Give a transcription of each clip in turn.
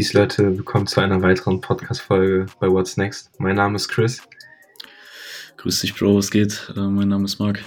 Peace Leute, willkommen zu einer weiteren Podcast-Folge bei What's Next. Mein Name ist Chris. Grüß dich, Bro, was geht? Äh, mein Name ist Marc.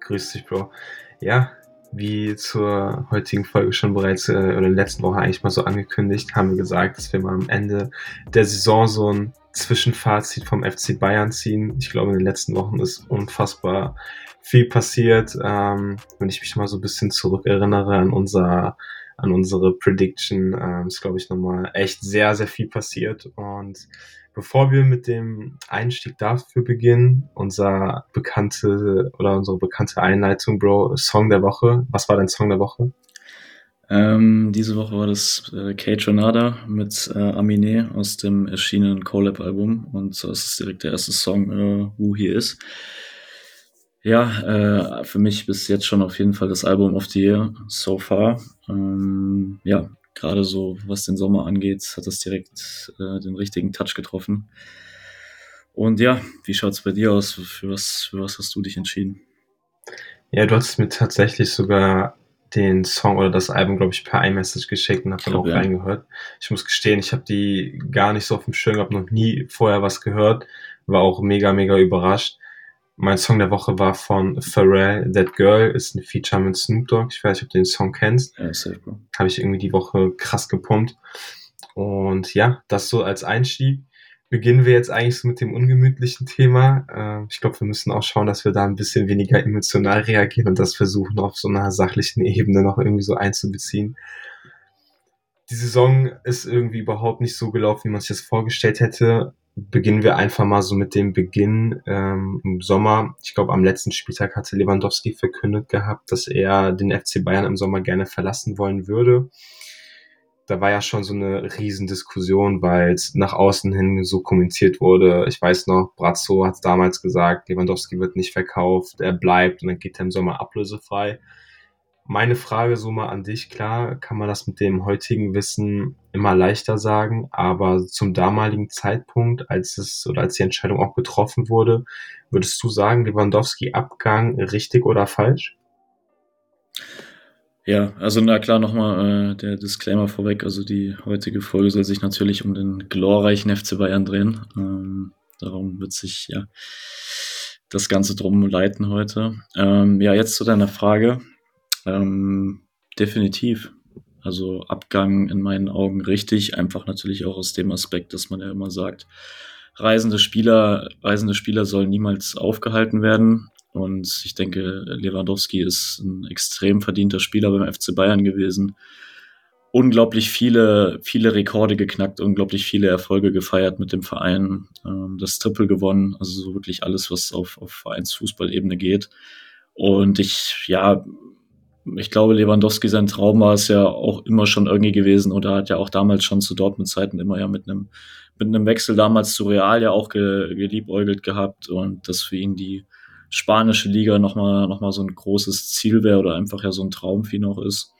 Grüß dich, Bro. Ja, wie zur heutigen Folge schon bereits äh, oder in der letzten Woche eigentlich mal so angekündigt, haben wir gesagt, dass wir mal am Ende der Saison so ein Zwischenfazit vom FC Bayern ziehen. Ich glaube, in den letzten Wochen ist unfassbar viel passiert. Ähm, wenn ich mich mal so ein bisschen zurückerinnere an unser an unsere Prediction, ähm, ist glaube ich nochmal echt sehr, sehr viel passiert. Und bevor wir mit dem Einstieg dafür beginnen, unser bekannte oder unsere bekannte Einleitung, Bro, Song der Woche. Was war dein Song der Woche? Ähm, diese Woche war das äh, Kate Jonada mit äh, Aminé aus dem erschienenen Collab-Album und so ist es direkt der erste Song, äh, Who He Is. Ja, äh, für mich bis jetzt schon auf jeden Fall das Album of the Year so far. Ähm, ja, gerade so, was den Sommer angeht, hat das direkt äh, den richtigen Touch getroffen. Und ja, wie schaut es bei dir aus? Für was, für was hast du dich entschieden? Ja, du hast mir tatsächlich sogar den Song oder das Album, glaube ich, per iMessage geschickt und habe dann auch ja. reingehört. Ich muss gestehen, ich habe die gar nicht so auf dem Schirm gehabt, noch nie vorher was gehört. War auch mega, mega überrascht. Mein Song der Woche war von Pharrell, That Girl, ist ein Feature mit Snoop Dogg. Ich weiß nicht, ob du den Song kennst. Ja. Habe ich irgendwie die Woche krass gepumpt. Und ja, das so als Einstieg. Beginnen wir jetzt eigentlich so mit dem ungemütlichen Thema. Äh, ich glaube, wir müssen auch schauen, dass wir da ein bisschen weniger emotional reagieren und das versuchen auf so einer sachlichen Ebene noch irgendwie so einzubeziehen. Die Saison ist irgendwie überhaupt nicht so gelaufen, wie man sich das vorgestellt hätte beginnen wir einfach mal so mit dem Beginn ähm, im Sommer. Ich glaube, am letzten Spieltag hatte Lewandowski verkündet gehabt, dass er den FC Bayern im Sommer gerne verlassen wollen würde. Da war ja schon so eine Riesendiskussion, weil es nach außen hin so kommentiert wurde. Ich weiß noch, Brazzo hat damals gesagt, Lewandowski wird nicht verkauft, er bleibt und dann geht er im Sommer ablösefrei. Meine Frage so mal an dich, klar, kann man das mit dem heutigen Wissen immer leichter sagen, aber zum damaligen Zeitpunkt, als es oder als die Entscheidung auch getroffen wurde, würdest du sagen, Lewandowski Abgang richtig oder falsch? Ja, also na klar nochmal äh, der Disclaimer vorweg. Also die heutige Folge soll sich natürlich um den glorreichen FC Bayern drehen. Ähm, darum wird sich ja das Ganze drum leiten heute. Ähm, ja, jetzt zu deiner Frage. Ähm, definitiv. Also Abgang in meinen Augen richtig, einfach natürlich auch aus dem Aspekt, dass man ja immer sagt, reisende Spieler, reisende Spieler sollen niemals aufgehalten werden. Und ich denke, Lewandowski ist ein extrem verdienter Spieler beim FC Bayern gewesen. Unglaublich viele, viele Rekorde geknackt, unglaublich viele Erfolge gefeiert mit dem Verein, ähm, das Triple gewonnen, also so wirklich alles, was auf, auf Vereinsfußballebene geht. Und ich, ja, ich glaube, Lewandowski, sein Traum war es ja auch immer schon irgendwie gewesen oder hat ja auch damals schon zu Dortmund-Zeiten immer ja mit einem, mit einem Wechsel damals zu Real ja auch ge, geliebäugelt gehabt und dass für ihn die spanische Liga nochmal noch mal so ein großes Ziel wäre oder einfach ja so ein Traum für ihn auch ist.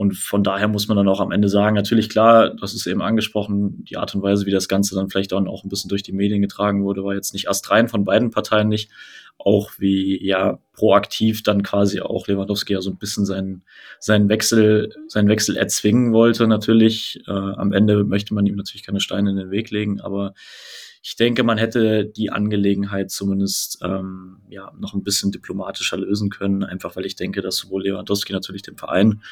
Und von daher muss man dann auch am Ende sagen, natürlich klar, das ist eben angesprochen, die Art und Weise, wie das Ganze dann vielleicht dann auch ein bisschen durch die Medien getragen wurde, war jetzt nicht astrein von beiden Parteien nicht. Auch wie ja proaktiv dann quasi auch Lewandowski ja so ein bisschen seinen, seinen Wechsel, seinen Wechsel erzwingen wollte, natürlich. Äh, am Ende möchte man ihm natürlich keine Steine in den Weg legen, aber ich denke, man hätte die Angelegenheit zumindest ähm, ja noch ein bisschen diplomatischer lösen können, einfach weil ich denke, dass sowohl Lewandowski natürlich dem Verein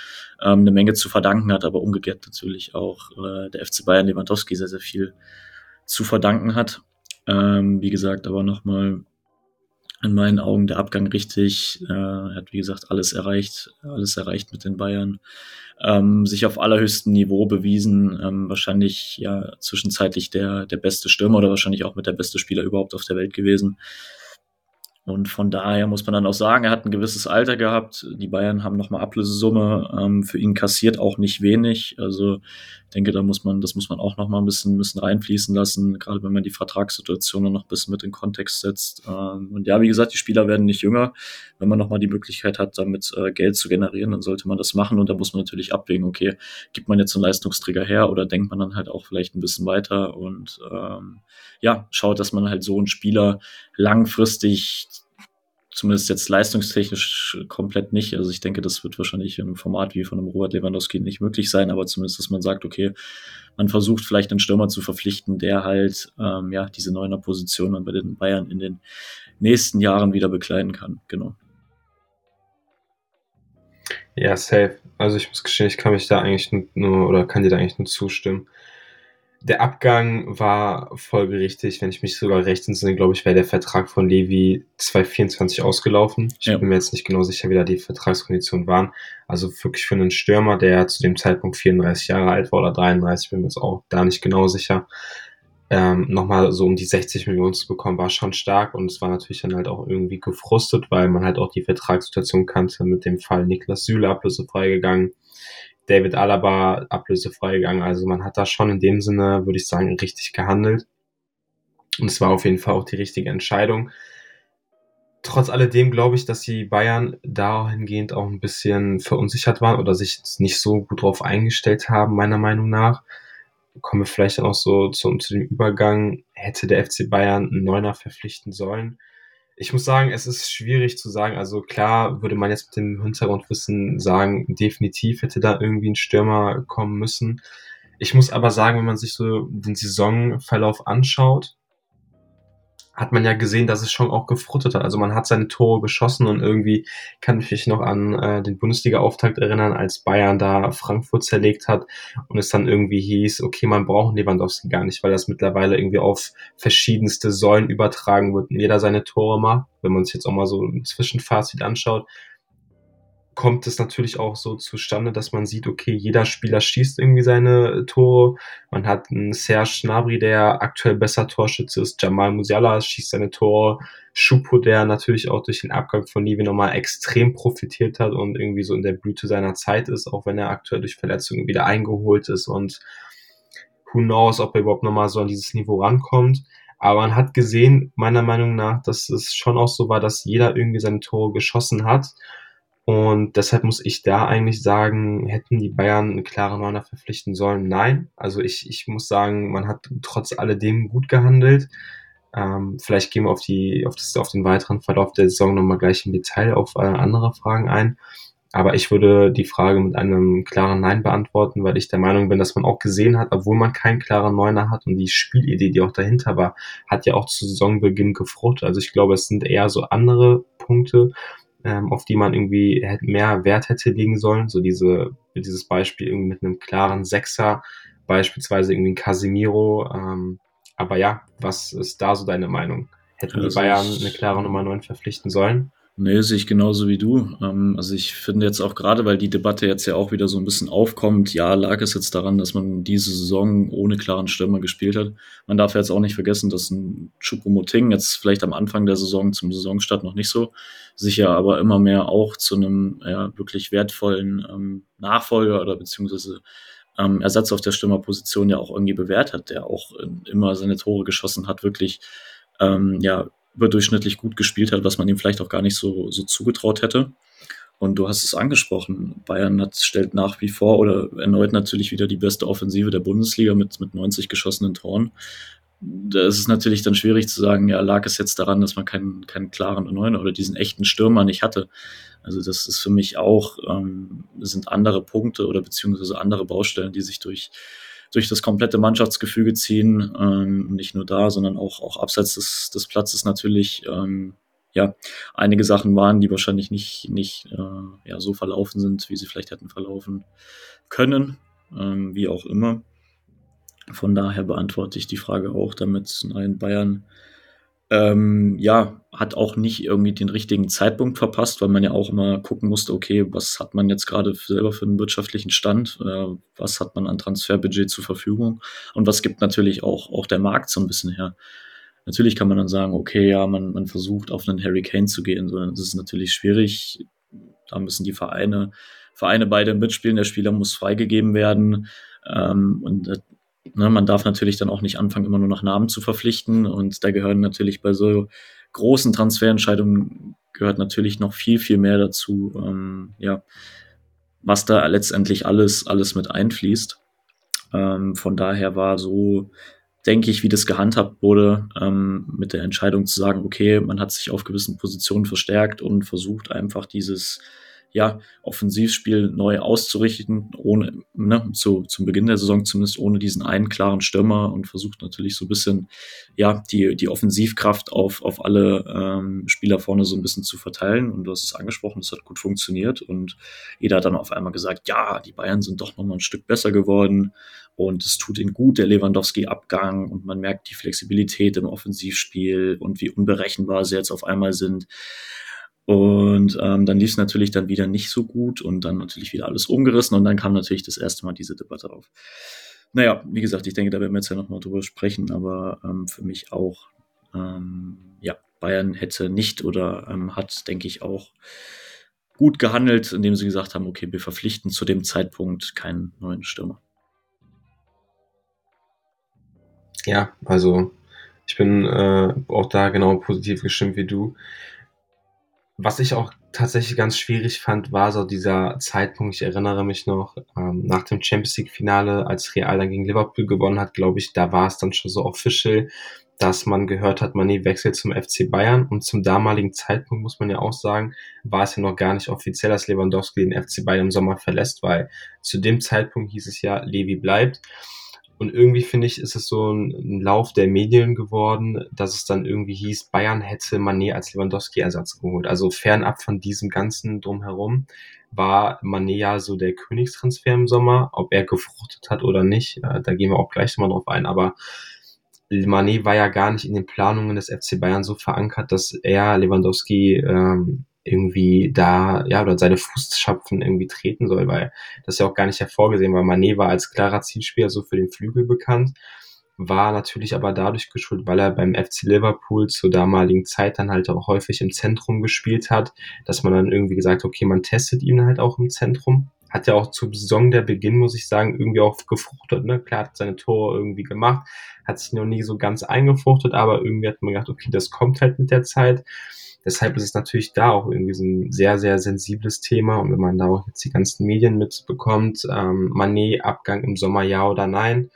ähm, eine Menge zu verdanken hat, aber umgekehrt natürlich auch äh, der FC Bayern Lewandowski sehr, sehr viel zu verdanken hat. Ähm, wie gesagt, aber nochmal in meinen Augen der Abgang richtig. Äh, er hat, wie gesagt, alles erreicht, alles erreicht mit den Bayern. Ähm, sich auf allerhöchstem Niveau bewiesen, ähm, wahrscheinlich ja zwischenzeitlich der, der beste Stürmer oder wahrscheinlich auch mit der beste Spieler überhaupt auf der Welt gewesen. Und von daher muss man dann auch sagen, er hat ein gewisses Alter gehabt. Die Bayern haben nochmal Ablösesumme ähm, für ihn kassiert, auch nicht wenig. Also denke, da muss man, das muss man auch nochmal ein bisschen, ein bisschen reinfließen lassen, gerade wenn man die Vertragssituation noch ein bisschen mit in Kontext setzt. Ähm, und ja, wie gesagt, die Spieler werden nicht jünger. Wenn man nochmal die Möglichkeit hat, damit äh, Geld zu generieren, dann sollte man das machen. Und da muss man natürlich abwägen, okay, gibt man jetzt einen Leistungsträger her oder denkt man dann halt auch vielleicht ein bisschen weiter und ähm, ja, schaut, dass man halt so einen Spieler langfristig zumindest jetzt leistungstechnisch komplett nicht. Also ich denke, das wird wahrscheinlich in einem Format wie von einem Robert Lewandowski nicht möglich sein, aber zumindest, dass man sagt, okay, man versucht vielleicht einen Stürmer zu verpflichten, der halt ähm, ja diese neuner Position dann bei den Bayern in den nächsten Jahren wieder bekleiden kann. Genau. Ja, safe. Also ich muss gestehen, ich kann mich da eigentlich nur oder kann dir da eigentlich nur zustimmen. Der Abgang war folgerichtig, wenn ich mich sogar recht entsinne, glaube ich, wäre der Vertrag von Levi 2024 ausgelaufen. Ich ja. bin mir jetzt nicht genau sicher, wie da die Vertragskonditionen waren. Also wirklich für einen Stürmer, der zu dem Zeitpunkt 34 Jahre alt war oder 33, bin mir jetzt auch da nicht genau sicher, ähm, nochmal so um die 60 Millionen zu bekommen, war schon stark und es war natürlich dann halt auch irgendwie gefrustet, weil man halt auch die Vertragssituation kannte mit dem Fall Niklas Süle ablösefrei gegangen, David Alaba ablösefrei gegangen. Also man hat da schon in dem Sinne, würde ich sagen, richtig gehandelt. Und es war auf jeden Fall auch die richtige Entscheidung. Trotz alledem glaube ich, dass die Bayern dahingehend auch ein bisschen verunsichert waren oder sich nicht so gut drauf eingestellt haben, meiner Meinung nach kommen wir vielleicht dann auch so zu, zu dem Übergang, hätte der FC Bayern einen Neuner verpflichten sollen? Ich muss sagen, es ist schwierig zu sagen. Also klar würde man jetzt mit dem Hintergrundwissen sagen, definitiv hätte da irgendwie ein Stürmer kommen müssen. Ich muss aber sagen, wenn man sich so den Saisonverlauf anschaut, hat man ja gesehen, dass es schon auch gefruttet hat. Also man hat seine Tore geschossen und irgendwie kann ich mich noch an äh, den Bundesliga-Auftakt erinnern, als Bayern da Frankfurt zerlegt hat und es dann irgendwie hieß, okay, man braucht Lewandowski gar nicht, weil das mittlerweile irgendwie auf verschiedenste Säulen übertragen wird und jeder seine Tore macht. Wenn man sich jetzt auch mal so ein Zwischenfazit anschaut, kommt es natürlich auch so zustande, dass man sieht, okay, jeder Spieler schießt irgendwie seine Tore. Man hat einen Serge Gnabry, der aktuell besser Torschütze ist. Jamal Musiala schießt seine Tore. Schupo, der natürlich auch durch den Abgang von Nive nochmal extrem profitiert hat und irgendwie so in der Blüte seiner Zeit ist, auch wenn er aktuell durch Verletzungen wieder eingeholt ist und who knows, ob er überhaupt nochmal so an dieses Niveau rankommt. Aber man hat gesehen, meiner Meinung nach, dass es schon auch so war, dass jeder irgendwie seine Tore geschossen hat. Und deshalb muss ich da eigentlich sagen, hätten die Bayern eine klare Neuner verpflichten sollen? Nein. Also ich, ich muss sagen, man hat trotz alledem gut gehandelt. Ähm, vielleicht gehen wir auf, die, auf, das, auf den weiteren Verlauf der Saison nochmal gleich im Detail auf äh, andere Fragen ein. Aber ich würde die Frage mit einem klaren Nein beantworten, weil ich der Meinung bin, dass man auch gesehen hat, obwohl man keinen klaren Neuner hat und die Spielidee, die auch dahinter war, hat ja auch zu Saisonbeginn gefruchtet. Also ich glaube, es sind eher so andere Punkte, ähm, auf die man irgendwie mehr Wert hätte legen sollen. So diese, dieses Beispiel irgendwie mit einem klaren Sechser, beispielsweise irgendwie ein Casemiro. Ähm, aber ja, was ist da so deine Meinung? Hätten also die Bayern eine klare Nummer 9 verpflichten sollen? Nee, sehe ich genauso wie du. Ähm, also ich finde jetzt auch gerade, weil die Debatte jetzt ja auch wieder so ein bisschen aufkommt, ja, lag es jetzt daran, dass man diese Saison ohne klaren Stürmer gespielt hat. Man darf jetzt auch nicht vergessen, dass ein Choupo-Moting jetzt vielleicht am Anfang der Saison zum Saisonstart noch nicht so sicher, aber immer mehr auch zu einem ja, wirklich wertvollen ähm, Nachfolger oder beziehungsweise ähm, Ersatz auf der Stürmerposition ja auch irgendwie bewährt hat, der auch immer seine Tore geschossen hat, wirklich ähm, ja überdurchschnittlich gut gespielt hat, was man ihm vielleicht auch gar nicht so, so zugetraut hätte. Und du hast es angesprochen, Bayern hat, stellt nach wie vor oder erneut natürlich wieder die beste Offensive der Bundesliga mit, mit 90 geschossenen Toren. Da ist es natürlich dann schwierig zu sagen, ja, lag es jetzt daran, dass man keinen, keinen klaren Neuner oder diesen echten Stürmer nicht hatte. Also das ist für mich auch, ähm, sind andere Punkte oder beziehungsweise andere Baustellen, die sich durch, durch das komplette Mannschaftsgefüge ziehen. Ähm, nicht nur da, sondern auch, auch abseits des, des Platzes natürlich. Ähm, ja, einige Sachen waren, die wahrscheinlich nicht, nicht äh, ja, so verlaufen sind, wie sie vielleicht hätten verlaufen können, ähm, wie auch immer. Von daher beantworte ich die Frage auch damit, nein, Bayern ähm, ja, hat auch nicht irgendwie den richtigen Zeitpunkt verpasst, weil man ja auch immer gucken musste, okay, was hat man jetzt gerade selber für einen wirtschaftlichen Stand, äh, was hat man an Transferbudget zur Verfügung und was gibt natürlich auch, auch der Markt so ein bisschen her. Natürlich kann man dann sagen, okay, ja, man, man versucht auf einen Harry Kane zu gehen, sondern das ist natürlich schwierig. Da müssen die Vereine, Vereine beide mitspielen, der Spieler muss freigegeben werden. Ähm, und äh, Ne, man darf natürlich dann auch nicht anfangen, immer nur nach Namen zu verpflichten. Und da gehören natürlich bei so großen Transferentscheidungen gehört natürlich noch viel, viel mehr dazu, ähm, ja, was da letztendlich alles, alles mit einfließt. Ähm, von daher war so denke ich, wie das gehandhabt wurde, ähm, mit der Entscheidung zu sagen, okay, man hat sich auf gewissen Positionen verstärkt und versucht einfach dieses ja, Offensivspiel neu auszurichten, ohne, ne, zu, zum Beginn der Saison zumindest ohne diesen einen klaren Stürmer und versucht natürlich so ein bisschen, ja, die, die Offensivkraft auf, auf alle ähm, Spieler vorne so ein bisschen zu verteilen. Und du hast es angesprochen, es hat gut funktioniert und jeder hat dann auf einmal gesagt, ja, die Bayern sind doch nochmal ein Stück besser geworden und es tut ihnen gut, der Lewandowski-Abgang und man merkt die Flexibilität im Offensivspiel und wie unberechenbar sie jetzt auf einmal sind. Und ähm, dann lief es natürlich dann wieder nicht so gut und dann natürlich wieder alles umgerissen und dann kam natürlich das erste Mal diese Debatte auf. Naja, wie gesagt, ich denke, da werden wir jetzt ja nochmal drüber sprechen, aber ähm, für mich auch, ähm, ja, Bayern hätte nicht oder ähm, hat, denke ich, auch gut gehandelt, indem sie gesagt haben, okay, wir verpflichten zu dem Zeitpunkt keinen neuen Stürmer. Ja, also ich bin äh, auch da genau positiv gestimmt wie du. Was ich auch tatsächlich ganz schwierig fand, war so dieser Zeitpunkt. Ich erinnere mich noch, ähm, nach dem Champions League-Finale, als Real dann gegen Liverpool gewonnen hat, glaube ich, da war es dann schon so official, dass man gehört hat, Mané wechselt zum FC Bayern. Und zum damaligen Zeitpunkt, muss man ja auch sagen, war es ja noch gar nicht offiziell, dass Lewandowski den FC Bayern im Sommer verlässt, weil zu dem Zeitpunkt hieß es ja, Levi bleibt. Und irgendwie finde ich, ist es so ein, ein, Lauf der Medien geworden, dass es dann irgendwie hieß, Bayern hätte Manet als Lewandowski-Ersatz geholt. Also fernab von diesem ganzen Drumherum war Manet ja so der Königstransfer im Sommer. Ob er gefruchtet hat oder nicht, äh, da gehen wir auch gleich mal drauf ein. Aber Manet war ja gar nicht in den Planungen des FC Bayern so verankert, dass er Lewandowski ähm, irgendwie da, ja, oder seine Fußschapfen irgendwie treten soll, weil das ja auch gar nicht hervorgesehen war. Manet war als klarer Zielspieler so für den Flügel bekannt, war natürlich aber dadurch geschult, weil er beim FC Liverpool zur damaligen Zeit dann halt auch häufig im Zentrum gespielt hat, dass man dann irgendwie gesagt, okay, man testet ihn halt auch im Zentrum. Hat ja auch der Beginn, muss ich sagen, irgendwie auch gefruchtet. Ne? Klar hat seine Tore irgendwie gemacht, hat sich noch nie so ganz eingefruchtet, aber irgendwie hat man gedacht, okay, das kommt halt mit der Zeit. Deshalb ist es natürlich da auch irgendwie so ein sehr, sehr sensibles Thema. Und wenn man da auch jetzt die ganzen Medien mitbekommt, ähm, Manet, Abgang im Sommer ja oder nein.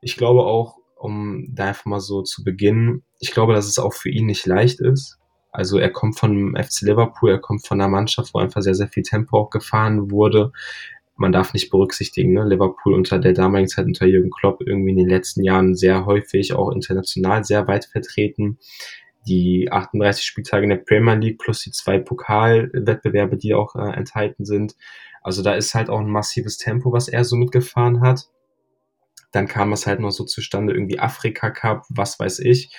Ich glaube auch, um da einfach mal so zu beginnen, ich glaube, dass es auch für ihn nicht leicht ist. Also er kommt von FC Liverpool, er kommt von einer Mannschaft, wo einfach sehr, sehr viel Tempo auch gefahren wurde. Man darf nicht berücksichtigen, ne? Liverpool unter der damaligen Zeit unter Jürgen Klopp irgendwie in den letzten Jahren sehr häufig auch international sehr weit vertreten die 38 Spieltage in der Premier League plus die zwei Pokalwettbewerbe, die auch äh, enthalten sind. Also da ist halt auch ein massives Tempo, was er so mitgefahren hat. Dann kam es halt noch so zustande, irgendwie Afrika Cup, was weiß ich.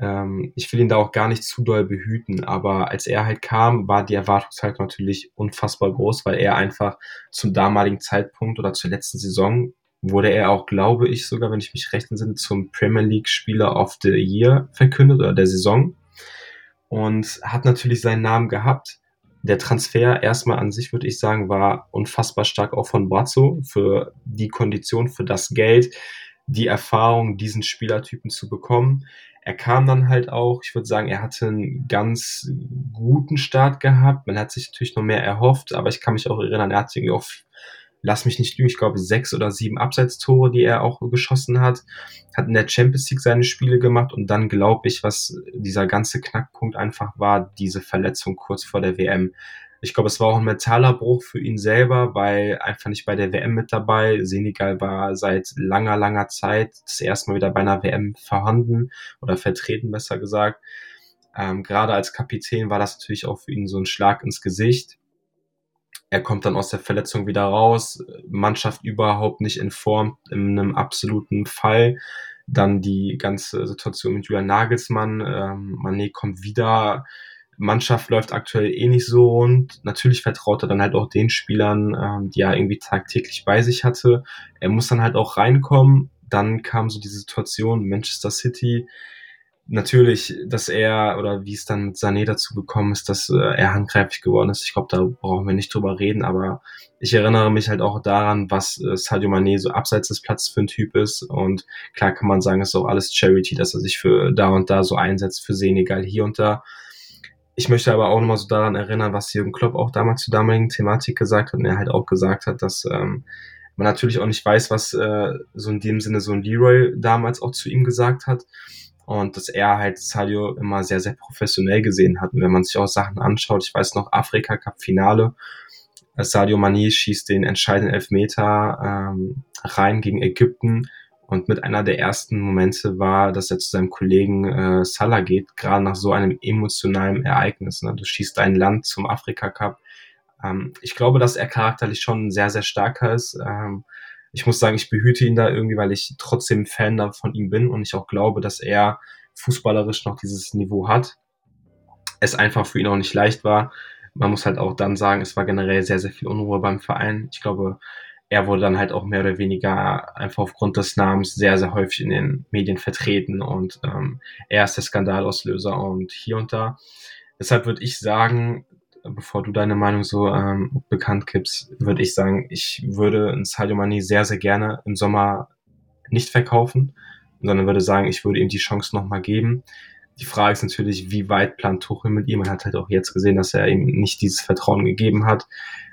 Ähm, ich will ihn da auch gar nicht zu doll behüten, aber als er halt kam, war die Erwartungshaltung natürlich unfassbar groß, weil er einfach zum damaligen Zeitpunkt oder zur letzten Saison wurde er auch, glaube ich, sogar, wenn ich mich recht entsinne, zum Premier League Spieler of the Year verkündet oder der Saison und hat natürlich seinen Namen gehabt. Der Transfer erstmal an sich, würde ich sagen, war unfassbar stark auch von Brazzo für die Kondition, für das Geld, die Erfahrung, diesen Spielertypen zu bekommen. Er kam dann halt auch, ich würde sagen, er hatte einen ganz guten Start gehabt. Man hat sich natürlich noch mehr erhofft, aber ich kann mich auch erinnern, er hat irgendwie auch lass mich nicht lügen, ich glaube sechs oder sieben Abseitstore, die er auch geschossen hat, hat in der Champions League seine Spiele gemacht und dann glaube ich, was dieser ganze Knackpunkt einfach war, diese Verletzung kurz vor der WM. Ich glaube, es war auch ein mentaler Bruch für ihn selber, weil einfach nicht bei der WM mit dabei. Senegal war seit langer, langer Zeit das erste Mal wieder bei einer WM vorhanden oder vertreten, besser gesagt. Ähm, gerade als Kapitän war das natürlich auch für ihn so ein Schlag ins Gesicht er kommt dann aus der Verletzung wieder raus, Mannschaft überhaupt nicht in Form, in einem absoluten Fall. Dann die ganze Situation mit Julian Nagelsmann, ähm, Mané kommt wieder, Mannschaft läuft aktuell eh nicht so und natürlich vertraut er dann halt auch den Spielern, ähm, die er irgendwie tagtäglich bei sich hatte. Er muss dann halt auch reinkommen. Dann kam so die Situation Manchester City, natürlich, dass er oder wie es dann mit Sané dazu gekommen ist, dass äh, er handgreiflich geworden ist. Ich glaube, da brauchen wir nicht drüber reden, aber ich erinnere mich halt auch daran, was äh, Sadio Mané so abseits des Platzes für ein Typ ist. Und klar kann man sagen, es ist auch alles Charity, dass er sich für da und da so einsetzt, für Senegal hier und da. Ich möchte aber auch nochmal so daran erinnern, was Jürgen Klopp auch damals zur damaligen Thematik gesagt hat und er halt auch gesagt hat, dass ähm, man natürlich auch nicht weiß, was äh, so in dem Sinne so ein Leroy damals auch zu ihm gesagt hat. Und dass er halt Sadio immer sehr, sehr professionell gesehen hat. Und wenn man sich auch Sachen anschaut, ich weiß noch, Afrika Cup Finale, äh, Sadio Mani schießt den entscheidenden Elfmeter ähm, rein gegen Ägypten. Und mit einer der ersten Momente war, dass er zu seinem Kollegen äh, Salah geht, gerade nach so einem emotionalen Ereignis. Ne? Du schießt dein Land zum Afrika Cup ähm, ich glaube, dass er charakterlich schon sehr, sehr starker ist. Ähm, ich muss sagen, ich behüte ihn da irgendwie, weil ich trotzdem Fan von ihm bin und ich auch glaube, dass er fußballerisch noch dieses Niveau hat. Es einfach für ihn auch nicht leicht war. Man muss halt auch dann sagen, es war generell sehr, sehr viel Unruhe beim Verein. Ich glaube, er wurde dann halt auch mehr oder weniger einfach aufgrund des Namens sehr, sehr häufig in den Medien vertreten und ähm, er ist der Skandalauslöser und hier und da. Deshalb würde ich sagen, bevor du deine Meinung so ähm, bekannt gibst, würde ich sagen, ich würde ein Sadio Mane sehr, sehr gerne im Sommer nicht verkaufen, sondern würde sagen, ich würde ihm die Chance nochmal geben. Die Frage ist natürlich, wie weit plant Tuchel mit ihm? Man hat halt auch jetzt gesehen, dass er ihm nicht dieses Vertrauen gegeben hat,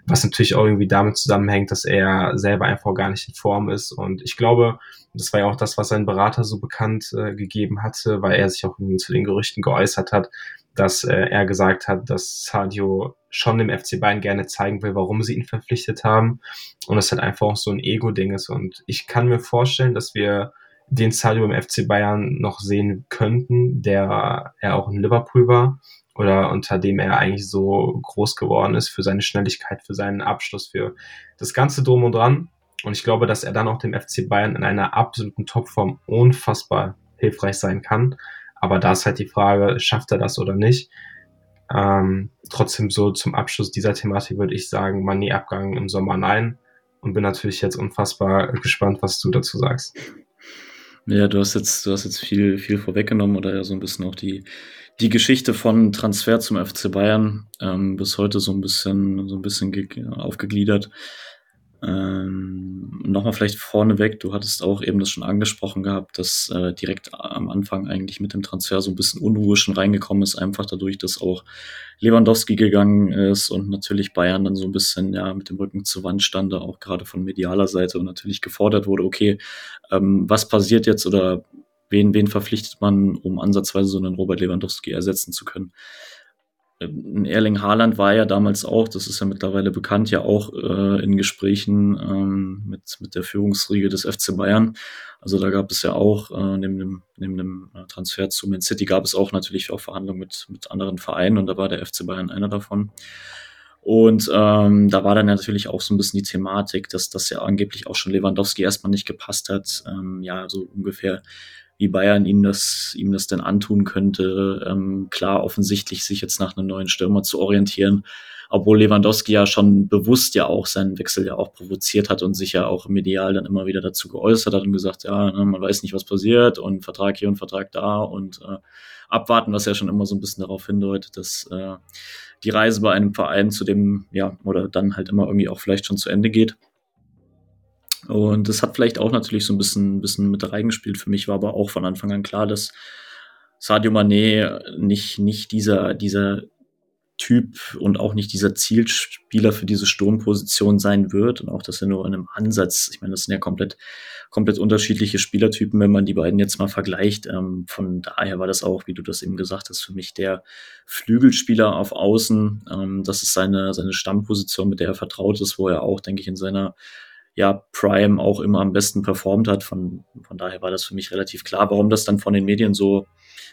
was natürlich auch irgendwie damit zusammenhängt, dass er selber einfach gar nicht in Form ist. Und ich glaube, das war ja auch das, was sein Berater so bekannt äh, gegeben hatte, weil er sich auch zu den Gerüchten geäußert hat, dass äh, er gesagt hat, dass Sadio schon dem FC Bayern gerne zeigen will, warum sie ihn verpflichtet haben. Und es halt einfach auch so ein Ego-Ding ist. Und ich kann mir vorstellen, dass wir den Sadio im FC Bayern noch sehen könnten, der er auch in Liverpool war oder unter dem er eigentlich so groß geworden ist für seine Schnelligkeit, für seinen Abschluss, für das ganze Drum und Dran. Und ich glaube, dass er dann auch dem FC Bayern in einer absoluten Topform unfassbar hilfreich sein kann. Aber da ist halt die Frage, schafft er das oder nicht? Ähm, trotzdem so zum Abschluss dieser Thematik würde ich sagen, Manet-Abgang im Sommer nein. Und bin natürlich jetzt unfassbar gespannt, was du dazu sagst. Ja, du hast jetzt, du hast jetzt viel, viel vorweggenommen oder ja so ein bisschen auch die, die Geschichte von Transfer zum FC Bayern ähm, bis heute so ein bisschen, so ein bisschen aufgegliedert. Ähm, Nochmal vielleicht vorneweg, du hattest auch eben das schon angesprochen gehabt, dass äh, direkt am Anfang eigentlich mit dem Transfer so ein bisschen Unruhe schon reingekommen ist, einfach dadurch, dass auch Lewandowski gegangen ist und natürlich Bayern dann so ein bisschen ja mit dem Rücken zur Wand stand, auch gerade von medialer Seite und natürlich gefordert wurde, okay, ähm, was passiert jetzt oder wen, wen verpflichtet man, um ansatzweise so einen Robert Lewandowski ersetzen zu können? Erling Haaland war ja damals auch, das ist ja mittlerweile bekannt, ja auch äh, in Gesprächen ähm, mit, mit der Führungsriege des FC Bayern. Also da gab es ja auch, äh, neben, dem, neben dem äh, Transfer zu Man City, gab es auch natürlich auch Verhandlungen mit, mit anderen Vereinen und da war der FC Bayern einer davon. Und ähm, da war dann natürlich auch so ein bisschen die Thematik, dass das ja angeblich auch schon Lewandowski erstmal nicht gepasst hat. Ähm, ja, so ungefähr wie Bayern ihm das, ihm das denn antun könnte. Ähm, klar, offensichtlich sich jetzt nach einem neuen Stürmer zu orientieren, obwohl Lewandowski ja schon bewusst ja auch seinen Wechsel ja auch provoziert hat und sich ja auch medial dann immer wieder dazu geäußert hat und gesagt, ja, ne, man weiß nicht, was passiert und Vertrag hier und Vertrag da und äh, abwarten, was ja schon immer so ein bisschen darauf hindeutet, dass äh, die Reise bei einem Verein zu dem, ja, oder dann halt immer irgendwie auch vielleicht schon zu Ende geht. Und das hat vielleicht auch natürlich so ein bisschen, bisschen mit reingespielt. Für mich war aber auch von Anfang an klar, dass Sadio Mané nicht, nicht dieser, dieser Typ und auch nicht dieser Zielspieler für diese Sturmposition sein wird und auch, dass er nur in einem Ansatz, ich meine, das sind ja komplett, komplett unterschiedliche Spielertypen, wenn man die beiden jetzt mal vergleicht. Ähm, von daher war das auch, wie du das eben gesagt hast, für mich der Flügelspieler auf Außen. Ähm, das ist seine, seine Stammposition, mit der er vertraut ist, wo er auch, denke ich, in seiner ja, Prime auch immer am besten performt hat. Von, von daher war das für mich relativ klar. Warum das dann von den Medien so,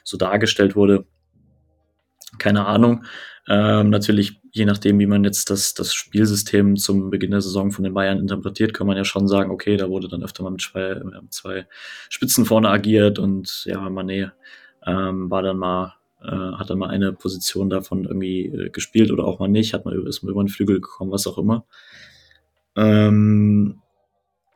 so dargestellt wurde, keine Ahnung. Ähm, natürlich, je nachdem, wie man jetzt das, das Spielsystem zum Beginn der Saison von den Bayern interpretiert, kann man ja schon sagen, okay, da wurde dann öfter mal mit zwei, mit zwei Spitzen vorne agiert und ja, Mané ähm, war dann mal, äh, hat dann mal eine Position davon irgendwie äh, gespielt oder auch mal nicht, hat mal, ist mal über den Flügel gekommen, was auch immer. Ähm,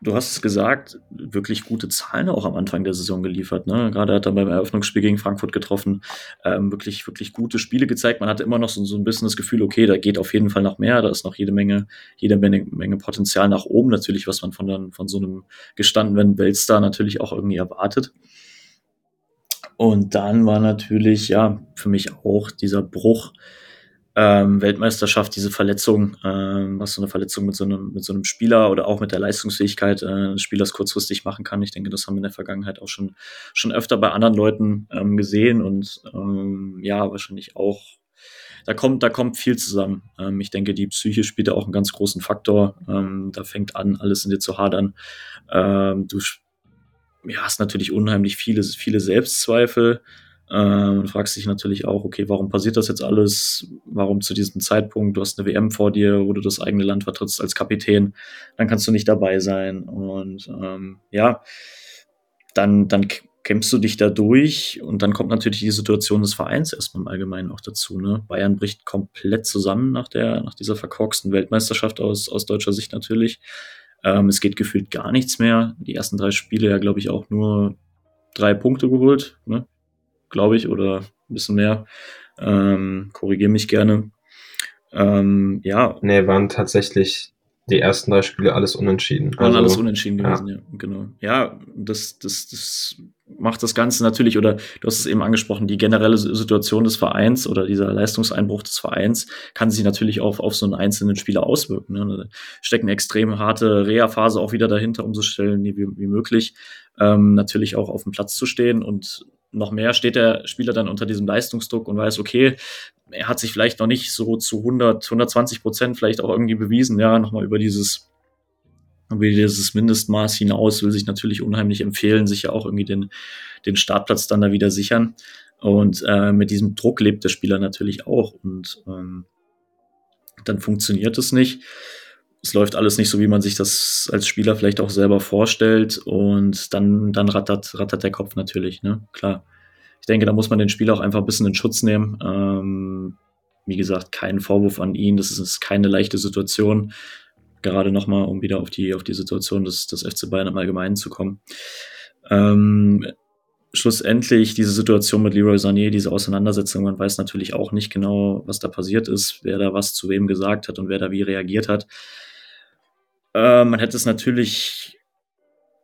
du hast es gesagt, wirklich gute Zahlen auch am Anfang der Saison geliefert. Ne? Gerade hat er beim Eröffnungsspiel gegen Frankfurt getroffen, ähm, wirklich, wirklich gute Spiele gezeigt. Man hatte immer noch so, so ein bisschen das Gefühl, okay, da geht auf jeden Fall noch mehr, da ist noch jede Menge, jede Menge, Menge Potenzial nach oben, natürlich, was man von, dann, von so einem gestandenen Weltstar natürlich auch irgendwie erwartet. Und dann war natürlich, ja, für mich auch dieser Bruch ähm, Weltmeisterschaft, diese Verletzung, ähm, was so eine Verletzung mit so einem, mit so einem Spieler oder auch mit der Leistungsfähigkeit äh, des Spielers kurzfristig machen kann. Ich denke, das haben wir in der Vergangenheit auch schon, schon öfter bei anderen Leuten ähm, gesehen und ähm, ja, wahrscheinlich auch da kommt, da kommt viel zusammen. Ähm, ich denke, die Psyche spielt da auch einen ganz großen Faktor. Ähm, da fängt an, alles in dir zu hadern. Ähm, du ja, hast natürlich unheimlich viele, viele Selbstzweifel. Ähm, und fragst dich natürlich auch, okay, warum passiert das jetzt alles? Warum zu diesem Zeitpunkt? Du hast eine WM vor dir, wo du das eigene Land vertrittst als Kapitän, dann kannst du nicht dabei sein. Und ähm, ja, dann, dann kämpfst du dich da durch und dann kommt natürlich die Situation des Vereins erstmal im Allgemeinen auch dazu. Ne? Bayern bricht komplett zusammen nach, der, nach dieser verkorksten Weltmeisterschaft aus, aus deutscher Sicht natürlich. Ähm, es geht gefühlt gar nichts mehr. Die ersten drei Spiele ja, glaube ich, auch nur drei Punkte geholt. Ne? Glaube ich, oder ein bisschen mehr. Ähm, Korrigiere mich gerne. Ähm, ja. Nee, waren tatsächlich die ersten drei Spiele alles unentschieden. Waren also, alles unentschieden gewesen, ja. ja, genau. Ja, das, das, das macht das Ganze natürlich, oder du hast es eben angesprochen, die generelle Situation des Vereins oder dieser Leistungseinbruch des Vereins kann sich natürlich auch auf so einen einzelnen Spieler auswirken. Ne? Da steckt eine extrem harte Reha-Phase auch wieder dahinter, um so schnell wie, wie möglich ähm, natürlich auch auf dem Platz zu stehen und noch mehr steht der Spieler dann unter diesem Leistungsdruck und weiß, okay, er hat sich vielleicht noch nicht so zu 100, 120 Prozent vielleicht auch irgendwie bewiesen, ja, nochmal über dieses, über dieses Mindestmaß hinaus will sich natürlich unheimlich empfehlen, sich ja auch irgendwie den, den Startplatz dann da wieder sichern. Und äh, mit diesem Druck lebt der Spieler natürlich auch und ähm, dann funktioniert es nicht es läuft alles nicht so, wie man sich das als Spieler vielleicht auch selber vorstellt. Und dann, dann rattert, rattert der Kopf natürlich, ne? Klar. Ich denke, da muss man den Spieler auch einfach ein bisschen in Schutz nehmen. Ähm, wie gesagt, kein Vorwurf an ihn. Das ist keine leichte Situation. Gerade nochmal, um wieder auf die, auf die Situation des, des FC Bayern im Allgemeinen zu kommen. Ähm, schlussendlich diese Situation mit Leroy Sané, diese Auseinandersetzung, man weiß natürlich auch nicht genau, was da passiert ist, wer da was zu wem gesagt hat und wer da wie reagiert hat. Äh, man hätte es natürlich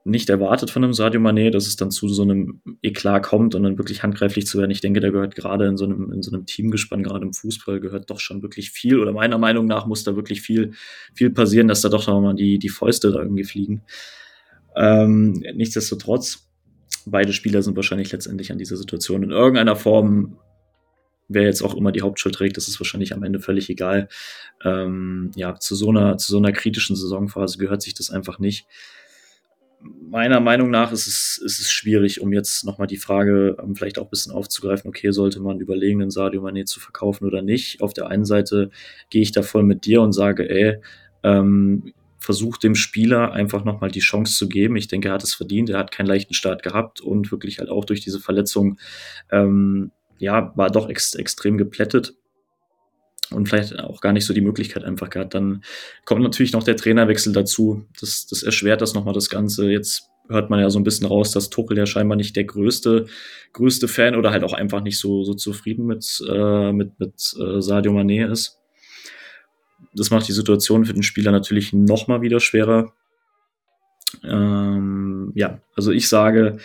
nicht erwartet von einem Sadio Mané, dass es dann zu so einem Eklat kommt und dann wirklich handgreiflich zu werden. Ich denke, da gehört gerade in so einem, in so einem Teamgespann, gerade im Fußball, gehört doch schon wirklich viel, oder meiner Meinung nach muss da wirklich viel, viel passieren, dass da doch nochmal die, die Fäuste da irgendwie fliegen. Ähm, nichtsdestotrotz, beide Spieler sind wahrscheinlich letztendlich an dieser Situation in irgendeiner Form wer jetzt auch immer die Hauptschuld trägt, das ist wahrscheinlich am Ende völlig egal. Ähm, ja, zu so einer, zu so einer kritischen Saisonphase gehört sich das einfach nicht. Meiner Meinung nach ist es, ist es schwierig, um jetzt nochmal die Frage um vielleicht auch ein bisschen aufzugreifen, okay, sollte man überlegen, den Sadio Mané zu verkaufen oder nicht? Auf der einen Seite gehe ich da voll mit dir und sage, ey, ähm, versucht dem Spieler einfach nochmal die Chance zu geben. Ich denke, er hat es verdient. Er hat keinen leichten Start gehabt und wirklich halt auch durch diese Verletzung ähm, ja, war doch ex extrem geplättet und vielleicht auch gar nicht so die Möglichkeit einfach gehabt. Dann kommt natürlich noch der Trainerwechsel dazu. Das, das erschwert das nochmal das Ganze. Jetzt hört man ja so ein bisschen raus, dass Tuchel ja scheinbar nicht der größte, größte Fan oder halt auch einfach nicht so, so zufrieden mit, äh, mit, mit äh, Sadio Mané ist. Das macht die Situation für den Spieler natürlich nochmal wieder schwerer. Ähm, ja, also ich sage,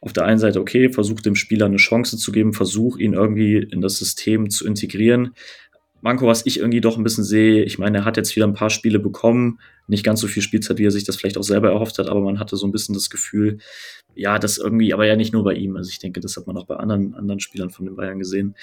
auf der einen Seite, okay, versuch dem Spieler eine Chance zu geben, versuch ihn irgendwie in das System zu integrieren. Manko, was ich irgendwie doch ein bisschen sehe, ich meine, er hat jetzt wieder ein paar Spiele bekommen, nicht ganz so viel Spielzeit, wie er sich das vielleicht auch selber erhofft hat, aber man hatte so ein bisschen das Gefühl, ja, das irgendwie, aber ja nicht nur bei ihm, also ich denke, das hat man auch bei anderen, anderen Spielern von den Bayern gesehen,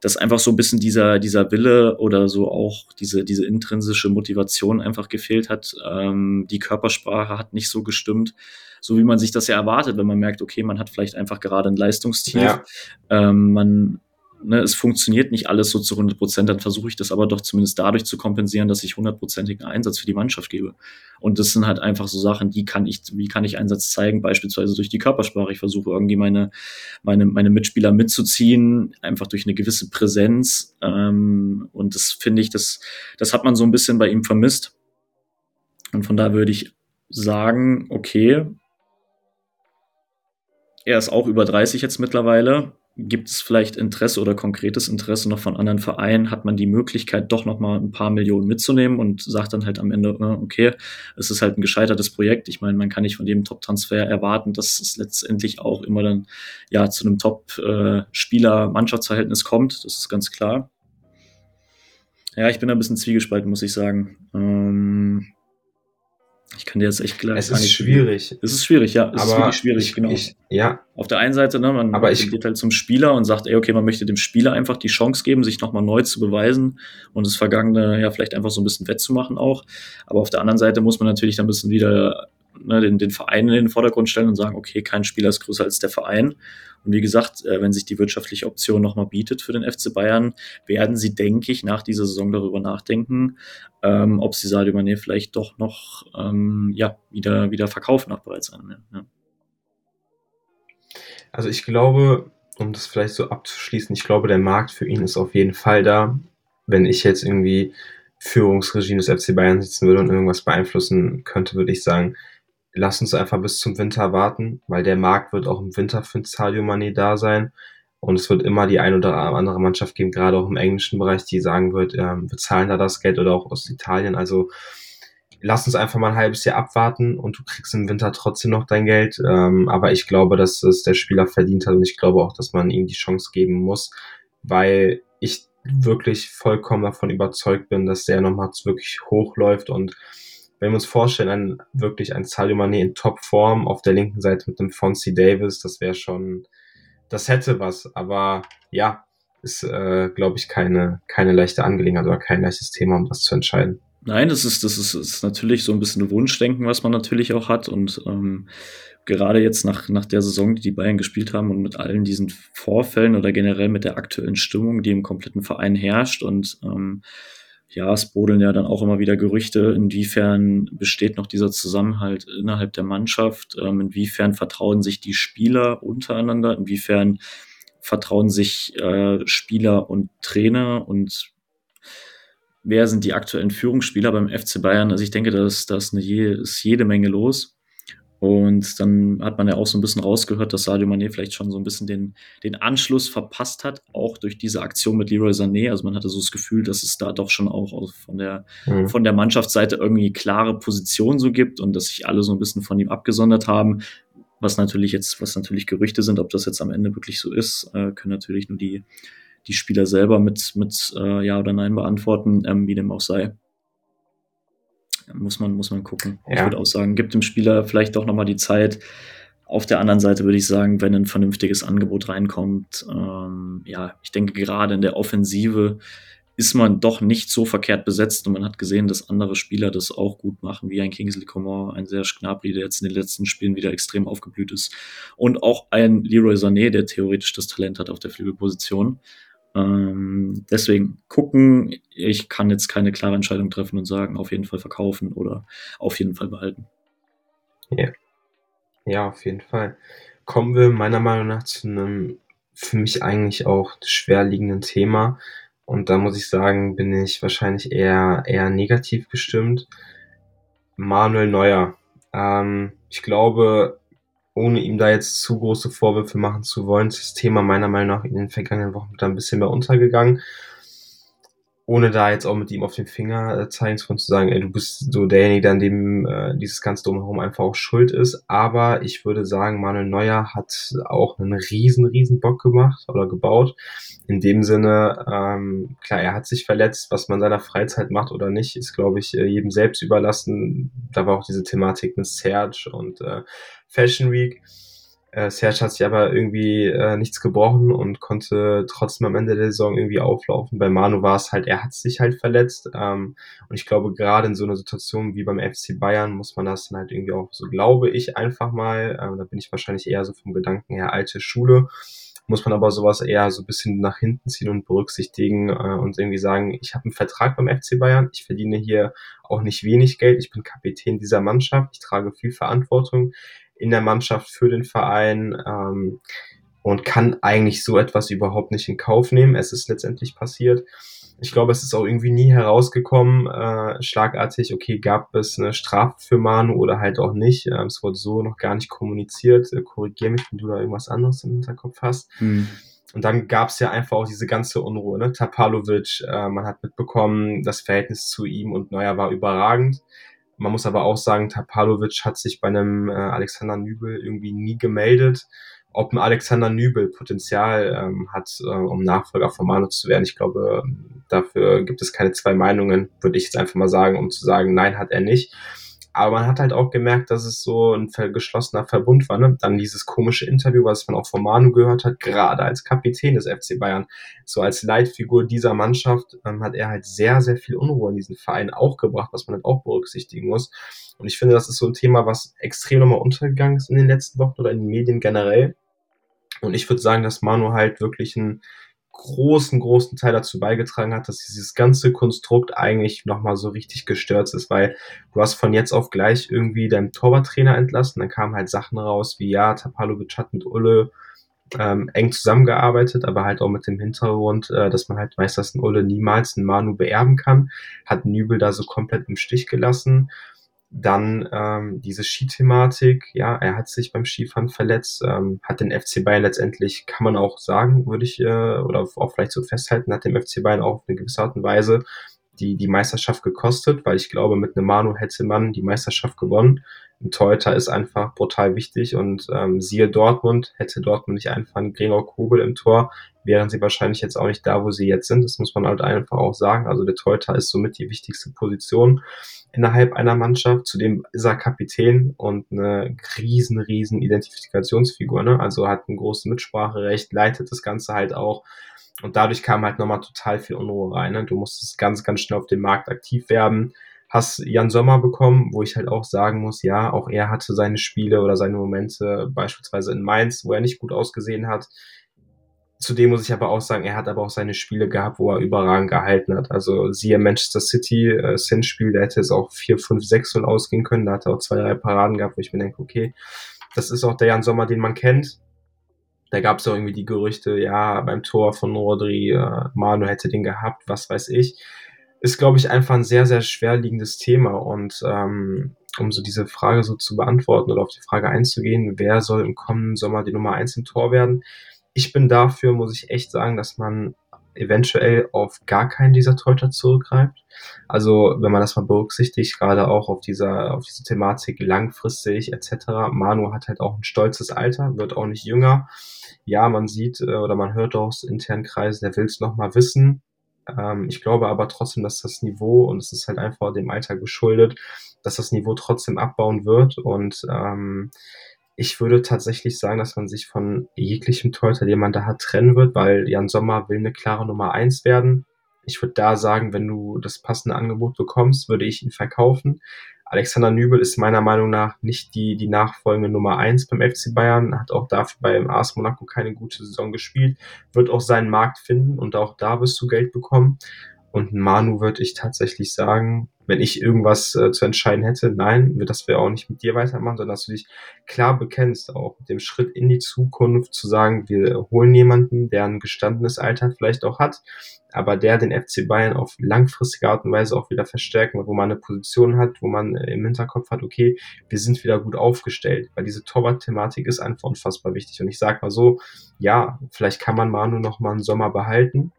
dass einfach so ein bisschen dieser, dieser Wille oder so auch diese, diese intrinsische Motivation einfach gefehlt hat. Ähm, die Körpersprache hat nicht so gestimmt, so wie man sich das ja erwartet, wenn man merkt, okay, man hat vielleicht einfach gerade ein Leistungstief, ja. ähm, man ne, es funktioniert nicht alles so zu 100 Prozent, dann versuche ich das aber doch zumindest dadurch zu kompensieren, dass ich hundertprozentigen Einsatz für die Mannschaft gebe. Und das sind halt einfach so Sachen, die kann ich, wie kann ich Einsatz zeigen, beispielsweise durch die Körpersprache. Ich versuche irgendwie meine, meine, meine Mitspieler mitzuziehen, einfach durch eine gewisse Präsenz. Ähm, und das finde ich, das, das hat man so ein bisschen bei ihm vermisst. Und von da würde ich sagen, okay, er ist auch über 30 jetzt mittlerweile Gibt es vielleicht Interesse oder konkretes Interesse noch von anderen Vereinen? Hat man die Möglichkeit, doch noch mal ein paar Millionen mitzunehmen und sagt dann halt am Ende, äh, okay, es ist halt ein gescheitertes Projekt. Ich meine, man kann nicht von jedem Top-Transfer erwarten, dass es letztendlich auch immer dann ja zu einem Top-Spieler-Mannschaftsverhältnis kommt. Das ist ganz klar. Ja, ich bin ein bisschen zwiegespalten, muss ich sagen. Ähm, ich kann dir jetzt echt gleich. Es ist schwierig. Es ist schwierig, ja. Es aber ist wirklich schwierig, ich, genau. Ich, ja. Auf der einen Seite, ne, man aber ich, geht halt zum Spieler und sagt, ey, okay, man möchte dem Spieler einfach die Chance geben, sich nochmal neu zu beweisen und das Vergangene ja vielleicht einfach so ein bisschen wettzumachen auch. Aber auf der anderen Seite muss man natürlich dann ein bisschen wieder ne, den, den Verein in den Vordergrund stellen und sagen, okay, kein Spieler ist größer als der Verein. Und wie gesagt, äh, wenn sich die wirtschaftliche Option nochmal bietet für den FC Bayern, werden sie, denke ich, nach dieser Saison darüber nachdenken, ähm, ob sie Sadio Mané vielleicht doch noch ähm, ja, wieder, wieder verkaufen nach bereits einem. Ja. Also ich glaube, um das vielleicht so abzuschließen, ich glaube, der Markt für ihn ist auf jeden Fall da. Wenn ich jetzt irgendwie Führungsregime des FC Bayern sitzen würde und irgendwas beeinflussen könnte, würde ich sagen, lass uns einfach bis zum Winter warten, weil der Markt wird auch im Winter für Sadio Mané da sein. Und es wird immer die ein oder andere Mannschaft geben, gerade auch im englischen Bereich, die sagen wird, ähm, wir zahlen da das Geld oder auch aus Italien. Also lass uns einfach mal ein halbes Jahr abwarten und du kriegst im Winter trotzdem noch dein Geld. Ähm, aber ich glaube, dass es der Spieler verdient hat und ich glaube auch, dass man ihm die Chance geben muss, weil ich wirklich vollkommen davon überzeugt bin, dass der nochmal wirklich hochläuft und wenn wir uns vorstellen, ein, wirklich ein Sadio Mané in Topform auf der linken Seite mit dem Fonzie Davis, das wäre schon, das hätte was, aber ja, ist, äh, glaube ich, keine, keine leichte Angelegenheit oder kein leichtes Thema, um das zu entscheiden. Nein, das ist, das ist, ist natürlich so ein bisschen ein Wunschdenken, was man natürlich auch hat. Und ähm, gerade jetzt nach, nach der Saison, die die Bayern gespielt haben und mit allen diesen Vorfällen oder generell mit der aktuellen Stimmung, die im kompletten Verein herrscht und ähm, ja, es brodeln ja dann auch immer wieder Gerüchte, inwiefern besteht noch dieser Zusammenhalt innerhalb der Mannschaft, ähm, inwiefern vertrauen sich die Spieler untereinander, inwiefern vertrauen sich äh, Spieler und Trainer und wer sind die aktuellen Führungsspieler beim FC Bayern? Also ich denke, da ist, eine ist jede Menge los. Und dann hat man ja auch so ein bisschen rausgehört, dass Sadio Mané vielleicht schon so ein bisschen den, den Anschluss verpasst hat, auch durch diese Aktion mit Leroy Sané. Also man hatte so das Gefühl, dass es da doch schon auch von der, mhm. von der Mannschaftsseite irgendwie klare Position so gibt und dass sich alle so ein bisschen von ihm abgesondert haben. Was natürlich jetzt, was natürlich Gerüchte sind, ob das jetzt am Ende wirklich so ist, äh, können natürlich nur die, die Spieler selber mit, mit äh, Ja oder Nein beantworten, ähm, wie dem auch sei muss man, muss man gucken. Ja. Ich würde auch sagen, gibt dem Spieler vielleicht doch nochmal die Zeit. Auf der anderen Seite würde ich sagen, wenn ein vernünftiges Angebot reinkommt, ähm, ja, ich denke gerade in der Offensive ist man doch nicht so verkehrt besetzt und man hat gesehen, dass andere Spieler das auch gut machen, wie ein Kingsley Coman, ein Serge Gnabry, der jetzt in den letzten Spielen wieder extrem aufgeblüht ist und auch ein Leroy Sané, der theoretisch das Talent hat auf der Flügelposition. Ähm, deswegen gucken, ich kann jetzt keine klare Entscheidung treffen und sagen, auf jeden Fall verkaufen oder auf jeden Fall behalten. Ja, ja auf jeden Fall. Kommen wir meiner Meinung nach zu einem für mich eigentlich auch schwerliegenden Thema. Und da muss ich sagen, bin ich wahrscheinlich eher, eher negativ gestimmt. Manuel Neuer. Ähm, ich glaube, ohne ihm da jetzt zu große Vorwürfe machen zu wollen, ist das Thema meiner Meinung nach in den vergangenen Wochen da ein bisschen mehr untergegangen ohne da jetzt auch mit ihm auf den Finger äh, zeigen zu können, zu sagen, ey, du bist so derjenige, an dem äh, dieses ganze Drumherum einfach auch schuld ist. Aber ich würde sagen, Manuel Neuer hat auch einen riesen, riesen Bock gemacht oder gebaut. In dem Sinne, ähm, klar, er hat sich verletzt, was man seiner Freizeit macht oder nicht, ist, glaube ich, äh, jedem selbst überlassen. Da war auch diese Thematik mit Serge und äh, Fashion Week. Äh, Serge hat sich aber irgendwie äh, nichts gebrochen und konnte trotzdem am Ende der Saison irgendwie auflaufen. Bei Manu war es halt, er hat sich halt verletzt. Ähm, und ich glaube, gerade in so einer Situation wie beim FC Bayern muss man das dann halt irgendwie auch, so glaube ich einfach mal, äh, da bin ich wahrscheinlich eher so vom Gedanken her alte Schule, muss man aber sowas eher so ein bisschen nach hinten ziehen und berücksichtigen äh, und irgendwie sagen, ich habe einen Vertrag beim FC Bayern, ich verdiene hier auch nicht wenig Geld, ich bin Kapitän dieser Mannschaft, ich trage viel Verantwortung in der Mannschaft für den Verein ähm, und kann eigentlich so etwas überhaupt nicht in Kauf nehmen. Es ist letztendlich passiert. Ich glaube, es ist auch irgendwie nie herausgekommen, äh, schlagartig, okay, gab es eine Strafe für Manu oder halt auch nicht. Ähm, es wurde so noch gar nicht kommuniziert. Äh, Korrigiere mich, wenn du da irgendwas anderes im Hinterkopf hast. Hm. Und dann gab es ja einfach auch diese ganze Unruhe. Ne? Tapalovic, äh, man hat mitbekommen, das Verhältnis zu ihm und Neuer war überragend. Man muss aber auch sagen, Tapalovic hat sich bei einem äh, Alexander Nübel irgendwie nie gemeldet ob ein Alexander Nübel Potenzial ähm, hat, äh, um Nachfolger von Manu zu werden. Ich glaube, dafür gibt es keine zwei Meinungen, würde ich jetzt einfach mal sagen, um zu sagen, nein, hat er nicht. Aber man hat halt auch gemerkt, dass es so ein geschlossener Verbund war. Ne? Dann dieses komische Interview, was man auch von Manu gehört hat, gerade als Kapitän des FC Bayern, so als Leitfigur dieser Mannschaft, ähm, hat er halt sehr, sehr viel Unruhe in diesen Verein auch gebracht, was man halt auch berücksichtigen muss. Und ich finde, das ist so ein Thema, was extrem nochmal untergegangen ist in den letzten Wochen oder in den Medien generell. Und ich würde sagen, dass Manu halt wirklich ein großen, großen Teil dazu beigetragen hat, dass dieses ganze Konstrukt eigentlich nochmal so richtig gestört ist, weil du hast von jetzt auf gleich irgendwie deinen Torwarttrainer entlassen, dann kamen halt Sachen raus wie, ja, Tapalovic hat mit Ulle ähm, eng zusammengearbeitet, aber halt auch mit dem Hintergrund, äh, dass man halt weiß, dass ein Ulle niemals einen Manu beerben kann, hat Nübel da so komplett im Stich gelassen dann ähm, diese Skithematik, ja, er hat sich beim Skifahren verletzt, ähm, hat den FC Bayern letztendlich, kann man auch sagen, würde ich, äh, oder auch vielleicht so festhalten, hat dem FC Bayern auch auf eine gewisse Art und Weise die, die Meisterschaft gekostet, weil ich glaube, mit einem Manu hätte man die Meisterschaft gewonnen. Ein Torhüter ist einfach brutal wichtig und ähm, siehe Dortmund, hätte Dortmund nicht einfach einen Gregor Kobel im Tor, wären sie wahrscheinlich jetzt auch nicht da, wo sie jetzt sind. Das muss man halt einfach auch sagen. Also der Torhüter ist somit die wichtigste Position innerhalb einer Mannschaft. Zudem ist er Kapitän und eine riesen, riesen Identifikationsfigur. Ne? Also hat ein großes Mitspracherecht, leitet das Ganze halt auch. Und dadurch kam halt nochmal total viel Unruhe rein. Ne? Du musstest ganz, ganz schnell auf dem Markt aktiv werden. Hast Jan Sommer bekommen, wo ich halt auch sagen muss, ja, auch er hatte seine Spiele oder seine Momente, beispielsweise in Mainz, wo er nicht gut ausgesehen hat. Zudem muss ich aber auch sagen, er hat aber auch seine Spiele gehabt, wo er überragend gehalten hat. Also siehe Manchester City, äh, Sin-Spiel, da hätte es auch 4, 5, 6 0 ausgehen können. Da hat er auch zwei, drei Paraden gehabt, wo ich mir denke, okay, das ist auch der Jan Sommer, den man kennt. Da gab es auch irgendwie die Gerüchte, ja, beim Tor von Rodri, äh, Manu hätte den gehabt, was weiß ich. Ist, glaube ich, einfach ein sehr, sehr schwerliegendes Thema. Und ähm, um so diese Frage so zu beantworten oder auf die Frage einzugehen, wer soll im kommenden Sommer die Nummer 1 im Tor werden? ich bin dafür, muss ich echt sagen, dass man eventuell auf gar keinen dieser Torhüter zurückgreift. Also wenn man das mal berücksichtigt, gerade auch auf dieser auf diese Thematik langfristig etc. Manu hat halt auch ein stolzes Alter, wird auch nicht jünger. Ja, man sieht äh, oder man hört aus internen Kreisen, der will es noch mal wissen. Ähm, ich glaube aber trotzdem, dass das Niveau und es ist halt einfach dem Alter geschuldet, dass das Niveau trotzdem abbauen wird und ähm, ich würde tatsächlich sagen, dass man sich von jeglichem Torhüter, den man da hat, trennen wird, weil Jan Sommer will eine klare Nummer eins werden. Ich würde da sagen, wenn du das passende Angebot bekommst, würde ich ihn verkaufen. Alexander Nübel ist meiner Meinung nach nicht die, die nachfolgende Nummer eins beim FC Bayern, hat auch dafür beim AS Monaco keine gute Saison gespielt, wird auch seinen Markt finden und auch da wirst du Geld bekommen. Und Manu würde ich tatsächlich sagen, wenn ich irgendwas äh, zu entscheiden hätte, nein, das wir auch nicht mit dir weitermachen, sondern dass du dich klar bekennst, auch mit dem Schritt in die Zukunft zu sagen, wir holen jemanden, der ein gestandenes Alter vielleicht auch hat, aber der den FC Bayern auf langfristige Art und Weise auch wieder verstärken wo man eine Position hat, wo man äh, im Hinterkopf hat, okay, wir sind wieder gut aufgestellt, weil diese Torwart-Thematik ist einfach unfassbar wichtig. Und ich sag mal so, ja, vielleicht kann man Manu noch mal einen Sommer behalten,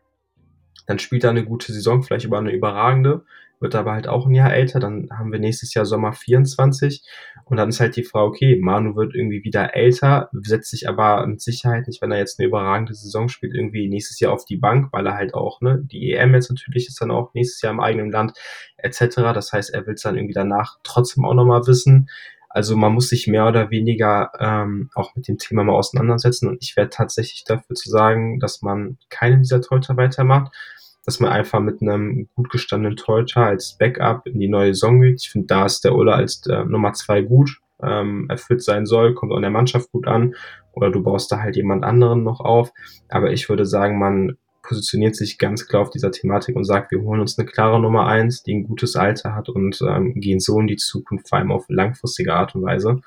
dann spielt er eine gute Saison, vielleicht über eine überragende, wird aber halt auch ein Jahr älter, dann haben wir nächstes Jahr Sommer 24 und dann ist halt die Frage, okay, Manu wird irgendwie wieder älter, setzt sich aber mit Sicherheit nicht, wenn er jetzt eine überragende Saison spielt, irgendwie nächstes Jahr auf die Bank, weil er halt auch, ne, die EM jetzt natürlich ist dann auch nächstes Jahr im eigenen Land etc. Das heißt, er will es dann irgendwie danach trotzdem auch nochmal wissen. Also man muss sich mehr oder weniger ähm, auch mit dem Thema mal auseinandersetzen und ich werde tatsächlich dafür zu sagen, dass man keinen dieser Torhüter weitermacht, dass man einfach mit einem gut gestandenen Torhüter als Backup in die neue Saison geht. Ich finde, da ist der Ulla als äh, Nummer zwei gut, ähm, erfüllt sein soll, kommt auch in der Mannschaft gut an. Oder du baust da halt jemand anderen noch auf. Aber ich würde sagen, man positioniert sich ganz klar auf dieser Thematik und sagt, wir holen uns eine klare Nummer eins, die ein gutes Alter hat und ähm, gehen so in die Zukunft, vor allem auf langfristige Art und Weise.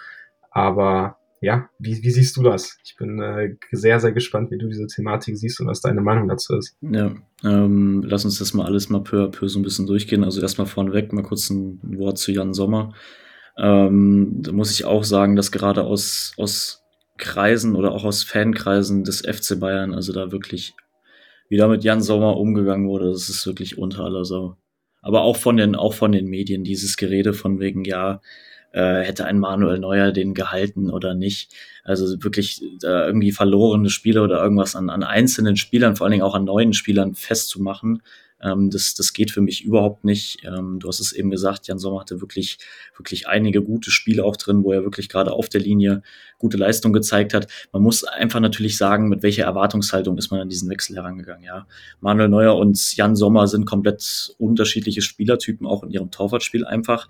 Aber ja, wie, wie siehst du das? Ich bin äh, sehr, sehr gespannt, wie du diese Thematik siehst und was deine Meinung dazu ist. Ja, ähm, lass uns das mal alles mal peu à peu so ein bisschen durchgehen. Also erstmal vorneweg mal kurz ein Wort zu Jan Sommer. Ähm, da muss ich auch sagen, dass gerade aus, aus Kreisen oder auch aus Fankreisen des FC Bayern, also da wirklich wie da mit Jan Sommer umgegangen wurde, das ist wirklich unter aller Sau. Aber auch von den, auch von den Medien, dieses Gerede von wegen, ja, äh, hätte ein Manuel Neuer den gehalten oder nicht. Also wirklich äh, irgendwie verlorene Spiele oder irgendwas an, an einzelnen Spielern, vor allen Dingen auch an neuen Spielern festzumachen, ähm, das, das geht für mich überhaupt nicht. Ähm, du hast es eben gesagt, Jan Sommer hatte wirklich, wirklich einige gute Spiele auch drin, wo er wirklich gerade auf der Linie gute Leistung gezeigt hat. Man muss einfach natürlich sagen, mit welcher Erwartungshaltung ist man an diesen Wechsel herangegangen. Ja, Manuel Neuer und Jan Sommer sind komplett unterschiedliche Spielertypen, auch in ihrem Torwartspiel einfach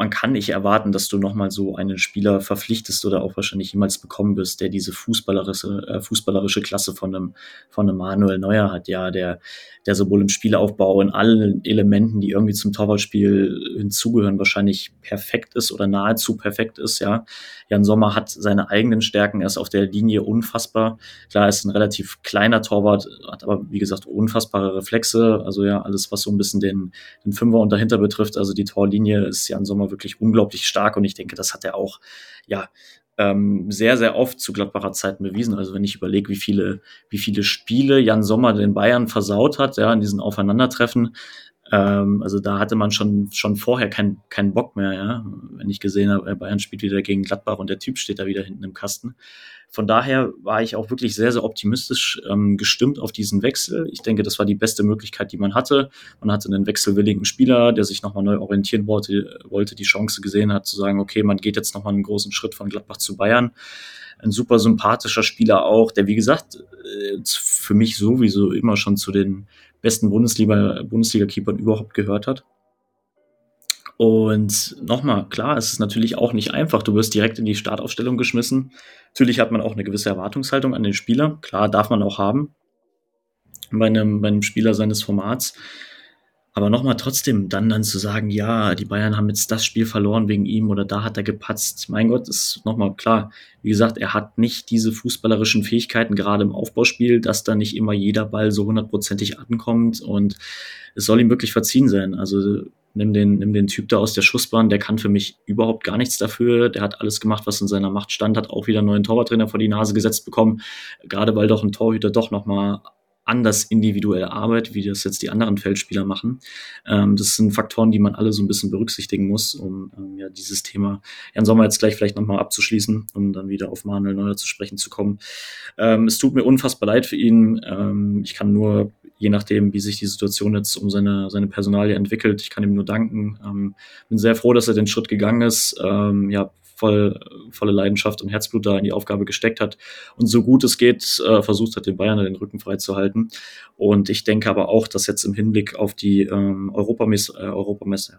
man kann nicht erwarten, dass du nochmal so einen Spieler verpflichtest oder auch wahrscheinlich jemals bekommen wirst, der diese fußballerische, äh, fußballerische Klasse von einem, von einem Manuel Neuer hat, ja, der, der sowohl im Spielaufbau in allen Elementen, die irgendwie zum Torwartspiel hinzugehören, wahrscheinlich perfekt ist oder nahezu perfekt ist, ja. Jan Sommer hat seine eigenen Stärken, er ist auf der Linie unfassbar. Klar, er ist ein relativ kleiner Torwart, hat aber, wie gesagt, unfassbare Reflexe, also ja, alles, was so ein bisschen den, den Fünfer und dahinter betrifft, also die Torlinie ist Jan Sommer wirklich unglaublich stark und ich denke, das hat er auch, ja, ähm, sehr, sehr oft zu Gladbacher Zeiten bewiesen. Also wenn ich überlege, wie viele, wie viele Spiele Jan Sommer den Bayern versaut hat, ja, in diesen Aufeinandertreffen, ähm, also da hatte man schon, schon vorher keinen keinen Bock mehr, ja. Wenn ich gesehen habe, Bayern spielt wieder gegen Gladbach und der Typ steht da wieder hinten im Kasten. Von daher war ich auch wirklich sehr, sehr optimistisch ähm, gestimmt auf diesen Wechsel. Ich denke, das war die beste Möglichkeit, die man hatte. Man hatte einen wechselwilligen Spieler, der sich nochmal neu orientieren wollte, wollte, die Chance gesehen hat, zu sagen, okay, man geht jetzt nochmal einen großen Schritt von Gladbach zu Bayern. Ein super sympathischer Spieler auch, der, wie gesagt, äh, für mich sowieso immer schon zu den besten Bundesliga, Bundesliga-Keepern überhaupt gehört hat. Und nochmal, klar, es ist natürlich auch nicht einfach. Du wirst direkt in die Startaufstellung geschmissen. Natürlich hat man auch eine gewisse Erwartungshaltung an den Spieler. Klar, darf man auch haben. Bei einem, bei einem Spieler seines Formats. Aber nochmal trotzdem, dann dann zu sagen, ja, die Bayern haben jetzt das Spiel verloren wegen ihm oder da hat er gepatzt. Mein Gott, ist nochmal klar. Wie gesagt, er hat nicht diese fußballerischen Fähigkeiten, gerade im Aufbauspiel, dass da nicht immer jeder Ball so hundertprozentig ankommt und es soll ihm wirklich verziehen sein. Also nimm den, nimm den Typ da aus der Schussbahn, der kann für mich überhaupt gar nichts dafür. Der hat alles gemacht, was in seiner Macht stand, hat auch wieder einen neuen Torwarttrainer vor die Nase gesetzt bekommen, gerade weil doch ein Torhüter doch nochmal anders individuell arbeitet, wie das jetzt die anderen Feldspieler machen. Ähm, das sind Faktoren, die man alle so ein bisschen berücksichtigen muss, um ähm, ja dieses Thema Jan Sommer jetzt gleich vielleicht nochmal abzuschließen, um dann wieder auf Manuel Neuer zu sprechen zu kommen. Ähm, es tut mir unfassbar leid für ihn. Ähm, ich kann nur je nachdem, wie sich die Situation jetzt um seine, seine Personalie entwickelt. Ich kann ihm nur danken. Ähm, bin sehr froh, dass er den Schritt gegangen ist. Ähm, ja, voll, volle Leidenschaft und Herzblut da in die Aufgabe gesteckt hat und so gut es geht äh, versucht hat, den Bayern den Rücken frei zu halten. Und ich denke aber auch, dass jetzt im Hinblick auf die ähm, Europameister, äh, Europameister,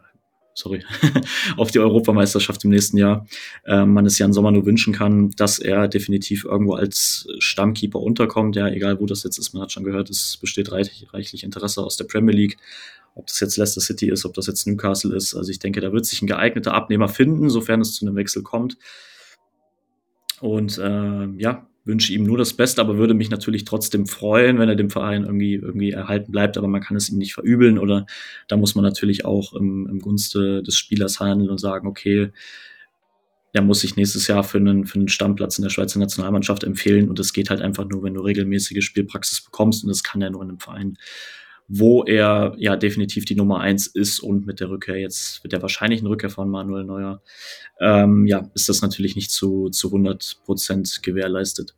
sorry, auf die Europameisterschaft im nächsten Jahr, äh, man es Jan Sommer nur wünschen kann, dass er definitiv irgendwo als Stammkeeper unterkommt. Ja, egal wo das jetzt ist, man hat schon gehört, es besteht reich, reichlich Interesse aus der Premier League. Ob das jetzt Leicester City ist, ob das jetzt Newcastle ist. Also ich denke, da wird sich ein geeigneter Abnehmer finden, sofern es zu einem Wechsel kommt. Und äh, ja, wünsche ihm nur das Beste, aber würde mich natürlich trotzdem freuen, wenn er dem Verein irgendwie, irgendwie erhalten bleibt, aber man kann es ihm nicht verübeln oder da muss man natürlich auch im, im Gunste des Spielers handeln und sagen, okay, er muss sich nächstes Jahr für einen, für einen Stammplatz in der Schweizer Nationalmannschaft empfehlen und das geht halt einfach nur, wenn du regelmäßige Spielpraxis bekommst und das kann er nur in einem Verein wo er ja definitiv die Nummer eins ist und mit der Rückkehr jetzt, mit der wahrscheinlichen Rückkehr von Manuel Neuer, ähm, ja, ist das natürlich nicht zu, zu 100 Prozent gewährleistet.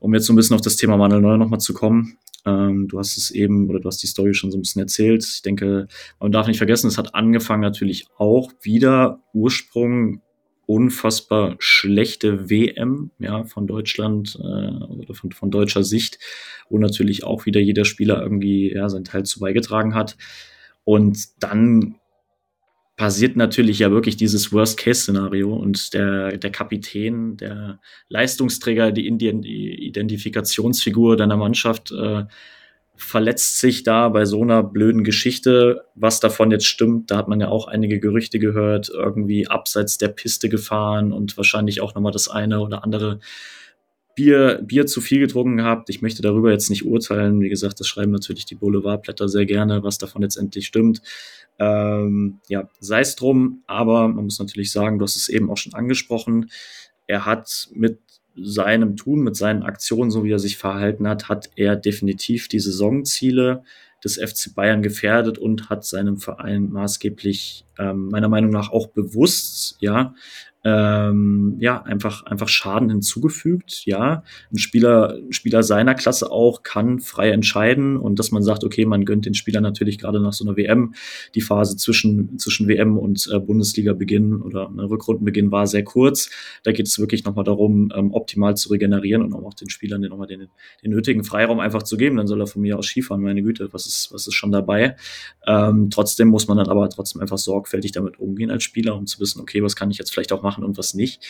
Um jetzt so ein bisschen auf das Thema Manuel Neuer nochmal zu kommen, ähm, du hast es eben, oder du hast die Story schon so ein bisschen erzählt. Ich denke, man darf nicht vergessen, es hat angefangen natürlich auch wieder Ursprung unfassbar schlechte WM ja, von Deutschland äh, oder von, von deutscher Sicht, wo natürlich auch wieder jeder Spieler irgendwie ja, seinen Teil zu beigetragen hat. Und dann passiert natürlich ja wirklich dieses Worst-Case-Szenario und der, der Kapitän, der Leistungsträger, die Identifikationsfigur deiner Mannschaft äh, verletzt sich da bei so einer blöden Geschichte. Was davon jetzt stimmt, da hat man ja auch einige Gerüchte gehört, irgendwie abseits der Piste gefahren und wahrscheinlich auch nochmal das eine oder andere Bier, Bier zu viel getrunken gehabt. Ich möchte darüber jetzt nicht urteilen. Wie gesagt, das schreiben natürlich die Boulevardblätter sehr gerne, was davon jetzt endlich stimmt. Ähm, ja, sei es drum, aber man muss natürlich sagen, du hast es eben auch schon angesprochen. Er hat mit seinem Tun, mit seinen Aktionen, so wie er sich verhalten hat, hat er definitiv die Saisonziele des FC Bayern gefährdet und hat seinem Verein maßgeblich ähm, meiner Meinung nach auch bewusst ja ähm, ja, einfach, einfach Schaden hinzugefügt. Ja, ein Spieler, ein Spieler seiner Klasse auch kann frei entscheiden und dass man sagt, okay, man gönnt den Spieler natürlich gerade nach so einer WM. Die Phase zwischen, zwischen WM und äh, Bundesliga-Beginn oder ne, Rückrundenbeginn war sehr kurz. Da geht es wirklich nochmal darum, ähm, optimal zu regenerieren und auch den Spielern nochmal den, den nötigen Freiraum einfach zu geben. Dann soll er von mir aus Skifahren, meine Güte, was ist, was ist schon dabei? Ähm, trotzdem muss man dann aber trotzdem einfach sorgfältig damit umgehen als Spieler, um zu wissen, okay, was kann ich jetzt vielleicht auch machen und was nicht.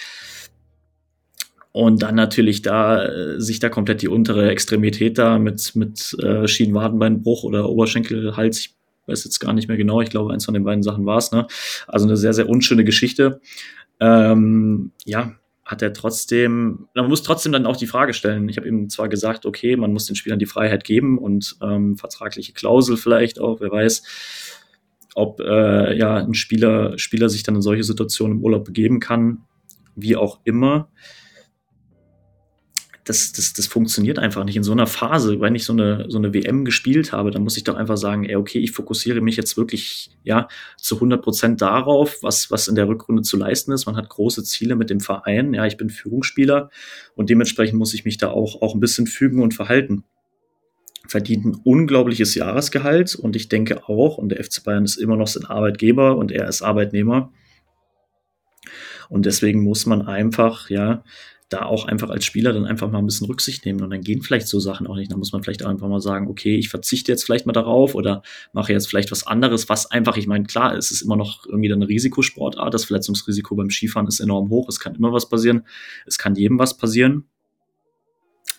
Und dann natürlich da äh, sich da komplett die untere Extremität da mit, mit äh, Schienenwadenbeinbruch oder Oberschenkelhals, ich weiß jetzt gar nicht mehr genau, ich glaube, eins von den beiden Sachen war es. Ne? Also eine sehr, sehr unschöne Geschichte. Ähm, ja, hat er trotzdem, man muss trotzdem dann auch die Frage stellen. Ich habe ihm zwar gesagt, okay, man muss den Spielern die Freiheit geben und ähm, vertragliche Klausel vielleicht auch, wer weiß ob äh, ja ein Spieler, Spieler sich dann in solche Situationen im Urlaub begeben kann, wie auch immer. Das, das, das funktioniert einfach nicht in so einer Phase. Wenn ich so eine, so eine WM gespielt habe, dann muss ich doch einfach sagen, ey, okay, ich fokussiere mich jetzt wirklich ja, zu 100 Prozent darauf, was, was in der Rückrunde zu leisten ist. Man hat große Ziele mit dem Verein. Ja, ich bin Führungsspieler und dementsprechend muss ich mich da auch, auch ein bisschen fügen und verhalten verdient ein unglaubliches Jahresgehalt und ich denke auch, und der FC Bayern ist immer noch sein Arbeitgeber und er ist Arbeitnehmer. Und deswegen muss man einfach, ja, da auch einfach als Spieler dann einfach mal ein bisschen Rücksicht nehmen und dann gehen vielleicht so Sachen auch nicht. Da muss man vielleicht einfach mal sagen, okay, ich verzichte jetzt vielleicht mal darauf oder mache jetzt vielleicht was anderes, was einfach, ich meine, klar, es ist immer noch irgendwie dann eine Risikosportart. Das Verletzungsrisiko beim Skifahren ist enorm hoch. Es kann immer was passieren. Es kann jedem was passieren.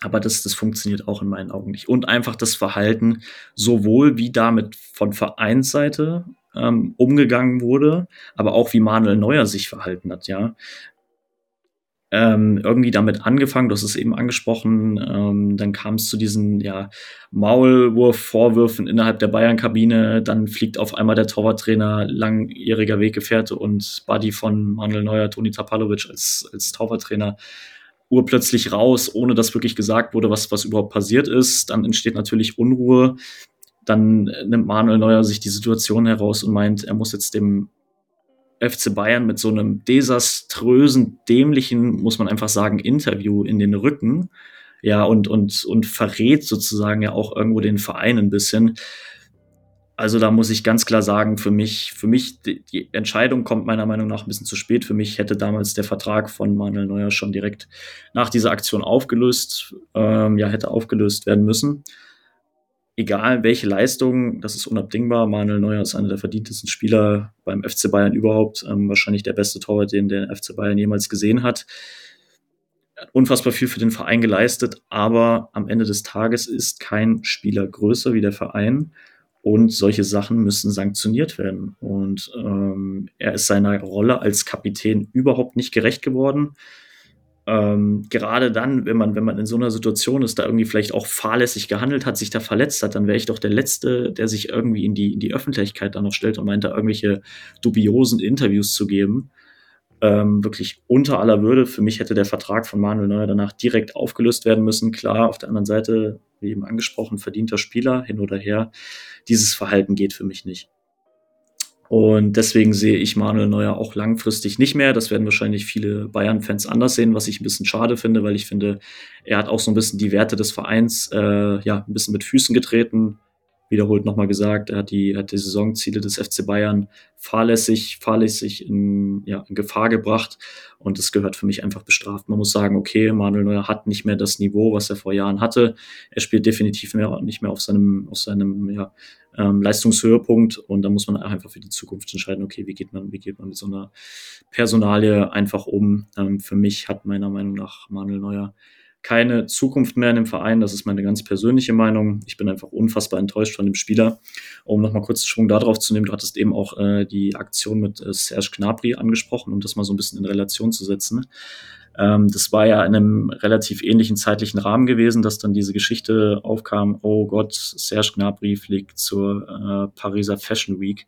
Aber das, das funktioniert auch in meinen Augen nicht. Und einfach das Verhalten, sowohl wie damit von Vereinsseite ähm, umgegangen wurde, aber auch wie Manuel Neuer sich verhalten hat, ja. Ähm, irgendwie damit angefangen, du hast es eben angesprochen, ähm, dann kam es zu diesen ja, Maulwurf-Vorwürfen innerhalb der Bayern-Kabine, dann fliegt auf einmal der Torwarttrainer, langjähriger Weggefährte und Buddy von Manuel Neuer, Toni Tapalovic als, als Torwarttrainer, urplötzlich raus, ohne dass wirklich gesagt wurde, was, was überhaupt passiert ist. Dann entsteht natürlich Unruhe. Dann nimmt Manuel Neuer sich die Situation heraus und meint, er muss jetzt dem FC Bayern mit so einem desaströsen, dämlichen, muss man einfach sagen, Interview in den Rücken. Ja, und, und, und verrät sozusagen ja auch irgendwo den Verein ein bisschen. Also da muss ich ganz klar sagen, für mich, für mich, die, Entscheidung kommt meiner Meinung nach ein bisschen zu spät. Für mich hätte damals der Vertrag von Manuel Neuer schon direkt nach dieser Aktion aufgelöst, ähm, ja, hätte aufgelöst werden müssen. Egal welche Leistung, das ist unabdingbar. Manuel Neuer ist einer der verdientesten Spieler beim FC Bayern überhaupt. Ähm, wahrscheinlich der beste Torwart, den der FC Bayern jemals gesehen hat. Unfassbar viel für den Verein geleistet, aber am Ende des Tages ist kein Spieler größer wie der Verein. Und solche Sachen müssen sanktioniert werden. Und ähm, er ist seiner Rolle als Kapitän überhaupt nicht gerecht geworden. Ähm, gerade dann, wenn man, wenn man in so einer Situation ist, da irgendwie vielleicht auch fahrlässig gehandelt hat, sich da verletzt hat, dann wäre ich doch der Letzte, der sich irgendwie in die, in die Öffentlichkeit dann noch stellt und meint, da irgendwelche dubiosen Interviews zu geben. Ähm, wirklich unter aller Würde. Für mich hätte der Vertrag von Manuel Neuer danach direkt aufgelöst werden müssen. Klar, auf der anderen Seite, wie eben angesprochen, verdienter Spieler hin oder her dieses Verhalten geht für mich nicht. Und deswegen sehe ich Manuel Neuer auch langfristig nicht mehr. Das werden wahrscheinlich viele Bayern-Fans anders sehen, was ich ein bisschen schade finde, weil ich finde, er hat auch so ein bisschen die Werte des Vereins äh, ja ein bisschen mit Füßen getreten wiederholt nochmal gesagt, er hat die, hat die Saisonziele des FC Bayern fahrlässig, fahrlässig in, ja, in Gefahr gebracht und das gehört für mich einfach bestraft. Man muss sagen, okay, Manuel Neuer hat nicht mehr das Niveau, was er vor Jahren hatte. Er spielt definitiv mehr, nicht mehr auf seinem, auf seinem ja, ähm, Leistungshöhepunkt und da muss man einfach für die Zukunft entscheiden, okay, wie geht man, wie geht man mit so einer Personalie einfach um. Ähm, für mich hat meiner Meinung nach Manuel Neuer keine Zukunft mehr in dem Verein. Das ist meine ganz persönliche Meinung. Ich bin einfach unfassbar enttäuscht von dem Spieler. Um nochmal kurz Schwung darauf zu nehmen, du hattest eben auch äh, die Aktion mit äh, Serge Gnabry angesprochen, um das mal so ein bisschen in Relation zu setzen. Ähm, das war ja in einem relativ ähnlichen zeitlichen Rahmen gewesen, dass dann diese Geschichte aufkam, oh Gott, Serge Gnabry fliegt zur äh, Pariser Fashion Week.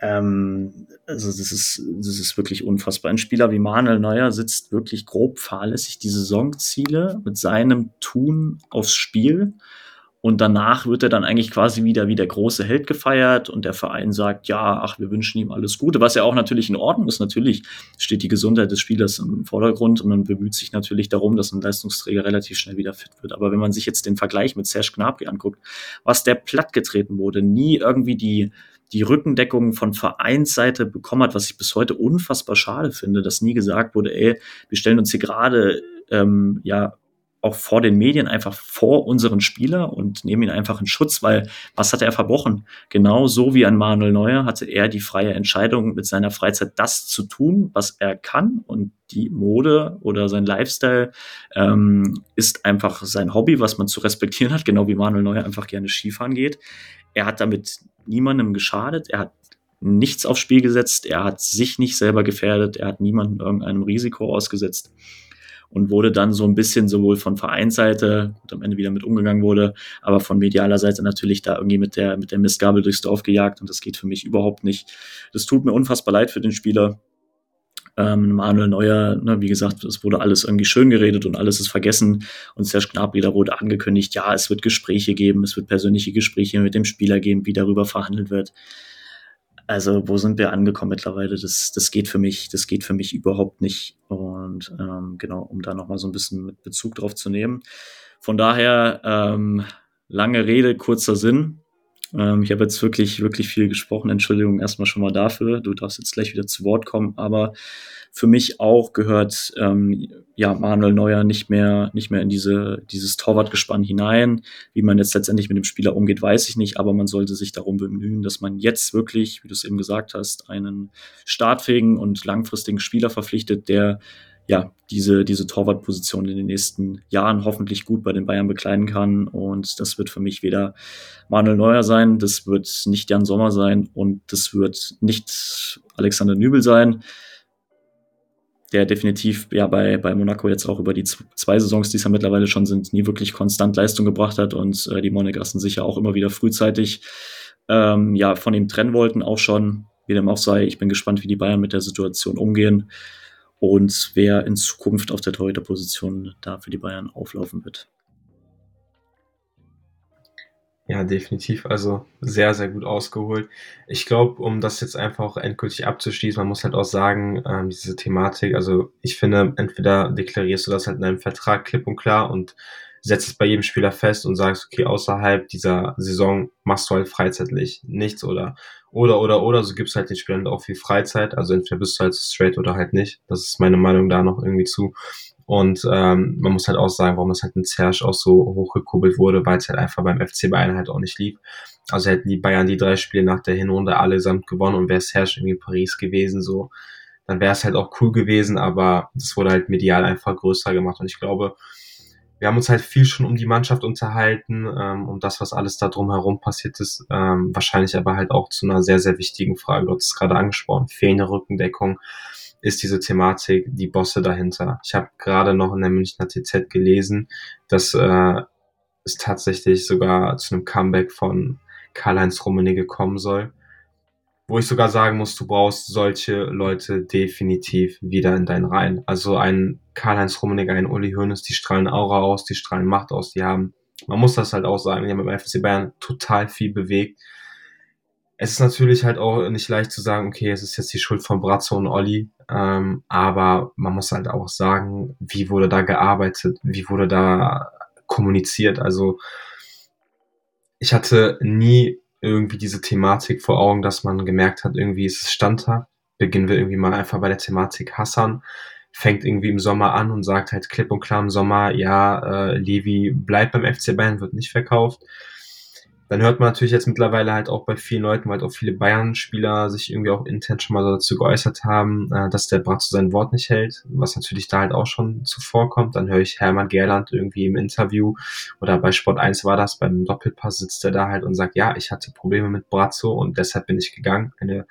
Ähm, also das ist, das ist wirklich unfassbar. Ein Spieler wie Manuel Neuer sitzt wirklich grob fahrlässig die Saisonziele mit seinem Tun aufs Spiel Und danach wird er dann eigentlich quasi wieder wie der große Held gefeiert und der Verein sagt, ja, ach, wir wünschen ihm alles Gute, was ja auch natürlich in Ordnung ist. Natürlich steht die Gesundheit des Spielers im Vordergrund und man bemüht sich natürlich darum, dass ein Leistungsträger relativ schnell wieder fit wird. Aber wenn man sich jetzt den Vergleich mit Serge Gnabry anguckt, was der plattgetreten wurde, nie irgendwie die, die Rückendeckung von Vereinsseite bekommen hat, was ich bis heute unfassbar schade finde, dass nie gesagt wurde, ey, wir stellen uns hier gerade ähm, ja auch vor den Medien einfach vor unseren Spieler und nehmen ihn einfach in Schutz, weil was hat er verbrochen? Genau so wie ein Manuel Neuer hatte er die freie Entscheidung, mit seiner Freizeit das zu tun, was er kann und die Mode oder sein Lifestyle ähm, ist einfach sein Hobby, was man zu respektieren hat, genau wie Manuel Neuer einfach gerne Skifahren geht. Er hat damit niemandem geschadet, er hat nichts aufs Spiel gesetzt, er hat sich nicht selber gefährdet, er hat niemandem irgendeinem Risiko ausgesetzt und wurde dann so ein bisschen sowohl von Vereinsseite, gut, am Ende wieder mit umgegangen wurde, aber von medialer Seite natürlich da irgendwie mit der, mit der Mistgabel durchs Dorf gejagt und das geht für mich überhaupt nicht. Das tut mir unfassbar leid für den Spieler. Ähm, Manuel Neuer, ne, wie gesagt, es wurde alles irgendwie schön geredet und alles ist vergessen. Und Serge Gnabry, da wurde angekündigt, ja, es wird Gespräche geben, es wird persönliche Gespräche mit dem Spieler geben, wie darüber verhandelt wird. Also, wo sind wir angekommen mittlerweile? Das, das geht für mich, das geht für mich überhaupt nicht. Und ähm, genau, um da nochmal so ein bisschen mit Bezug drauf zu nehmen. Von daher, ähm, lange Rede, kurzer Sinn. Ähm, ich habe jetzt wirklich, wirklich viel gesprochen. Entschuldigung erstmal schon mal dafür. Du darfst jetzt gleich wieder zu Wort kommen, aber für mich auch gehört ähm, ja Manuel Neuer nicht mehr nicht mehr in diese dieses Torwartgespann hinein. Wie man jetzt letztendlich mit dem Spieler umgeht, weiß ich nicht, aber man sollte sich darum bemühen, dass man jetzt wirklich, wie du es eben gesagt hast, einen startfähigen und langfristigen Spieler verpflichtet, der ja, diese, diese Torwartposition in den nächsten Jahren hoffentlich gut bei den Bayern bekleiden kann. Und das wird für mich weder Manuel Neuer sein, das wird nicht Jan Sommer sein und das wird nicht Alexander Nübel sein der definitiv ja bei, bei Monaco jetzt auch über die zwei Saisons, die es ja mittlerweile schon sind, nie wirklich konstant Leistung gebracht hat und äh, die Monegassen sicher auch immer wieder frühzeitig ähm, ja von ihm trennen wollten, auch schon, wie dem auch sei. Ich bin gespannt, wie die Bayern mit der Situation umgehen und wer in Zukunft auf der Torhüterposition da für die Bayern auflaufen wird. Ja, definitiv. Also sehr, sehr gut ausgeholt. Ich glaube, um das jetzt einfach endgültig abzuschließen, man muss halt auch sagen, ähm, diese Thematik, also ich finde, entweder deklarierst du das halt in deinem Vertrag klipp und klar und setzt es bei jedem Spieler fest und sagst, okay, außerhalb dieser Saison machst du halt freizeitlich nichts oder oder oder oder so gibst halt den Spielern auch viel Freizeit. Also entweder bist du halt straight oder halt nicht. Das ist meine Meinung da noch irgendwie zu. Und ähm, man muss halt auch sagen, warum das halt in Serge auch so hochgekurbelt wurde, weil es halt einfach beim FC Bayern halt auch nicht lief. Also hätten die Bayern die drei Spiele nach der Hinrunde allesamt gewonnen und wäre Serge irgendwie in Paris gewesen, so, dann wäre es halt auch cool gewesen, aber es wurde halt medial einfach größer gemacht. Und ich glaube, wir haben uns halt viel schon um die Mannschaft unterhalten, ähm, um das, was alles da drumherum passiert ist, ähm, wahrscheinlich aber halt auch zu einer sehr, sehr wichtigen Frage. Du hast es gerade angesprochen, fehlende Rückendeckung ist diese Thematik die Bosse dahinter. Ich habe gerade noch in der Münchner TZ gelesen, dass äh, es tatsächlich sogar zu einem Comeback von Karl-Heinz Rummenigge kommen soll. Wo ich sogar sagen muss, du brauchst solche Leute definitiv wieder in deinen Reihen. Also ein Karl-Heinz Rummenigge, ein Uli Hoeneß, die strahlen Aura aus, die strahlen Macht aus, die haben, man muss das halt auch sagen, die haben beim FC Bayern total viel bewegt es ist natürlich halt auch nicht leicht zu sagen, okay, es ist jetzt die Schuld von Brazzo und Olli, ähm, aber man muss halt auch sagen, wie wurde da gearbeitet, wie wurde da kommuniziert. Also ich hatte nie irgendwie diese Thematik vor Augen, dass man gemerkt hat, irgendwie ist es Standhaft. Beginnen wir irgendwie mal einfach bei der Thematik Hassan. Fängt irgendwie im Sommer an und sagt halt klipp und klar im Sommer, ja, äh, Levi bleibt beim FC Bayern, wird nicht verkauft dann hört man natürlich jetzt mittlerweile halt auch bei vielen Leuten, weil halt auch viele Bayern-Spieler sich irgendwie auch intern schon mal dazu geäußert haben, äh, dass der Bratzo sein Wort nicht hält, was natürlich da halt auch schon zuvorkommt. Dann höre ich Hermann Gerland irgendwie im Interview oder bei Sport 1 war das, beim Doppelpass sitzt er da halt und sagt, ja, ich hatte Probleme mit Brazzo und deshalb bin ich gegangen. Eine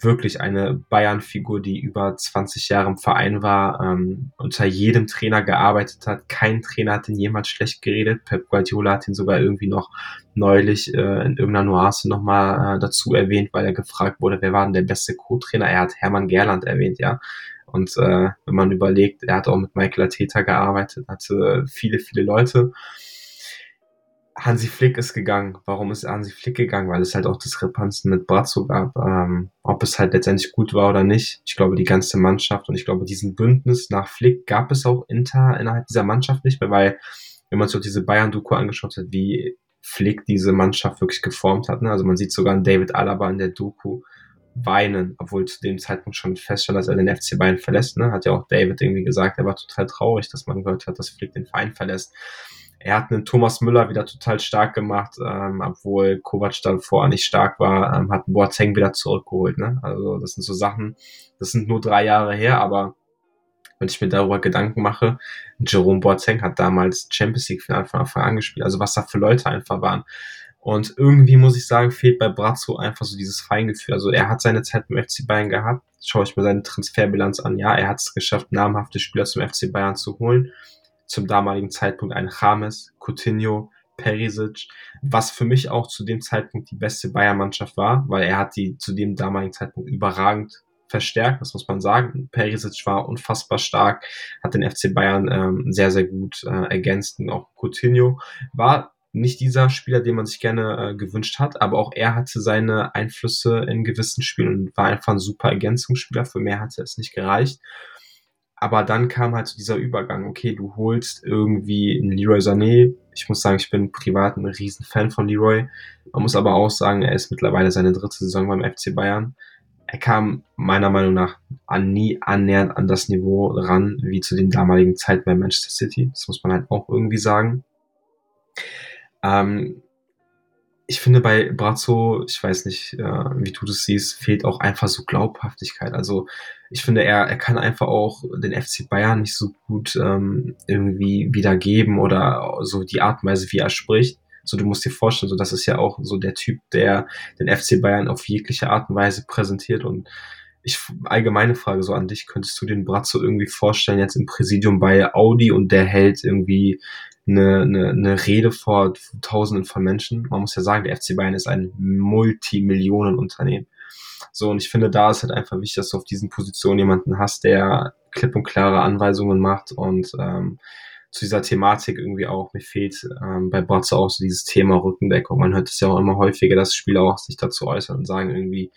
wirklich eine Bayern-Figur, die über 20 Jahre im Verein war, ähm, unter jedem Trainer gearbeitet hat. Kein Trainer hat ihn jemals schlecht geredet. Pep Guardiola hat ihn sogar irgendwie noch neulich äh, in irgendeiner Nuance nochmal äh, dazu erwähnt, weil er gefragt wurde, wer war denn der beste Co-Trainer? Er hat Hermann Gerland erwähnt, ja. Und äh, wenn man überlegt, er hat auch mit Michael Arteta gearbeitet, hatte viele, viele Leute Hansi Flick ist gegangen. Warum ist Hansi Flick gegangen? Weil es halt auch Diskrepanzen mit Brazzo gab. Ähm, ob es halt letztendlich gut war oder nicht. Ich glaube, die ganze Mannschaft und ich glaube, diesen Bündnis nach Flick gab es auch inter, innerhalb dieser Mannschaft nicht mehr, weil wenn man sich auch diese Bayern-Doku angeschaut hat, wie Flick diese Mannschaft wirklich geformt hat. Ne? Also man sieht sogar David Alaba in der Doku weinen, obwohl zu dem Zeitpunkt schon feststand, dass er den FC Bayern verlässt. Ne? Hat ja auch David irgendwie gesagt, er war total traurig, dass man gehört hat, dass Flick den Verein verlässt. Er hat einen Thomas Müller wieder total stark gemacht, ähm, obwohl Kovac dann vorher nicht stark war, ähm, hat Boateng wieder zurückgeholt. Ne? Also das sind so Sachen, das sind nur drei Jahre her, aber wenn ich mir darüber Gedanken mache, Jerome Boateng hat damals Champions League von Anfang an gespielt, also was da für Leute einfach waren. Und irgendwie muss ich sagen, fehlt bei Brazzo einfach so dieses Feingefühl. Also er hat seine Zeit beim FC Bayern gehabt. Schaue ich mir seine Transferbilanz an. Ja, er hat es geschafft, namhafte Spieler zum FC Bayern zu holen. Zum damaligen Zeitpunkt ein James, Coutinho, Perisic, was für mich auch zu dem Zeitpunkt die beste Bayern-Mannschaft war, weil er hat die zu dem damaligen Zeitpunkt überragend verstärkt, das muss man sagen. Perisic war unfassbar stark, hat den FC Bayern ähm, sehr, sehr gut äh, ergänzt und auch Coutinho war nicht dieser Spieler, den man sich gerne äh, gewünscht hat, aber auch er hatte seine Einflüsse in gewissen Spielen und war einfach ein super Ergänzungsspieler. Für mehr hatte es nicht gereicht. Aber dann kam halt so dieser Übergang, okay, du holst irgendwie einen Leroy Sané. Ich muss sagen, ich bin privat ein riesen Fan von Leroy. Man muss aber auch sagen, er ist mittlerweile seine dritte Saison beim FC Bayern er kam meiner Meinung nach an nie annähernd an das Niveau ran, wie zu den damaligen Zeiten bei Manchester City. Das muss man halt auch irgendwie sagen. Ähm, ich finde bei Brazzo, ich weiß nicht, äh, wie du das siehst, fehlt auch einfach so Glaubhaftigkeit. Also ich finde, er, er kann einfach auch den FC Bayern nicht so gut ähm, irgendwie wiedergeben oder so die Art und Weise, wie er spricht. So, du musst dir vorstellen, so, das ist ja auch so der Typ, der den FC Bayern auf jegliche Art und Weise präsentiert und ich, allgemeine Frage so an dich, könntest du den Brazzo irgendwie vorstellen, jetzt im Präsidium bei Audi und der hält irgendwie eine, eine, eine Rede vor Tausenden von Menschen? Man muss ja sagen, der FC Bayern ist ein Multimillionenunternehmen. So, und ich finde, da ist halt einfach wichtig, dass du auf diesen Positionen jemanden hast, der klipp und klare Anweisungen macht und ähm, zu dieser Thematik irgendwie auch, mir fehlt ähm, bei Bots auch so dieses Thema Rückendeckung. Man hört es ja auch immer häufiger, dass Spieler auch sich dazu äußern und sagen irgendwie,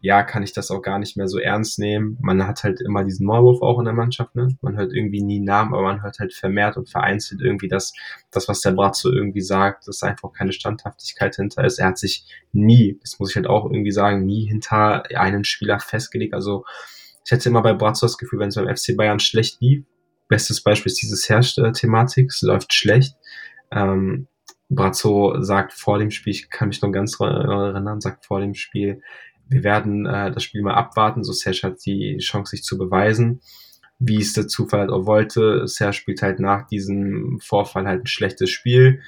ja, kann ich das auch gar nicht mehr so ernst nehmen. Man hat halt immer diesen Maulwurf auch in der Mannschaft, ne? Man hört irgendwie nie Namen, aber man hört halt vermehrt und vereinzelt irgendwie, dass das, was der Bratzo irgendwie sagt, dass einfach keine Standhaftigkeit hinter ist. Er hat sich nie, das muss ich halt auch irgendwie sagen, nie hinter einen Spieler festgelegt. Also ich hätte immer bei Bratzo das Gefühl, wenn es beim FC Bayern schlecht lief, Bestes Beispiel ist dieses Herrscher-Thematik. Es läuft schlecht. Ähm, Brazzo sagt vor dem Spiel, ich kann mich noch ganz erinnern, sagt vor dem Spiel, wir werden äh, das Spiel mal abwarten, so Serge hat die Chance, sich zu beweisen. Wie es der Zufall halt auch wollte, Serge spielt halt nach diesem Vorfall halt ein schlechtes Spiel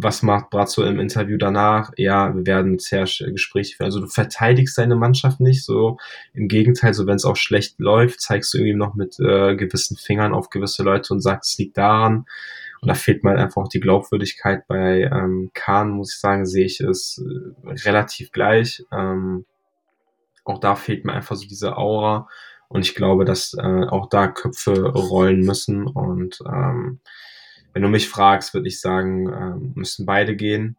was macht Brazzo im Interview danach? Ja, wir werden Serge Gespräche führen. Also du verteidigst deine Mannschaft nicht, so im Gegenteil, so wenn es auch schlecht läuft, zeigst du irgendwie noch mit äh, gewissen Fingern auf gewisse Leute und sagst, es liegt daran. Und da fehlt mir einfach auch die Glaubwürdigkeit. Bei ähm, Kahn, muss ich sagen, sehe ich es äh, relativ gleich. Ähm, auch da fehlt mir einfach so diese Aura. Und ich glaube, dass äh, auch da Köpfe rollen müssen. Und ähm, wenn du mich fragst, würde ich sagen, ähm, müssen beide gehen.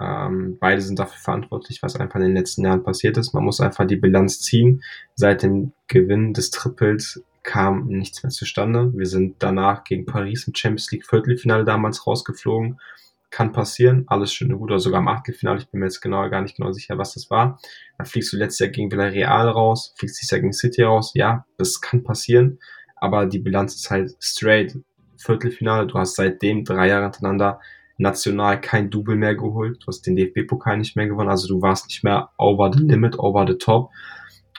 Ähm, beide sind dafür verantwortlich, was einfach in den letzten Jahren passiert ist. Man muss einfach die Bilanz ziehen. Seit dem Gewinn des Triples kam nichts mehr zustande. Wir sind danach gegen Paris im Champions League Viertelfinale damals rausgeflogen. Kann passieren, alles schön und gut, oder sogar im Achtelfinale. Ich bin mir jetzt genau gar nicht genau sicher, was das war. Dann fliegst du letztes Jahr gegen Villarreal raus, fliegst dieses Jahr gegen City raus. Ja, das kann passieren, aber die Bilanz ist halt straight Viertelfinale. Du hast seitdem drei Jahre hintereinander national kein Double mehr geholt. Du hast den DFB-Pokal nicht mehr gewonnen. Also du warst nicht mehr over the limit, over the top.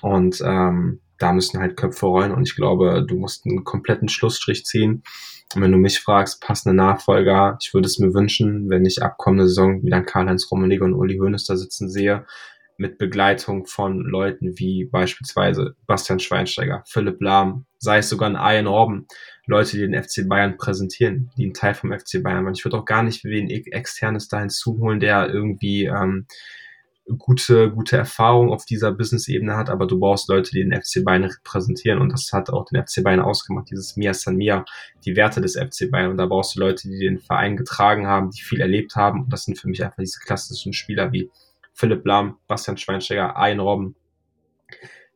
Und ähm, da müssen halt Köpfe rollen. Und ich glaube, du musst einen kompletten Schlussstrich ziehen. Wenn du mich fragst, passende Nachfolger, ich würde es mir wünschen, wenn ich abkommende Saison wieder Karl-Heinz Rummenigge und Uli Hoeneß da sitzen sehe, mit Begleitung von Leuten wie beispielsweise Bastian Schweinsteiger, Philipp Lahm, sei es sogar ein Ian Robben, Leute, die den FC Bayern präsentieren, die ein Teil vom FC Bayern waren. Ich würde auch gar nicht wen externes dahin zuholen, der irgendwie ähm, gute, gute Erfahrung auf dieser Business-Ebene hat, aber du brauchst Leute, die den FC Bayern repräsentieren und das hat auch den FC Bayern ausgemacht, dieses Mia San Mia, die Werte des FC Bayern und da brauchst du Leute, die den Verein getragen haben, die viel erlebt haben und das sind für mich einfach diese klassischen Spieler wie Philipp Lahm, Bastian Schweinsteiger, Ein Robben,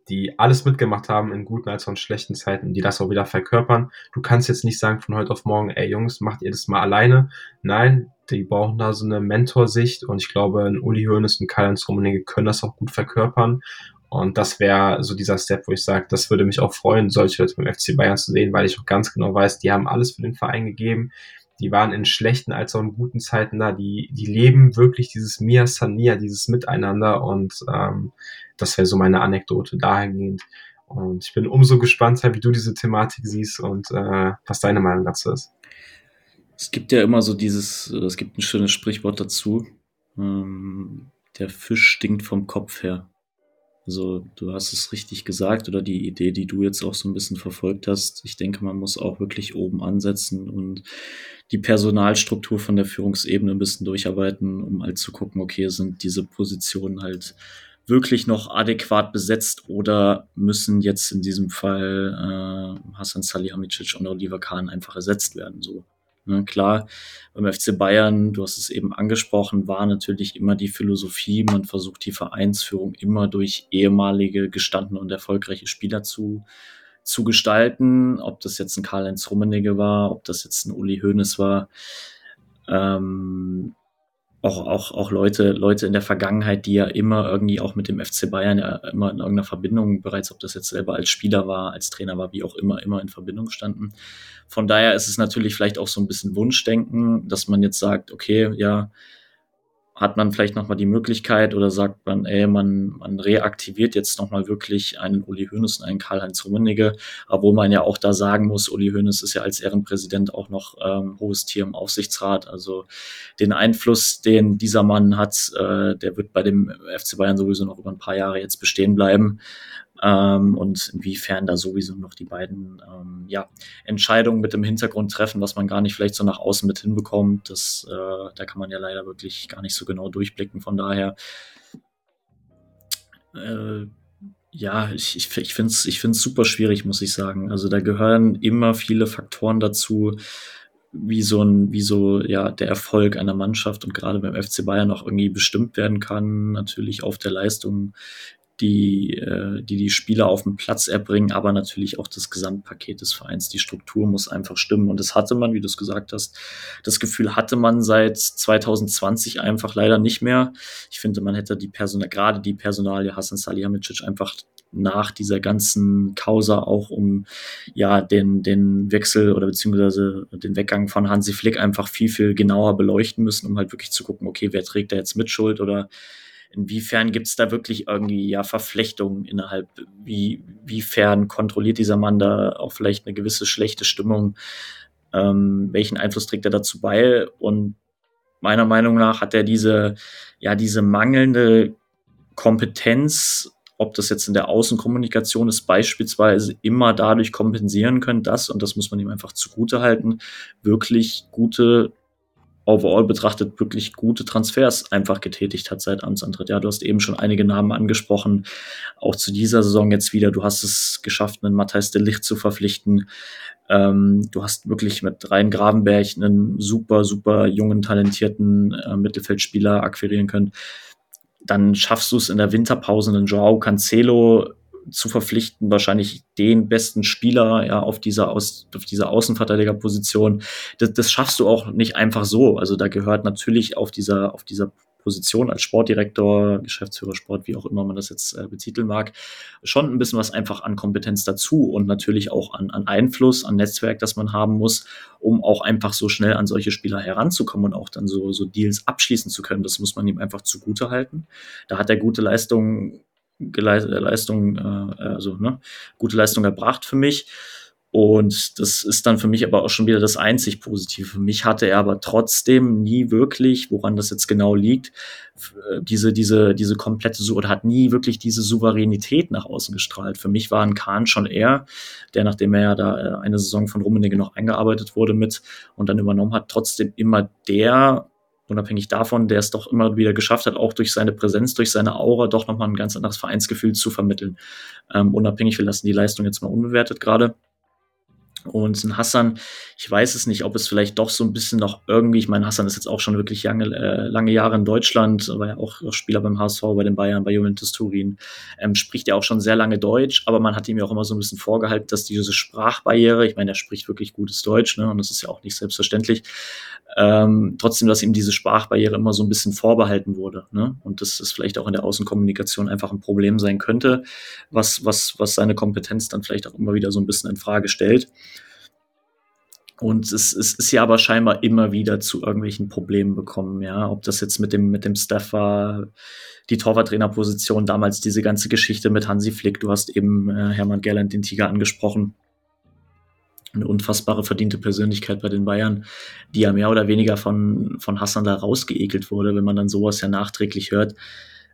die alles mitgemacht haben in guten als auch in schlechten Zeiten, die das auch wieder verkörpern. Du kannst jetzt nicht sagen von heute auf morgen, ey Jungs, macht ihr das mal alleine. Nein, die brauchen da so eine Mentorsicht und ich glaube, ein Uli Hoeneß und Karl-Heinz Rummenigge können das auch gut verkörpern. Und das wäre so dieser Step, wo ich sage, das würde mich auch freuen, solche Leute beim FC Bayern zu sehen, weil ich auch ganz genau weiß, die haben alles für den Verein gegeben. Die waren in schlechten als auch in guten Zeiten da. Die, die leben wirklich dieses Mia Sania, dieses Miteinander. Und ähm, das wäre so meine Anekdote dahingehend. Und ich bin umso gespannter, wie du diese Thematik siehst und äh, was deine Meinung dazu ist. Es gibt ja immer so dieses, es gibt ein schönes Sprichwort dazu. Ähm, der Fisch stinkt vom Kopf her. Also du hast es richtig gesagt oder die Idee, die du jetzt auch so ein bisschen verfolgt hast. Ich denke, man muss auch wirklich oben ansetzen und die Personalstruktur von der Führungsebene ein bisschen durcharbeiten, um halt zu gucken, okay, sind diese Positionen halt wirklich noch adäquat besetzt oder müssen jetzt in diesem Fall äh, Hassan Salihamidzic und Oliver Kahn einfach ersetzt werden. So Ne, klar, beim FC Bayern, du hast es eben angesprochen, war natürlich immer die Philosophie, man versucht die Vereinsführung immer durch ehemalige, gestandene und erfolgreiche Spieler zu, zu gestalten. Ob das jetzt ein Karl-Heinz Rummenigge war, ob das jetzt ein Uli Hoeneß war. Ähm, auch, auch, auch Leute, Leute in der Vergangenheit, die ja immer irgendwie auch mit dem FC Bayern ja immer in irgendeiner Verbindung, bereits ob das jetzt selber als Spieler war, als Trainer war, wie auch immer, immer in Verbindung standen. Von daher ist es natürlich vielleicht auch so ein bisschen Wunschdenken, dass man jetzt sagt, okay, ja, hat man vielleicht nochmal die Möglichkeit oder sagt man, ey, man, man reaktiviert jetzt nochmal wirklich einen Uli Hoeneß und einen Karl-Heinz Rummenigge, obwohl man ja auch da sagen muss, Uli Hoeneß ist ja als Ehrenpräsident auch noch ähm, hohes Tier im Aufsichtsrat, also den Einfluss, den dieser Mann hat, äh, der wird bei dem FC Bayern sowieso noch über ein paar Jahre jetzt bestehen bleiben ähm, und inwiefern da sowieso noch die beiden ähm, ja, Entscheidungen mit dem Hintergrund treffen, was man gar nicht vielleicht so nach außen mit hinbekommt. Das, äh, da kann man ja leider wirklich gar nicht so genau durchblicken. Von daher, äh, ja, ich, ich, ich finde es ich find's super schwierig, muss ich sagen. Also da gehören immer viele Faktoren dazu, wie so ein, wie so, ja, der Erfolg einer Mannschaft und gerade beim FC Bayern auch irgendwie bestimmt werden kann. Natürlich auf der Leistung die, äh, die die Spieler auf den Platz erbringen, aber natürlich auch das Gesamtpaket des Vereins. Die Struktur muss einfach stimmen. Und das hatte man, wie du es gesagt hast, das Gefühl hatte man seit 2020 einfach leider nicht mehr. Ich finde, man hätte die Personal, gerade die Personalie Hassan Salihamidzic einfach nach dieser ganzen Causa auch um ja den den Wechsel oder beziehungsweise den Weggang von Hansi Flick einfach viel viel genauer beleuchten müssen, um halt wirklich zu gucken, okay, wer trägt da jetzt Mitschuld oder Inwiefern gibt es da wirklich irgendwie ja Verflechtungen innerhalb? Wie, wiefern kontrolliert dieser Mann da auch vielleicht eine gewisse schlechte Stimmung? Ähm, welchen Einfluss trägt er dazu bei? Und meiner Meinung nach hat er diese, ja, diese mangelnde Kompetenz, ob das jetzt in der Außenkommunikation ist, beispielsweise immer dadurch kompensieren können, dass, und das muss man ihm einfach zugute halten, wirklich gute overall betrachtet wirklich gute Transfers einfach getätigt hat seit Amtsantritt. Ja, du hast eben schon einige Namen angesprochen, auch zu dieser Saison jetzt wieder. Du hast es geschafft, einen Matthijs de Licht zu verpflichten. Ähm, du hast wirklich mit Rhein Gravenberg einen super, super jungen, talentierten äh, Mittelfeldspieler akquirieren können. Dann schaffst du es in der Winterpause, einen Joao Cancelo zu verpflichten, wahrscheinlich den besten Spieler ja auf dieser aus auf dieser Außenverteidigerposition. Das, das schaffst du auch nicht einfach so. Also da gehört natürlich auf dieser auf dieser Position als Sportdirektor, Geschäftsführer Sport, wie auch immer man das jetzt äh, betiteln mag, schon ein bisschen was einfach an Kompetenz dazu und natürlich auch an, an Einfluss, an Netzwerk, das man haben muss, um auch einfach so schnell an solche Spieler heranzukommen und auch dann so, so Deals abschließen zu können. Das muss man ihm einfach zugute halten. Da hat er gute Leistungen Leistung, äh, also ne, gute Leistung erbracht für mich. Und das ist dann für mich aber auch schon wieder das einzig Positive. Für mich hatte er aber trotzdem nie wirklich, woran das jetzt genau liegt, äh, diese, diese, diese komplette, oder hat nie wirklich diese Souveränität nach außen gestrahlt. Für mich war ein Kahn schon eher, der, nachdem er ja da äh, eine Saison von Rummenigge noch eingearbeitet wurde mit und dann übernommen hat, trotzdem immer der, unabhängig davon, der es doch immer wieder geschafft hat, auch durch seine Präsenz, durch seine Aura doch nochmal ein ganz anderes Vereinsgefühl zu vermitteln. Ähm, unabhängig, wir lassen die Leistung jetzt mal unbewertet gerade. Und ein Hassan, ich weiß es nicht, ob es vielleicht doch so ein bisschen noch irgendwie, ich meine, Hassan ist jetzt auch schon wirklich lange, äh, lange Jahre in Deutschland, war ja auch Spieler beim HSV, bei den Bayern, bei Juventus Turin, ähm, spricht ja auch schon sehr lange Deutsch, aber man hat ihm ja auch immer so ein bisschen vorgehalten, dass diese Sprachbarriere, ich meine, er spricht wirklich gutes Deutsch, ne, und das ist ja auch nicht selbstverständlich, ähm, trotzdem, dass ihm diese Sprachbarriere immer so ein bisschen vorbehalten wurde, ne, und dass das vielleicht auch in der Außenkommunikation einfach ein Problem sein könnte, was, was, was seine Kompetenz dann vielleicht auch immer wieder so ein bisschen in Frage stellt. Und es, es ist ja aber scheinbar immer wieder zu irgendwelchen Problemen bekommen, ja. Ob das jetzt mit dem, mit dem Staff war, die Torwarttrainerposition, damals diese ganze Geschichte mit Hansi Flick, du hast eben äh, Hermann Gerland, den Tiger, angesprochen. Eine unfassbare verdiente Persönlichkeit bei den Bayern, die ja mehr oder weniger von, von Hassan da rausgeekelt wurde, wenn man dann sowas ja nachträglich hört.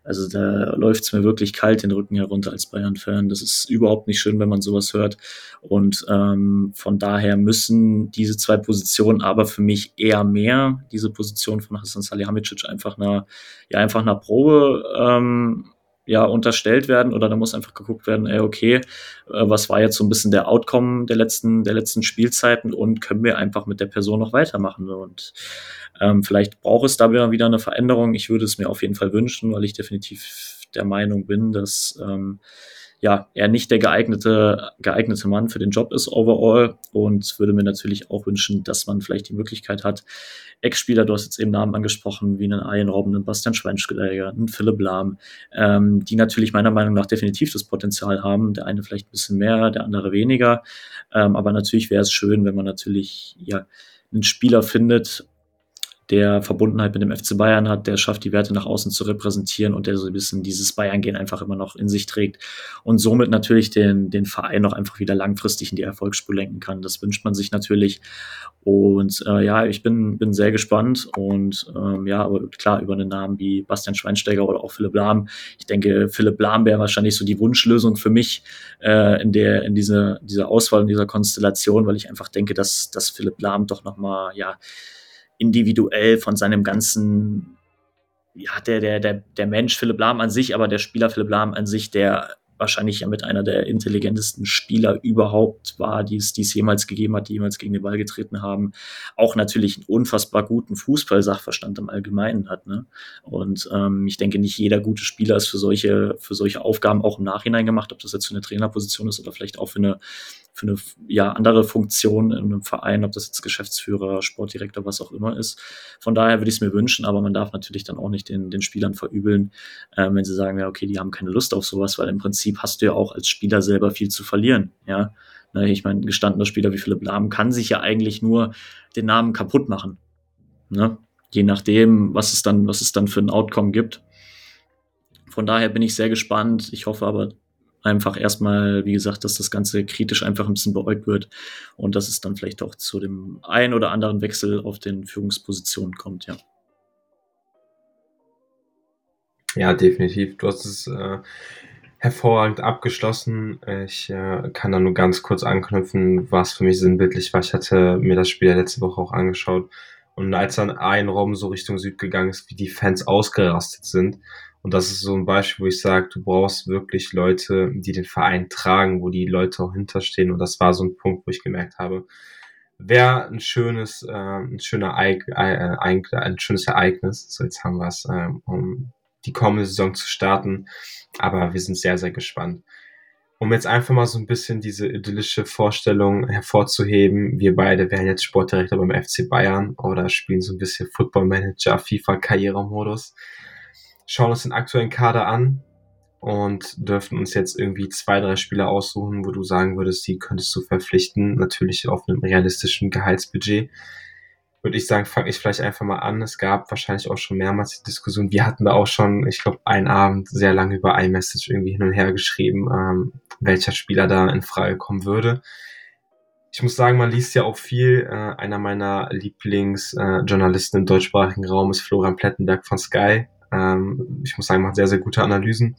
Also da läuft es mir wirklich kalt den Rücken herunter als Bayern-Fan. Das ist überhaupt nicht schön, wenn man sowas hört. Und ähm, von daher müssen diese zwei Positionen aber für mich eher mehr, diese Position von Hassan Salihamidzic einfach einer, ja, einfach einer Probe ähm, ja, unterstellt werden oder da muss einfach geguckt werden, ey, okay, äh, was war jetzt so ein bisschen der Outcome der letzten, der letzten Spielzeiten und können wir einfach mit der Person noch weitermachen. Und ähm, vielleicht braucht es da wieder eine Veränderung. Ich würde es mir auf jeden Fall wünschen, weil ich definitiv der Meinung bin, dass ähm, ja, er nicht der geeignete, geeignete Mann für den Job ist overall und würde mir natürlich auch wünschen, dass man vielleicht die Möglichkeit hat, Ex-Spieler, du hast jetzt eben Namen angesprochen, wie einen Ian Robben, einen Bastian Schweinsteiger, einen Philipp Lahm, ähm, die natürlich meiner Meinung nach definitiv das Potenzial haben. Der eine vielleicht ein bisschen mehr, der andere weniger. Ähm, aber natürlich wäre es schön, wenn man natürlich ja einen Spieler findet, der Verbundenheit mit dem FC Bayern hat, der schafft, die Werte nach außen zu repräsentieren und der so ein bisschen dieses Bayern-Gehen einfach immer noch in sich trägt und somit natürlich den, den Verein noch einfach wieder langfristig in die Erfolgsspur lenken kann. Das wünscht man sich natürlich. Und äh, ja, ich bin, bin sehr gespannt und ähm, ja, aber klar, über einen Namen wie Bastian Schweinsteiger oder auch Philipp Lahm. Ich denke, Philipp Lahm wäre wahrscheinlich so die Wunschlösung für mich äh, in der, in dieser, dieser Auswahl, in dieser Konstellation, weil ich einfach denke, dass, dass Philipp Lahm doch nochmal, ja, individuell von seinem ganzen, ja, der, der, der, der Mensch Philipp Lahm an sich, aber der Spieler Philipp Lahm an sich, der wahrscheinlich ja mit einer der intelligentesten Spieler überhaupt war, die es, die es jemals gegeben hat, die jemals gegen den Ball getreten haben, auch natürlich einen unfassbar guten Fußballsachverstand im Allgemeinen hat. Ne? Und ähm, ich denke, nicht jeder gute Spieler ist für solche, für solche Aufgaben auch im Nachhinein gemacht, ob das jetzt für eine Trainerposition ist oder vielleicht auch für eine, für eine ja, andere Funktion in einem Verein, ob das jetzt Geschäftsführer, Sportdirektor, was auch immer ist. Von daher würde ich es mir wünschen, aber man darf natürlich dann auch nicht den, den Spielern verübeln, äh, wenn sie sagen, ja, okay, die haben keine Lust auf sowas, weil im Prinzip hast du ja auch als Spieler selber viel zu verlieren. Ja, ne, ich meine, gestandener Spieler wie Philipp Lahm kann sich ja eigentlich nur den Namen kaputt machen. Ne? Je nachdem, was es dann, was es dann für ein Outcome gibt. Von daher bin ich sehr gespannt. Ich hoffe aber einfach erstmal, wie gesagt, dass das Ganze kritisch einfach ein bisschen beäugt wird und dass es dann vielleicht auch zu dem ein oder anderen Wechsel auf den Führungspositionen kommt, ja. Ja, definitiv. Du hast es äh, hervorragend abgeschlossen. Ich äh, kann da nur ganz kurz anknüpfen, was für mich sinnbildlich war. Ich hatte mir das Spiel ja letzte Woche auch angeschaut. Und als dann ein Raum so Richtung Süd gegangen ist, wie die Fans ausgerastet sind, und das ist so ein Beispiel, wo ich sage, du brauchst wirklich Leute, die den Verein tragen, wo die Leute auch hinterstehen. Und das war so ein Punkt, wo ich gemerkt habe, wäre ein schönes, äh, ein schöner Eig äh, ein schönes Ereignis. So, jetzt haben wir es, äh, um die kommende Saison zu starten. Aber wir sind sehr, sehr gespannt. Um jetzt einfach mal so ein bisschen diese idyllische Vorstellung hervorzuheben, wir beide wären jetzt Sportdirektor beim FC Bayern oder spielen so ein bisschen Football Manager, FIFA Karrieremodus schauen uns den aktuellen Kader an und dürfen uns jetzt irgendwie zwei, drei Spieler aussuchen, wo du sagen würdest, die könntest du verpflichten, natürlich auf einem realistischen Gehaltsbudget. Würde ich sagen, fange ich vielleicht einfach mal an. Es gab wahrscheinlich auch schon mehrmals die Diskussion. Wir hatten da auch schon, ich glaube, einen Abend sehr lange über iMessage irgendwie hin und her geschrieben, ähm, welcher Spieler da in Frage kommen würde. Ich muss sagen, man liest ja auch viel. Äh, einer meiner Lieblingsjournalisten äh, im deutschsprachigen Raum ist Florian Plettenberg von Sky. Ähm, ich muss sagen, macht sehr, sehr gute Analysen.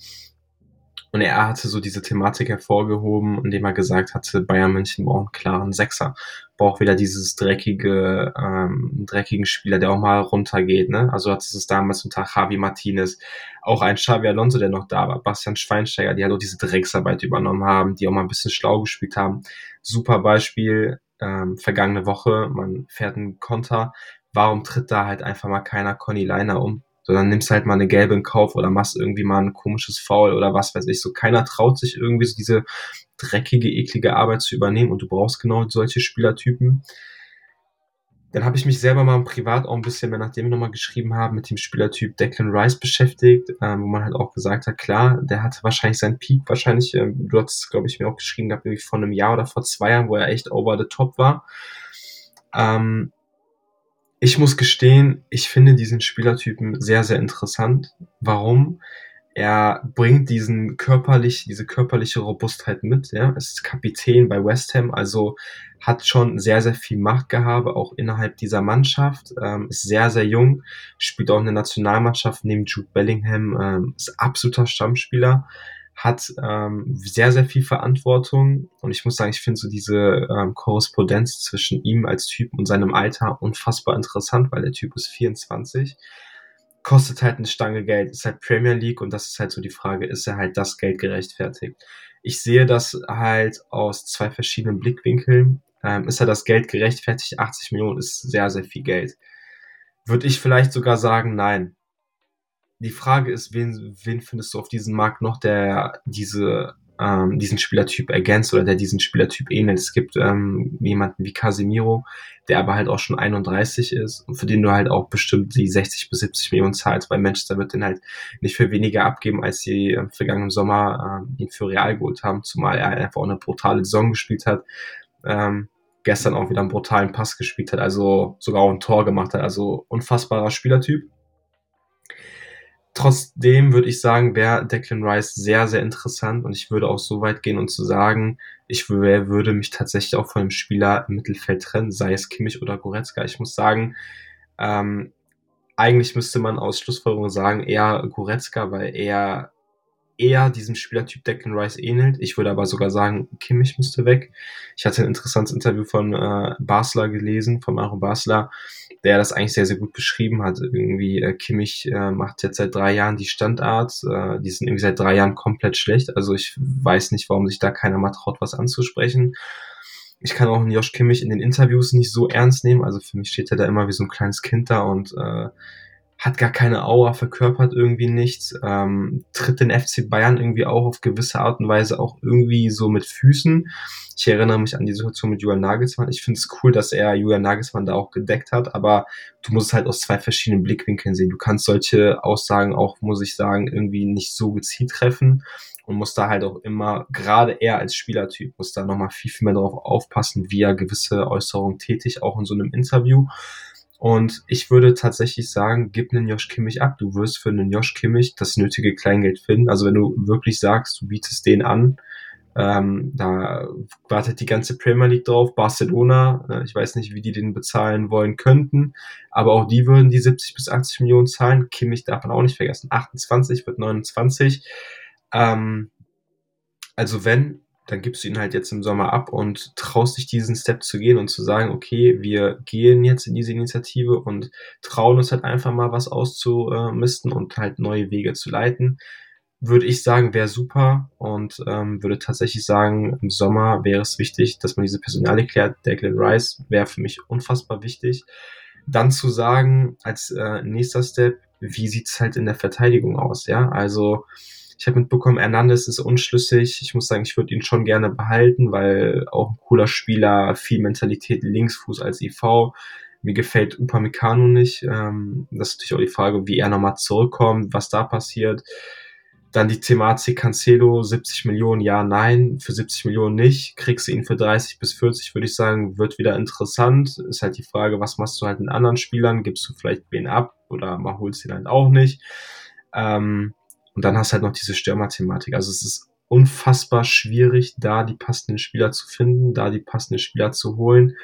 Und er hatte so diese Thematik hervorgehoben, indem er gesagt hatte, Bayern München braucht einen klaren Sechser. braucht wieder dieses dreckige, ähm, dreckigen Spieler, der auch mal runtergeht. Ne? Also hat es damals unter Javi Martinez, auch ein Xavi Alonso, der noch da war, Bastian Schweinsteiger, die halt auch diese Drecksarbeit übernommen haben, die auch mal ein bisschen schlau gespielt haben. Super Beispiel, ähm, vergangene Woche, man fährt einen Konter, warum tritt da halt einfach mal keiner Conny Leiner um? Sondern nimmst halt mal eine gelbe in Kauf oder machst irgendwie mal ein komisches Foul oder was weiß ich. So keiner traut sich irgendwie so diese dreckige, eklige Arbeit zu übernehmen und du brauchst genau solche Spielertypen. Dann habe ich mich selber mal privat auch ein bisschen mehr, nachdem wir nochmal geschrieben haben, mit dem Spielertyp Declan Rice beschäftigt, ähm, wo man halt auch gesagt hat, klar, der hatte wahrscheinlich seinen Peak, wahrscheinlich, ähm, du hast, glaube ich, mir auch geschrieben gehabt, irgendwie vor einem Jahr oder vor zwei Jahren, wo er echt over the top war. Ähm, ich muss gestehen, ich finde diesen Spielertypen sehr, sehr interessant. Warum? Er bringt diesen körperlich, diese körperliche Robustheit mit. Ja, es ist Kapitän bei West Ham, also hat schon sehr, sehr viel Machtgehabe auch innerhalb dieser Mannschaft. Ähm, ist sehr, sehr jung, spielt auch in der Nationalmannschaft neben Jude Bellingham, ähm, ist absoluter Stammspieler hat ähm, sehr, sehr viel Verantwortung. Und ich muss sagen, ich finde so diese ähm, Korrespondenz zwischen ihm als Typ und seinem Alter unfassbar interessant, weil der Typ ist 24. Kostet halt eine Stange Geld, ist halt Premier League und das ist halt so die Frage, ist er halt das Geld gerechtfertigt? Ich sehe das halt aus zwei verschiedenen Blickwinkeln. Ähm, ist er das Geld gerechtfertigt? 80 Millionen ist sehr, sehr viel Geld. Würde ich vielleicht sogar sagen, nein die Frage ist, wen, wen findest du auf diesem Markt noch, der diese, ähm, diesen Spielertyp ergänzt oder der diesen Spielertyp ähnelt? Es gibt ähm, jemanden wie Casemiro, der aber halt auch schon 31 ist und für den du halt auch bestimmt die 60 bis 70 Millionen zahlst, weil Manchester wird den halt nicht für weniger abgeben, als sie im vergangenen Sommer ähm, ihn für Real geholt haben, zumal er einfach auch eine brutale Saison gespielt hat. Ähm, gestern auch wieder einen brutalen Pass gespielt hat, also sogar auch ein Tor gemacht hat, also unfassbarer Spielertyp. Trotzdem würde ich sagen, wäre Declan Rice sehr, sehr interessant und ich würde auch so weit gehen und zu sagen, ich würde mich tatsächlich auch von einem Spieler im Mittelfeld trennen, sei es Kimmich oder Goretzka. Ich muss sagen, ähm, eigentlich müsste man aus Schlussfolgerung sagen, eher Goretzka, weil er eher diesem Spielertyp Declan Rice ähnelt. Ich würde aber sogar sagen, Kimmich müsste weg. Ich hatte ein interessantes Interview von äh, Basler gelesen, von Maro Basler, der das eigentlich sehr, sehr gut beschrieben hat. Irgendwie äh, Kimmich äh, macht jetzt seit drei Jahren die Standart. Äh, die sind irgendwie seit drei Jahren komplett schlecht. Also ich weiß nicht, warum sich da keiner mal traut, was anzusprechen. Ich kann auch Josh Kimmich in den Interviews nicht so ernst nehmen. Also für mich steht er da immer wie so ein kleines Kind da und äh, hat gar keine Aura, verkörpert irgendwie nichts, ähm, tritt den FC Bayern irgendwie auch auf gewisse Art und Weise auch irgendwie so mit Füßen. Ich erinnere mich an die Situation mit Julian Nagelsmann. Ich finde es cool, dass er Julian Nagelsmann da auch gedeckt hat, aber du musst es halt aus zwei verschiedenen Blickwinkeln sehen. Du kannst solche Aussagen auch, muss ich sagen, irgendwie nicht so gezielt treffen und musst da halt auch immer, gerade er als Spielertyp, muss da nochmal viel, viel mehr darauf aufpassen, wie er gewisse Äußerungen tätigt, auch in so einem Interview. Und ich würde tatsächlich sagen, gib einen Josh Kimmich ab. Du wirst für einen Josh Kimmich das nötige Kleingeld finden. Also wenn du wirklich sagst, du bietest den an, ähm, da wartet die ganze Premier League drauf. Barcelona, äh, ich weiß nicht, wie die den bezahlen wollen könnten, aber auch die würden die 70 bis 80 Millionen zahlen. Kimmich darf man auch nicht vergessen. 28 wird 29. Ähm, also wenn, dann gibst du ihn halt jetzt im Sommer ab und traust dich diesen Step zu gehen und zu sagen, okay, wir gehen jetzt in diese Initiative und trauen uns halt einfach mal was auszumisten und halt neue Wege zu leiten, würde ich sagen, wäre super und ähm, würde tatsächlich sagen, im Sommer wäre es wichtig, dass man diese Personale klärt. Declan Rice wäre für mich unfassbar wichtig. Dann zu sagen, als äh, nächster Step, wie sieht's halt in der Verteidigung aus, ja? Also ich habe mitbekommen, Hernandez ist unschlüssig. Ich muss sagen, ich würde ihn schon gerne behalten, weil auch ein cooler Spieler, viel Mentalität Linksfuß als IV. Mir gefällt Upamecano nicht. Ähm, das ist natürlich auch die Frage, wie er nochmal zurückkommt, was da passiert. Dann die Thematik Cancelo, 70 Millionen, ja, nein, für 70 Millionen nicht. Kriegst du ihn für 30 bis 40, würde ich sagen, wird wieder interessant. Ist halt die Frage, was machst du halt mit anderen Spielern? Gibst du vielleicht wen ab oder mal holst ihn halt auch nicht? Ähm, und dann hast du halt noch diese Stürmer-Thematik. Also es ist unfassbar schwierig, da die passenden Spieler zu finden, da die passenden Spieler zu holen.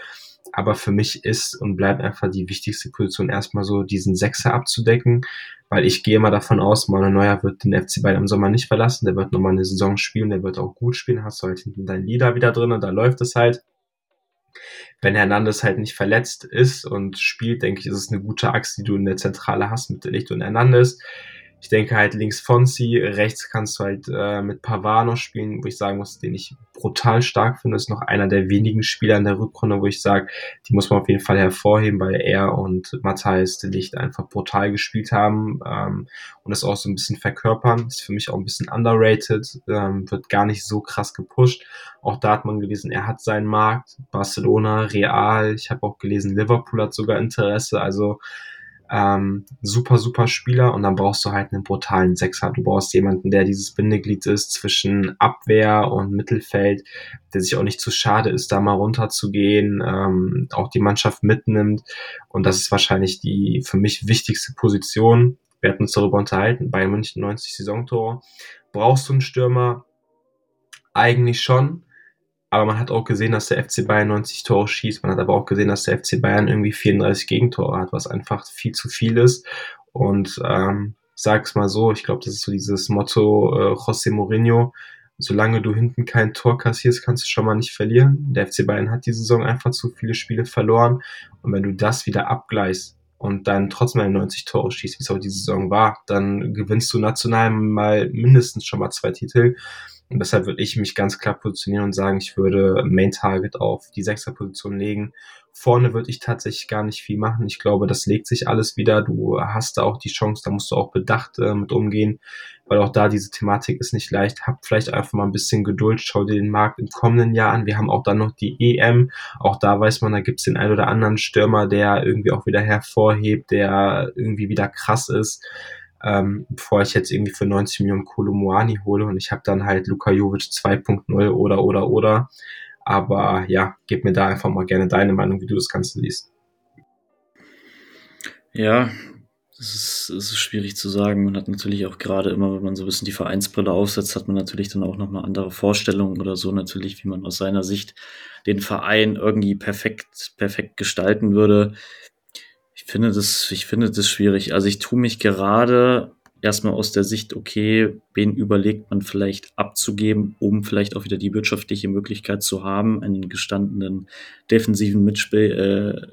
Aber für mich ist und bleibt einfach die wichtigste Position erstmal so, diesen Sechser abzudecken, weil ich gehe mal davon aus, Manuel Neuer wird den FC Bayern im Sommer nicht verlassen, der wird nochmal eine Saison spielen, der wird auch gut spielen, hast du halt hinten deinen Leader wieder drin und da läuft es halt. wenn Hernandez halt nicht verletzt ist und spielt, denke ich, ist es eine gute Achse, die du in der Zentrale hast mit Licht und Hernandez. Ich denke halt links Fonsi, rechts kannst du halt äh, mit Pavard noch spielen, wo ich sagen muss, den ich brutal stark finde. ist noch einer der wenigen Spieler in der Rückrunde, wo ich sage, die muss man auf jeden Fall hervorheben, weil er und Matthias de Licht einfach brutal gespielt haben ähm, und das auch so ein bisschen verkörpern. Ist für mich auch ein bisschen underrated, ähm, wird gar nicht so krass gepusht. Auch da hat man gelesen, er hat seinen Markt. Barcelona, Real, ich habe auch gelesen, Liverpool hat sogar Interesse. Also ähm, super, super Spieler und dann brauchst du halt einen brutalen Sechser. Du brauchst jemanden, der dieses Bindeglied ist zwischen Abwehr und Mittelfeld, der sich auch nicht zu schade ist, da mal runterzugehen, ähm, auch die Mannschaft mitnimmt. Und das ist wahrscheinlich die für mich wichtigste Position. Wir hatten uns darüber unterhalten, bei München 90 Saisontore. Brauchst du einen Stürmer? Eigentlich schon. Aber man hat auch gesehen, dass der FC Bayern 90 Tore schießt. Man hat aber auch gesehen, dass der FC Bayern irgendwie 34 Gegentore hat, was einfach viel zu viel ist. Und ähm, sag's mal so, ich glaube, das ist so dieses Motto äh, José Mourinho. Solange du hinten kein Tor kassierst, kannst du schon mal nicht verlieren. Der FC Bayern hat die Saison einfach zu viele Spiele verloren. Und wenn du das wieder abgleichst und dann trotzdem 90 Tore schießt, wie es auch die Saison war, dann gewinnst du national mal mindestens schon mal zwei Titel. Und deshalb würde ich mich ganz klar positionieren und sagen, ich würde Main Target auf die Sechserposition legen. Vorne würde ich tatsächlich gar nicht viel machen. Ich glaube, das legt sich alles wieder. Du hast da auch die Chance, da musst du auch bedacht äh, mit umgehen, weil auch da diese Thematik ist nicht leicht. Hab vielleicht einfach mal ein bisschen Geduld, schau dir den Markt im kommenden Jahr an. Wir haben auch dann noch die EM. Auch da weiß man, da gibt es den ein oder anderen Stürmer, der irgendwie auch wieder hervorhebt, der irgendwie wieder krass ist ähm, bevor ich jetzt irgendwie für 90 Millionen Kolomuani hole und ich habe dann halt Luka Jovic 2.0 oder oder oder. Aber ja, gib mir da einfach mal gerne deine Meinung, wie du das Ganze liest. Ja, das ist, das ist schwierig zu sagen. Man hat natürlich auch gerade immer, wenn man so ein bisschen die Vereinsbrille aufsetzt, hat man natürlich dann auch nochmal andere Vorstellungen oder so natürlich, wie man aus seiner Sicht den Verein irgendwie perfekt, perfekt gestalten würde. Ich finde das, ich finde das schwierig. Also ich tue mich gerade erstmal aus der Sicht, okay, wen überlegt man vielleicht abzugeben, um vielleicht auch wieder die wirtschaftliche Möglichkeit zu haben, einen gestandenen defensiven Mitspiel,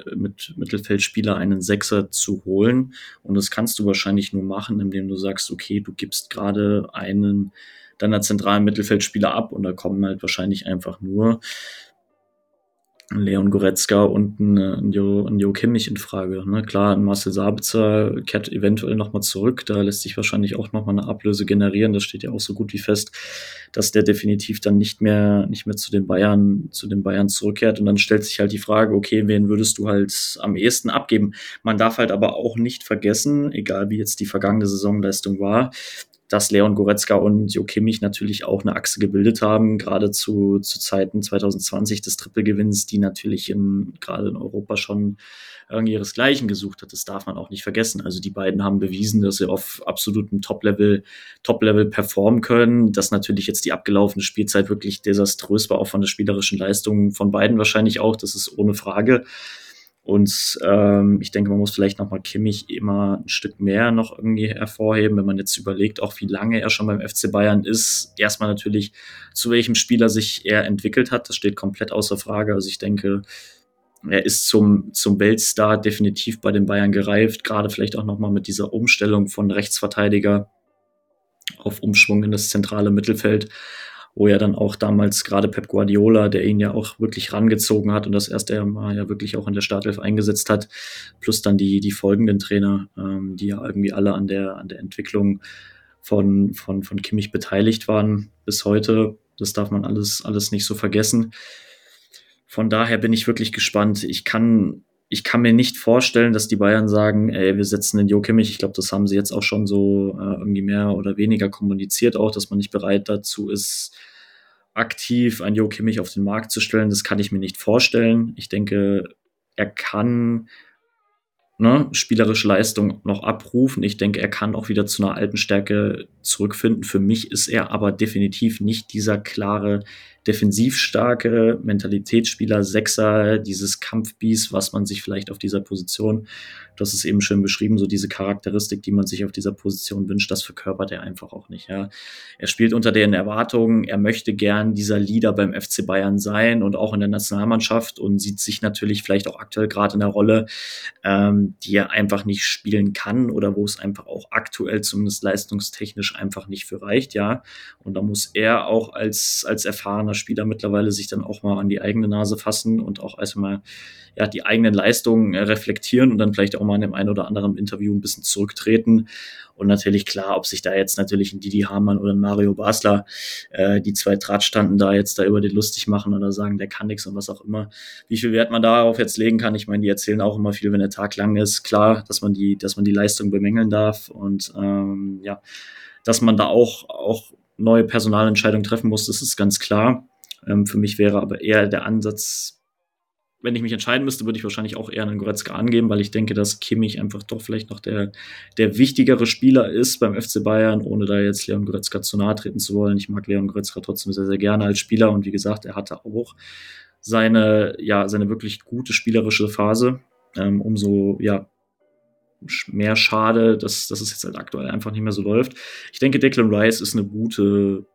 äh, mit Mittelfeldspieler einen Sechser zu holen. Und das kannst du wahrscheinlich nur machen, indem du sagst, okay, du gibst gerade einen deiner zentralen Mittelfeldspieler ab und da kommen halt wahrscheinlich einfach nur Leon Goretzka und ein, ein, jo, ein Jo Kimmich in Frage. Ne? Klar, ein Marcel Sabitzer kehrt eventuell nochmal zurück. Da lässt sich wahrscheinlich auch nochmal eine Ablöse generieren. Das steht ja auch so gut wie fest, dass der definitiv dann nicht mehr, nicht mehr zu den Bayern, zu den Bayern zurückkehrt. Und dann stellt sich halt die Frage, okay, wen würdest du halt am ehesten abgeben? Man darf halt aber auch nicht vergessen, egal wie jetzt die vergangene Saisonleistung war, dass Leon Goretzka und Jo Kimmich natürlich auch eine Achse gebildet haben, gerade zu, zu Zeiten 2020 des Trippelgewinns, die natürlich in, gerade in Europa schon irgendwie ihresgleichen gesucht hat. Das darf man auch nicht vergessen. Also die beiden haben bewiesen, dass sie auf absolutem Top-Level, Top-Level performen können. Dass natürlich jetzt die abgelaufene Spielzeit wirklich desaströs war, auch von der spielerischen Leistung von beiden wahrscheinlich auch. Das ist ohne Frage. Und ähm, ich denke, man muss vielleicht nochmal Kimmich immer ein Stück mehr noch irgendwie hervorheben, wenn man jetzt überlegt, auch wie lange er schon beim FC Bayern ist. Erstmal natürlich, zu welchem Spieler sich er entwickelt hat. Das steht komplett außer Frage. Also ich denke, er ist zum, zum Weltstar definitiv bei den Bayern gereift, gerade vielleicht auch nochmal mit dieser Umstellung von Rechtsverteidiger auf Umschwung in das zentrale Mittelfeld wo ja dann auch damals gerade Pep Guardiola, der ihn ja auch wirklich rangezogen hat und das erste Mal ja wirklich auch in der Startelf eingesetzt hat, plus dann die, die folgenden Trainer, ähm, die ja irgendwie alle an der, an der Entwicklung von, von, von Kimmich beteiligt waren bis heute. Das darf man alles, alles nicht so vergessen. Von daher bin ich wirklich gespannt. Ich kann ich kann mir nicht vorstellen, dass die Bayern sagen, ey, wir setzen den Jo Kimmich. Ich glaube, das haben sie jetzt auch schon so äh, irgendwie mehr oder weniger kommuniziert, auch, dass man nicht bereit dazu ist, aktiv einen Jo Kimmich auf den Markt zu stellen. Das kann ich mir nicht vorstellen. Ich denke, er kann ne, spielerische Leistung noch abrufen. Ich denke, er kann auch wieder zu einer alten Stärke zurückfinden. Für mich ist er aber definitiv nicht dieser klare defensiv starke Mentalitätsspieler, Sechser, dieses Kampfbies, was man sich vielleicht auf dieser Position, das ist eben schön beschrieben, so diese Charakteristik, die man sich auf dieser Position wünscht, das verkörpert er einfach auch nicht. Ja. Er spielt unter den Erwartungen, er möchte gern dieser Leader beim FC Bayern sein und auch in der Nationalmannschaft und sieht sich natürlich vielleicht auch aktuell gerade in der Rolle, ähm, die er einfach nicht spielen kann oder wo es einfach auch aktuell zumindest leistungstechnisch einfach nicht für reicht, ja. Und da muss er auch als, als erfahrener Spieler mittlerweile sich dann auch mal an die eigene Nase fassen und auch erstmal ja, die eigenen Leistungen äh, reflektieren und dann vielleicht auch mal in dem einen oder anderen Interview ein bisschen zurücktreten. Und natürlich klar, ob sich da jetzt natürlich ein Didi Hamann oder ein Mario Basler, äh, die zwei Draht standen, da jetzt da über den lustig machen oder sagen, der kann nichts und was auch immer. Wie viel Wert man darauf jetzt legen kann, ich meine, die erzählen auch immer viel, wenn der Tag lang ist. Klar, dass man die, dass man die Leistung bemängeln darf und ähm, ja, dass man da auch, auch neue Personalentscheidungen treffen muss, das ist ganz klar. Ähm, für mich wäre aber eher der Ansatz, wenn ich mich entscheiden müsste, würde ich wahrscheinlich auch eher einen Goretzka angeben, weil ich denke, dass Kimmich einfach doch vielleicht noch der, der wichtigere Spieler ist beim FC Bayern, ohne da jetzt Leon Goretzka zu nahe treten zu wollen. Ich mag Leon Goretzka trotzdem sehr, sehr gerne als Spieler und wie gesagt, er hatte auch seine, ja, seine wirklich gute spielerische Phase. Ähm, umso, ja, mehr schade, dass, dass es jetzt halt aktuell einfach nicht mehr so läuft. Ich denke, Declan Rice ist eine gute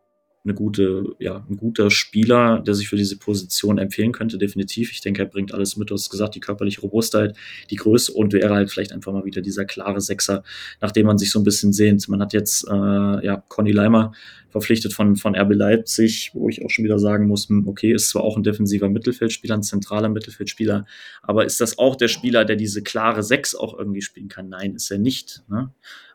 eine gute, ja, ein guter Spieler, der sich für diese Position empfehlen könnte, definitiv. Ich denke, er bringt alles mit. Du hast gesagt, die körperliche Robustheit, die Größe und wäre halt vielleicht einfach mal wieder dieser klare Sechser, nachdem man sich so ein bisschen sehnt. Man hat jetzt, äh, ja, Conny Leimer verpflichtet von, von RB Leipzig, wo ich auch schon wieder sagen muss, hm, okay, ist zwar auch ein defensiver Mittelfeldspieler, ein zentraler Mittelfeldspieler, aber ist das auch der Spieler, der diese klare Sechs auch irgendwie spielen kann? Nein, ist er nicht. Ne?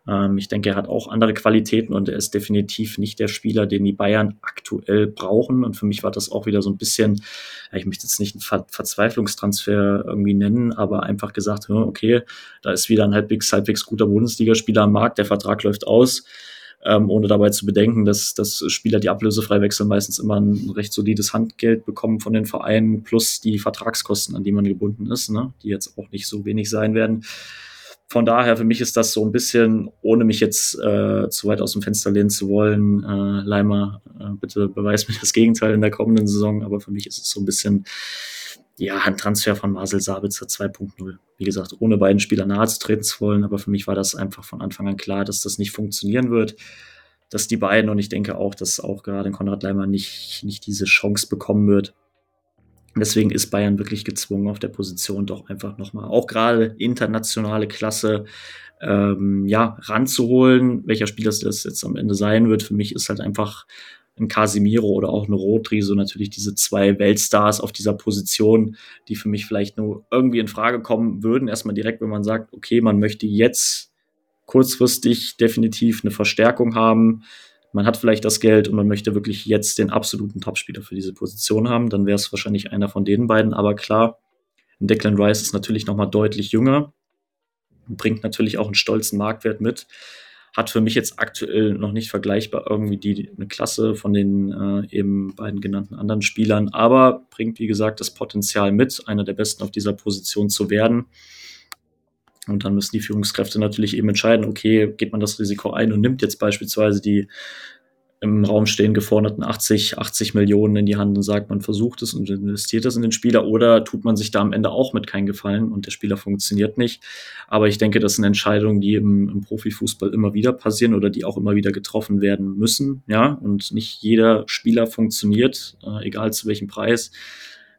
Ähm, ich denke, er hat auch andere Qualitäten und er ist definitiv nicht der Spieler, den die Bayern aktuell brauchen. Und für mich war das auch wieder so ein bisschen, ich möchte jetzt nicht einen Ver Verzweiflungstransfer irgendwie nennen, aber einfach gesagt, okay, da ist wieder ein halbwegs, halbwegs guter Bundesligaspieler am Markt, der Vertrag läuft aus. Ähm, ohne dabei zu bedenken, dass, dass Spieler, die ablösefrei wechseln, meistens immer ein recht solides Handgeld bekommen von den Vereinen, plus die Vertragskosten, an die man gebunden ist, ne? die jetzt auch nicht so wenig sein werden. Von daher, für mich ist das so ein bisschen, ohne mich jetzt äh, zu weit aus dem Fenster lehnen zu wollen, äh, Leimer, äh, bitte beweis mir das Gegenteil in der kommenden Saison, aber für mich ist es so ein bisschen, ja, ein Transfer von Marcel Sabitzer 2.0. Wie gesagt, ohne beiden Spieler nahe zu treten zu wollen, aber für mich war das einfach von Anfang an klar, dass das nicht funktionieren wird dass die beiden und ich denke auch, dass auch gerade Konrad Leimer nicht, nicht diese Chance bekommen wird, Deswegen ist Bayern wirklich gezwungen, auf der Position doch einfach nochmal, auch gerade internationale Klasse, ähm, ja, ranzuholen. Welcher Spieler das jetzt am Ende sein wird, für mich ist halt einfach ein Casimiro oder auch eine Rodri, so natürlich diese zwei Weltstars auf dieser Position, die für mich vielleicht nur irgendwie in Frage kommen würden. Erstmal direkt, wenn man sagt, okay, man möchte jetzt kurzfristig definitiv eine Verstärkung haben man hat vielleicht das Geld und man möchte wirklich jetzt den absoluten Topspieler für diese Position haben, dann wäre es wahrscheinlich einer von den beiden. Aber klar, Declan Rice ist natürlich noch mal deutlich jünger, bringt natürlich auch einen stolzen Marktwert mit, hat für mich jetzt aktuell noch nicht vergleichbar irgendwie die eine Klasse von den äh, eben beiden genannten anderen Spielern, aber bringt wie gesagt das Potenzial mit, einer der besten auf dieser Position zu werden. Und dann müssen die Führungskräfte natürlich eben entscheiden, okay, geht man das Risiko ein und nimmt jetzt beispielsweise die im Raum stehen geforderten 80, 80 Millionen in die Hand und sagt, man versucht es und investiert das in den Spieler oder tut man sich da am Ende auch mit keinen Gefallen und der Spieler funktioniert nicht. Aber ich denke, das sind Entscheidungen, die im, im Profifußball immer wieder passieren oder die auch immer wieder getroffen werden müssen. Ja, und nicht jeder Spieler funktioniert, äh, egal zu welchem Preis.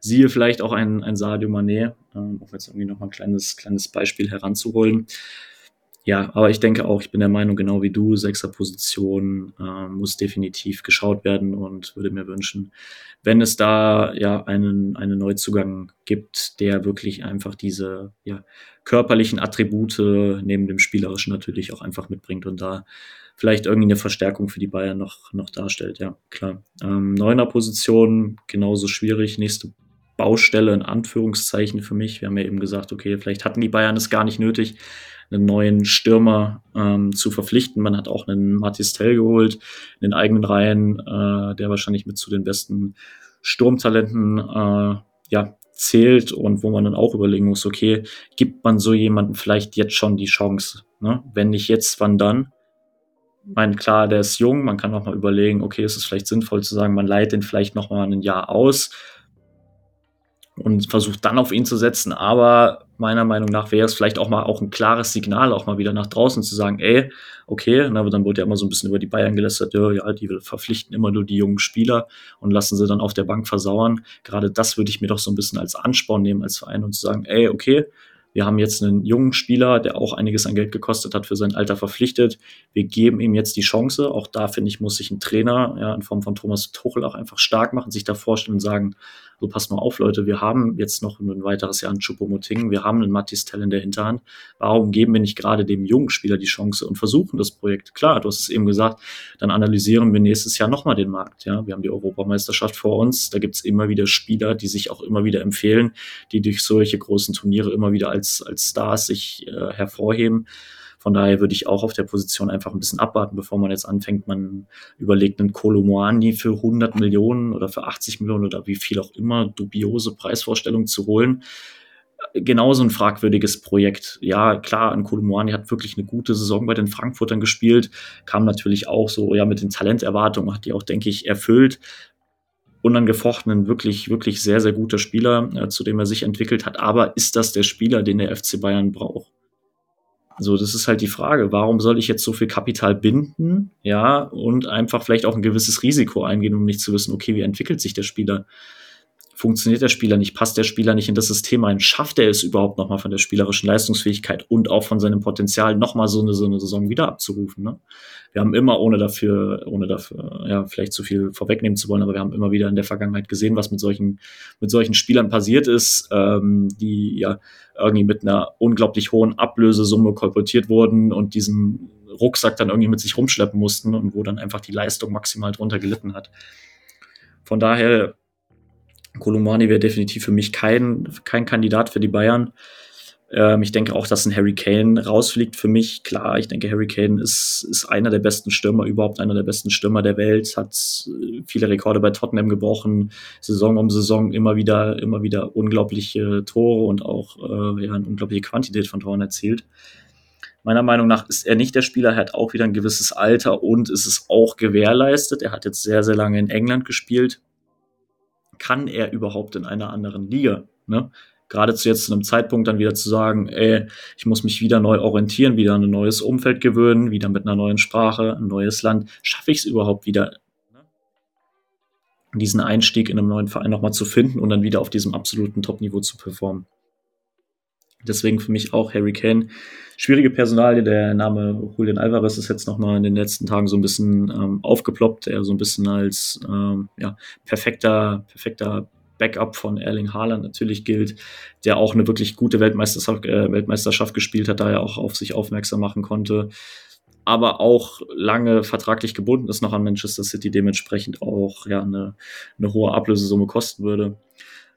Siehe vielleicht auch ein, ein Sadio Mané, ähm, um jetzt irgendwie noch mal ein kleines, kleines Beispiel heranzuholen. Ja, aber ich denke auch, ich bin der Meinung, genau wie du, Sechserposition äh, muss definitiv geschaut werden und würde mir wünschen, wenn es da ja einen, einen Neuzugang gibt, der wirklich einfach diese ja, körperlichen Attribute neben dem spielerischen natürlich auch einfach mitbringt und da vielleicht irgendwie eine Verstärkung für die Bayern noch, noch darstellt. Ja, klar. Ähm, Neuner Position genauso schwierig. Nächste Baustelle in Anführungszeichen für mich. Wir haben ja eben gesagt, okay, vielleicht hatten die Bayern es gar nicht nötig, einen neuen Stürmer ähm, zu verpflichten. Man hat auch einen Mathis Tell geholt in den eigenen Reihen, äh, der wahrscheinlich mit zu den besten Sturmtalenten äh, ja, zählt und wo man dann auch überlegen muss, okay, gibt man so jemanden vielleicht jetzt schon die Chance? Ne? Wenn nicht jetzt, wann dann? meine, klar, der ist jung, man kann auch mal überlegen, okay, ist es vielleicht sinnvoll zu sagen, man leiht den vielleicht noch mal ein Jahr aus und versucht dann auf ihn zu setzen. Aber meiner Meinung nach wäre es vielleicht auch mal auch ein klares Signal, auch mal wieder nach draußen zu sagen, ey, okay, na, aber dann wurde ja immer so ein bisschen über die Bayern gelästert, ja, ja, die verpflichten immer nur die jungen Spieler und lassen sie dann auf der Bank versauern. Gerade das würde ich mir doch so ein bisschen als Ansporn nehmen als Verein und zu sagen, ey, okay, wir haben jetzt einen jungen Spieler, der auch einiges an Geld gekostet hat, für sein Alter verpflichtet. Wir geben ihm jetzt die Chance. Auch da, finde ich, muss sich ein Trainer ja, in Form von Thomas Tuchel auch einfach stark machen, sich da vorstellen und sagen, so passt mal auf, Leute, wir haben jetzt noch ein weiteres Jahr einen Choupo-Moting, wir haben einen Mattis Tell in der Hinterhand. Warum geben wir nicht gerade dem jungen Spieler die Chance und versuchen das Projekt? Klar, du hast es eben gesagt, dann analysieren wir nächstes Jahr nochmal den Markt. Ja, wir haben die Europameisterschaft vor uns, da gibt es immer wieder Spieler, die sich auch immer wieder empfehlen, die durch solche großen Turniere immer wieder als, als Stars sich äh, hervorheben. Von daher würde ich auch auf der Position einfach ein bisschen abwarten, bevor man jetzt anfängt. Man überlegt einen Kolomoani für 100 Millionen oder für 80 Millionen oder wie viel auch immer dubiose Preisvorstellungen zu holen. Genauso ein fragwürdiges Projekt. Ja, klar, ein Kolomoani hat wirklich eine gute Saison bei den Frankfurtern gespielt, kam natürlich auch so ja mit den Talenterwartungen, hat die auch, denke ich, erfüllt unangefochtenen, wirklich, wirklich sehr, sehr guter Spieler, äh, zu dem er sich entwickelt hat. Aber ist das der Spieler, den der FC Bayern braucht? So, das ist halt die Frage, warum soll ich jetzt so viel Kapital binden, ja, und einfach vielleicht auch ein gewisses Risiko eingehen, um nicht zu wissen, okay, wie entwickelt sich der Spieler? funktioniert der Spieler nicht, passt der Spieler nicht in das System ein, schafft er es überhaupt nochmal von der spielerischen Leistungsfähigkeit und auch von seinem Potenzial nochmal so eine, so eine Saison wieder abzurufen. Ne? Wir haben immer, ohne dafür, ohne dafür, ja, vielleicht zu viel vorwegnehmen zu wollen, aber wir haben immer wieder in der Vergangenheit gesehen, was mit solchen, mit solchen Spielern passiert ist, ähm, die ja irgendwie mit einer unglaublich hohen Ablösesumme kolportiert wurden und diesen Rucksack dann irgendwie mit sich rumschleppen mussten und wo dann einfach die Leistung maximal drunter gelitten hat. Von daher Kolumani wäre definitiv für mich kein, kein Kandidat für die Bayern. Ähm, ich denke auch, dass ein Harry Kane rausfliegt für mich. Klar, ich denke, Harry Kane ist, ist einer der besten Stürmer, überhaupt einer der besten Stürmer der Welt, hat äh, viele Rekorde bei Tottenham gebrochen, Saison um Saison immer wieder, immer wieder unglaubliche Tore und auch äh, ja, eine unglaubliche Quantität von Toren erzielt. Meiner Meinung nach ist er nicht der Spieler, er hat auch wieder ein gewisses Alter und es ist auch gewährleistet. Er hat jetzt sehr, sehr lange in England gespielt kann er überhaupt in einer anderen Liga? Ne? Gerade zu jetzt zu einem Zeitpunkt dann wieder zu sagen, ey, ich muss mich wieder neu orientieren, wieder an ein neues Umfeld gewöhnen, wieder mit einer neuen Sprache, ein neues Land. Schaffe ich es überhaupt wieder, ne? diesen Einstieg in einem neuen Verein nochmal zu finden und dann wieder auf diesem absoluten Top-Niveau zu performen? Deswegen für mich auch Harry Kane. Schwierige Personalie, der Name Julian Alvarez ist jetzt nochmal in den letzten Tagen so ein bisschen ähm, aufgeploppt, er so ein bisschen als ähm, ja, perfekter, perfekter Backup von Erling Haaland natürlich gilt, der auch eine wirklich gute Weltmeisterschaft, äh, Weltmeisterschaft gespielt hat, da er auch auf sich aufmerksam machen konnte, aber auch lange vertraglich gebunden ist noch an Manchester City, dementsprechend auch ja eine, eine hohe Ablösesumme kosten würde.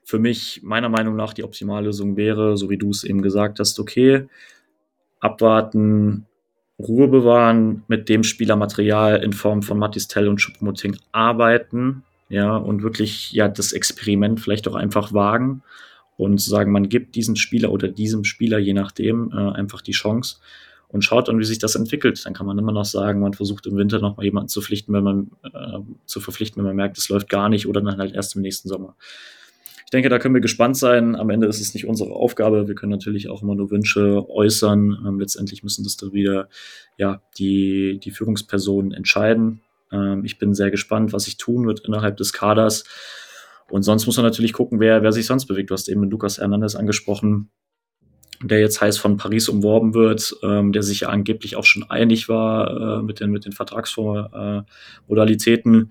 Für mich meiner Meinung nach die Optimallösung wäre, so wie du es eben gesagt hast, okay, abwarten, Ruhe bewahren, mit dem Spielermaterial in Form von Mattis Tell und Schuppomoting arbeiten, ja, und wirklich ja das Experiment vielleicht auch einfach wagen und sagen, man gibt diesen Spieler oder diesem Spieler, je nachdem, äh, einfach die Chance und schaut dann, wie sich das entwickelt. Dann kann man immer noch sagen, man versucht im Winter noch mal jemanden zu verpflichten, wenn man äh, zu verpflichten, wenn man merkt, es läuft gar nicht oder dann halt erst im nächsten Sommer ich denke, da können wir gespannt sein. Am Ende ist es nicht unsere Aufgabe. Wir können natürlich auch immer nur Wünsche äußern. Ähm, letztendlich müssen das dann wieder ja, die, die Führungspersonen entscheiden. Ähm, ich bin sehr gespannt, was sich tun wird innerhalb des Kaders. Und sonst muss man natürlich gucken, wer, wer sich sonst bewegt. Du hast eben Lukas Hernandez angesprochen, der jetzt heiß von Paris umworben wird, ähm, der sich ja angeblich auch schon einig war äh, mit den, mit den Vertragsmodalitäten.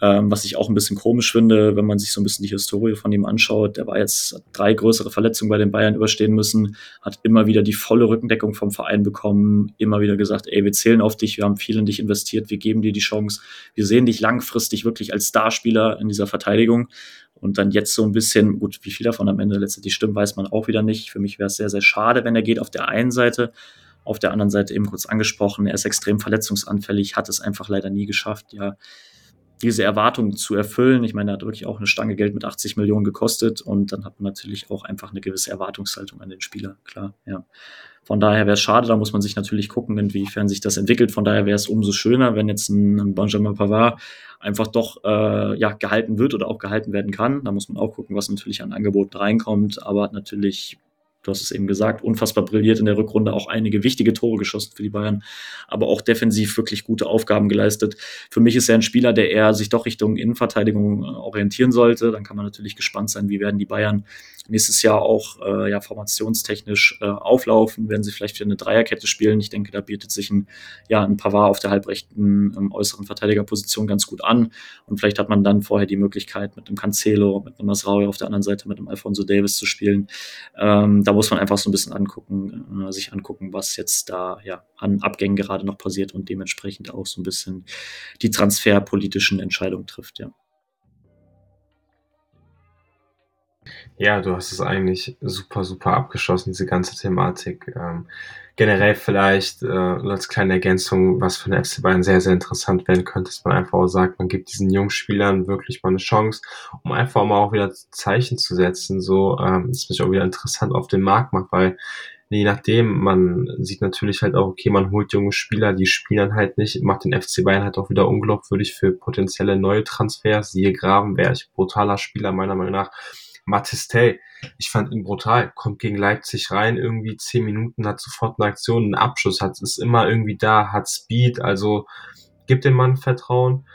Äh, ähm, was ich auch ein bisschen komisch finde, wenn man sich so ein bisschen die Historie von ihm anschaut. Der war jetzt drei größere Verletzungen bei den Bayern überstehen müssen, hat immer wieder die volle Rückendeckung vom Verein bekommen, immer wieder gesagt, ey, wir zählen auf dich, wir haben viel in dich investiert, wir geben dir die Chance, wir sehen dich langfristig wirklich als Starspieler in dieser Verteidigung. Und dann jetzt so ein bisschen, gut, wie viel davon am Ende letztendlich stimmt, weiß man auch wieder nicht. Für mich wäre es sehr, sehr schade, wenn er geht auf der einen Seite. Auf der anderen Seite eben kurz angesprochen, er ist extrem verletzungsanfällig, hat es einfach leider nie geschafft, ja, diese Erwartungen zu erfüllen. Ich meine, er hat wirklich auch eine Stange Geld mit 80 Millionen gekostet und dann hat man natürlich auch einfach eine gewisse Erwartungshaltung an den Spieler, klar, ja. Von daher wäre es schade, da muss man sich natürlich gucken, inwiefern sich das entwickelt. Von daher wäre es umso schöner, wenn jetzt ein Benjamin Pavard einfach doch äh, ja, gehalten wird oder auch gehalten werden kann. Da muss man auch gucken, was natürlich an Angeboten reinkommt, aber natürlich du hast es eben gesagt, unfassbar brilliert in der Rückrunde, auch einige wichtige Tore geschossen für die Bayern, aber auch defensiv wirklich gute Aufgaben geleistet. Für mich ist er ein Spieler, der eher sich doch Richtung Innenverteidigung äh, orientieren sollte. Dann kann man natürlich gespannt sein, wie werden die Bayern nächstes Jahr auch äh, ja, formationstechnisch äh, auflaufen, werden sie vielleicht wieder eine Dreierkette spielen. Ich denke, da bietet sich ein, ja, ein Pavard auf der halbrechten ähm, äußeren Verteidigerposition ganz gut an. Und vielleicht hat man dann vorher die Möglichkeit, mit einem Cancelo, mit einem Masraui auf der anderen Seite, mit einem Alfonso Davis zu spielen. Ähm, da muss man einfach so ein bisschen angucken, äh, sich angucken, was jetzt da ja an Abgängen gerade noch passiert und dementsprechend auch so ein bisschen die transferpolitischen Entscheidungen trifft, ja. Ja, du hast es eigentlich super, super abgeschlossen, diese ganze Thematik. Ähm, generell vielleicht äh, als kleine Ergänzung, was für den FC Bayern sehr, sehr interessant werden könnte, dass man einfach auch sagt, man gibt diesen jungen Spielern wirklich mal eine Chance, um einfach mal auch wieder Zeichen zu setzen. So ähm, ist mich auch wieder interessant auf den Markt macht, weil je nachdem, man sieht natürlich halt auch, okay, man holt junge Spieler, die spielen halt nicht, macht den FC Bayern halt auch wieder unglaubwürdig für potenzielle neue Transfers. Siehe Gravenberg, brutaler Spieler meiner Meinung nach Matistey, ich fand ihn brutal, kommt gegen Leipzig rein, irgendwie zehn Minuten, hat sofort eine Aktion, einen Abschuss, hat, ist immer irgendwie da, hat Speed, also gibt dem Mann Vertrauen.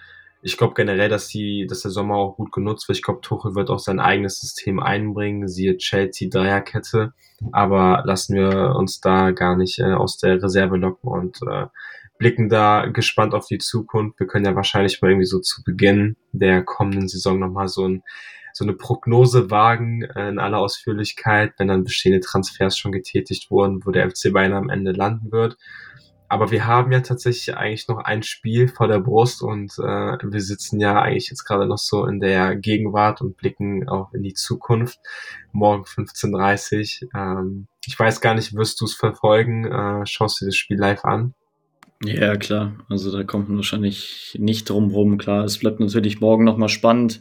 Ich glaube generell, dass die, dass der Sommer auch gut genutzt wird. Ich glaube, Tuchel wird auch sein eigenes System einbringen, siehe Chelsea Dreierkette. Aber lassen wir uns da gar nicht äh, aus der Reserve locken und äh, blicken da gespannt auf die Zukunft. Wir können ja wahrscheinlich mal irgendwie so zu Beginn der kommenden Saison nochmal so ein so eine Prognose wagen äh, in aller Ausführlichkeit, wenn dann bestehende Transfers schon getätigt wurden, wo der FC Bayern am Ende landen wird. Aber wir haben ja tatsächlich eigentlich noch ein Spiel vor der Brust und äh, wir sitzen ja eigentlich jetzt gerade noch so in der Gegenwart und blicken auch in die Zukunft. Morgen 15.30 Ähm, ich weiß gar nicht, wirst du es verfolgen? Äh, schaust du das Spiel live an? Ja, klar. Also da kommt man wahrscheinlich nicht drum rum. Klar, es bleibt natürlich morgen nochmal spannend.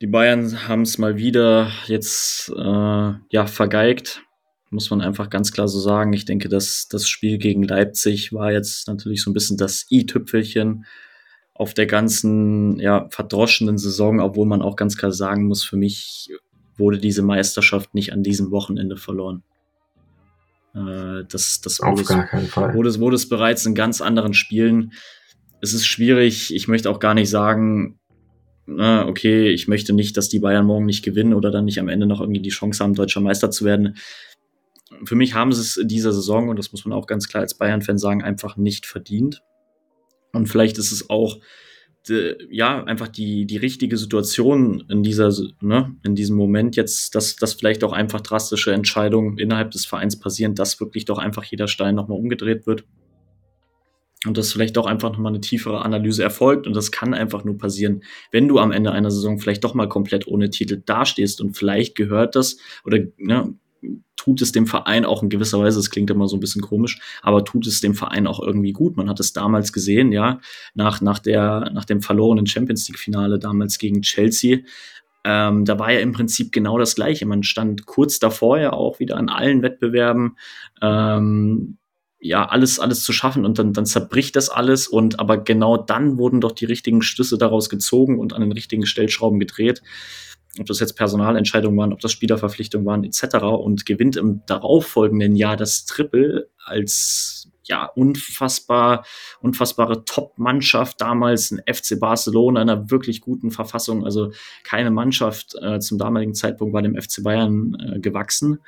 Die Bayern haben es mal wieder jetzt äh, ja vergeigt, muss man einfach ganz klar so sagen. Ich denke, dass das Spiel gegen Leipzig war jetzt natürlich so ein bisschen das i-Tüpfelchen auf der ganzen ja verdroschenen Saison, obwohl man auch ganz klar sagen muss, für mich wurde diese Meisterschaft nicht an diesem Wochenende verloren. Äh, das das auf gar keinen Fall. Wurde, wurde es bereits in ganz anderen Spielen. Es ist schwierig. Ich möchte auch gar nicht sagen, na, okay, ich möchte nicht, dass die Bayern morgen nicht gewinnen oder dann nicht am Ende noch irgendwie die Chance haben, deutscher Meister zu werden. Für mich haben sie es in dieser Saison, und das muss man auch ganz klar als Bayern-Fan sagen, einfach nicht verdient. Und vielleicht ist es auch, de, ja, einfach die, die richtige Situation in dieser, ne, in diesem Moment jetzt, dass, dass vielleicht auch einfach drastische Entscheidungen innerhalb des Vereins passieren, dass wirklich doch einfach jeder Stein nochmal umgedreht wird und dass vielleicht doch einfach nochmal eine tiefere Analyse erfolgt. Und das kann einfach nur passieren, wenn du am Ende einer Saison vielleicht doch mal komplett ohne Titel dastehst. Und vielleicht gehört das oder ne, tut es dem Verein auch in gewisser Weise, das klingt immer so ein bisschen komisch, aber tut es dem Verein auch irgendwie gut. Man hat es damals gesehen, ja, nach, nach, der, nach dem verlorenen Champions League-Finale damals gegen Chelsea. Ähm, da war ja im Prinzip genau das Gleiche. Man stand kurz davor ja auch wieder an allen Wettbewerben. Ähm, ja, alles, alles zu schaffen und dann, dann zerbricht das alles und aber genau dann wurden doch die richtigen Schlüsse daraus gezogen und an den richtigen Stellschrauben gedreht. Ob das jetzt Personalentscheidungen waren, ob das Spielerverpflichtungen waren, etc. und gewinnt im darauffolgenden Jahr das Triple als ja, unfassbar, unfassbare Top-Mannschaft damals, ein FC Barcelona in einer wirklich guten Verfassung. Also keine Mannschaft äh, zum damaligen Zeitpunkt war dem FC Bayern äh, gewachsen.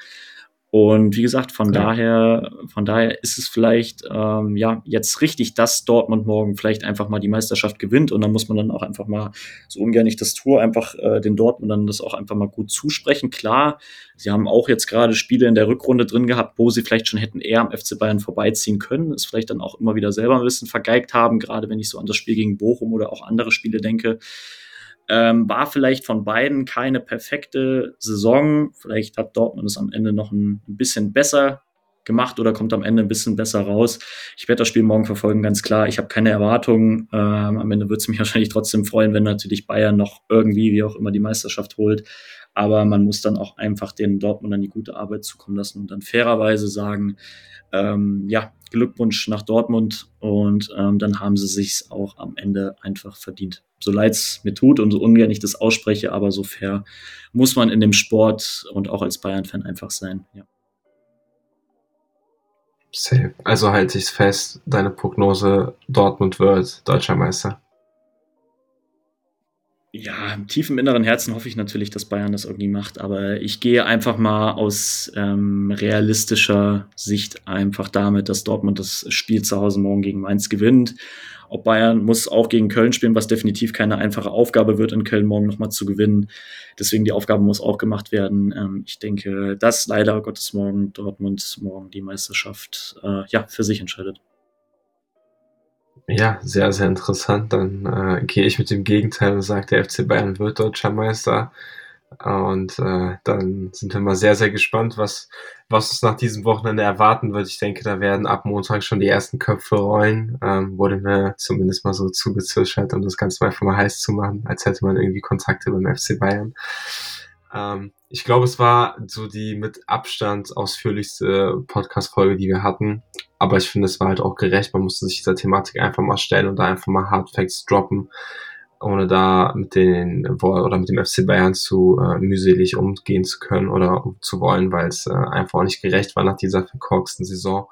Und wie gesagt, von ja. daher, von daher ist es vielleicht ähm, ja jetzt richtig, dass Dortmund morgen vielleicht einfach mal die Meisterschaft gewinnt und dann muss man dann auch einfach mal so ungern ich das tue, einfach äh, den Dortmundern das auch einfach mal gut zusprechen. Klar, sie haben auch jetzt gerade Spiele in der Rückrunde drin gehabt, wo sie vielleicht schon hätten eher am FC Bayern vorbeiziehen können, es vielleicht dann auch immer wieder selber ein bisschen vergeigt haben, gerade wenn ich so an das Spiel gegen Bochum oder auch andere Spiele denke. Ähm, war vielleicht von beiden keine perfekte Saison. Vielleicht hat Dortmund es am Ende noch ein, bisschen besser gemacht oder kommt am Ende ein bisschen besser raus. Ich werde das Spiel morgen verfolgen, ganz klar. Ich habe keine Erwartungen. Ähm, am Ende würde es mich wahrscheinlich trotzdem freuen, wenn natürlich Bayern noch irgendwie, wie auch immer, die Meisterschaft holt. Aber man muss dann auch einfach den Dortmundern die gute Arbeit zukommen lassen und dann fairerweise sagen, ähm, ja, Glückwunsch nach Dortmund und ähm, dann haben sie sich auch am Ende einfach verdient. So leid es mir tut und so ungern ich das ausspreche, aber so fair muss man in dem Sport und auch als Bayern-Fan einfach sein. Ja. Safe. Also halte ich es fest, deine Prognose, Dortmund wird deutscher Meister. Ja, im tiefen inneren Herzen hoffe ich natürlich, dass Bayern das irgendwie macht, aber ich gehe einfach mal aus ähm, realistischer Sicht einfach damit, dass Dortmund das Spiel zu Hause morgen gegen Mainz gewinnt. Ob Bayern muss auch gegen Köln spielen, was definitiv keine einfache Aufgabe wird, in Köln morgen nochmal zu gewinnen. Deswegen die Aufgabe muss auch gemacht werden. Ähm, ich denke, dass leider Gottes morgen Dortmund morgen die Meisterschaft äh, ja für sich entscheidet. Ja, sehr, sehr interessant. Dann äh, gehe ich mit dem Gegenteil und sage, der FC Bayern wird deutscher Meister. Und äh, dann sind wir mal sehr, sehr gespannt, was, was uns nach diesem Wochenende erwarten wird. Ich denke, da werden ab Montag schon die ersten Köpfe rollen. Ähm, wurde mir zumindest mal so zugezwischert, um das Ganze einfach mal heiß zu machen, als hätte man irgendwie Kontakte beim FC Bayern. Ähm, ich glaube, es war so die mit Abstand ausführlichste Podcast-Folge, die wir hatten. Aber ich finde, es war halt auch gerecht. Man musste sich dieser Thematik einfach mal stellen und da einfach mal Hard Facts droppen, ohne da mit den oder mit dem FC Bayern zu äh, mühselig umgehen zu können oder zu wollen, weil es äh, einfach auch nicht gerecht war nach dieser verkorksten Saison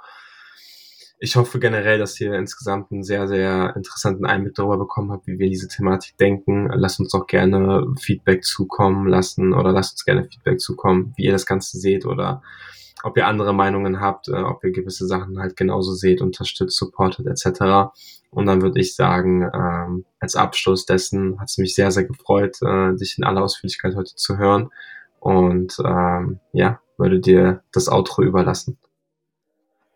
ich hoffe generell, dass ihr insgesamt einen sehr, sehr interessanten Einblick darüber bekommen habt, wie wir diese Thematik denken. Lasst uns auch gerne Feedback zukommen lassen oder lasst uns gerne Feedback zukommen, wie ihr das Ganze seht oder ob ihr andere Meinungen habt, äh, ob ihr gewisse Sachen halt genauso seht, unterstützt, supportet etc. Und dann würde ich sagen, ähm, als Abschluss dessen hat es mich sehr, sehr gefreut, äh, dich in aller Ausführlichkeit heute zu hören. Und ähm, ja, würde dir das Outro überlassen.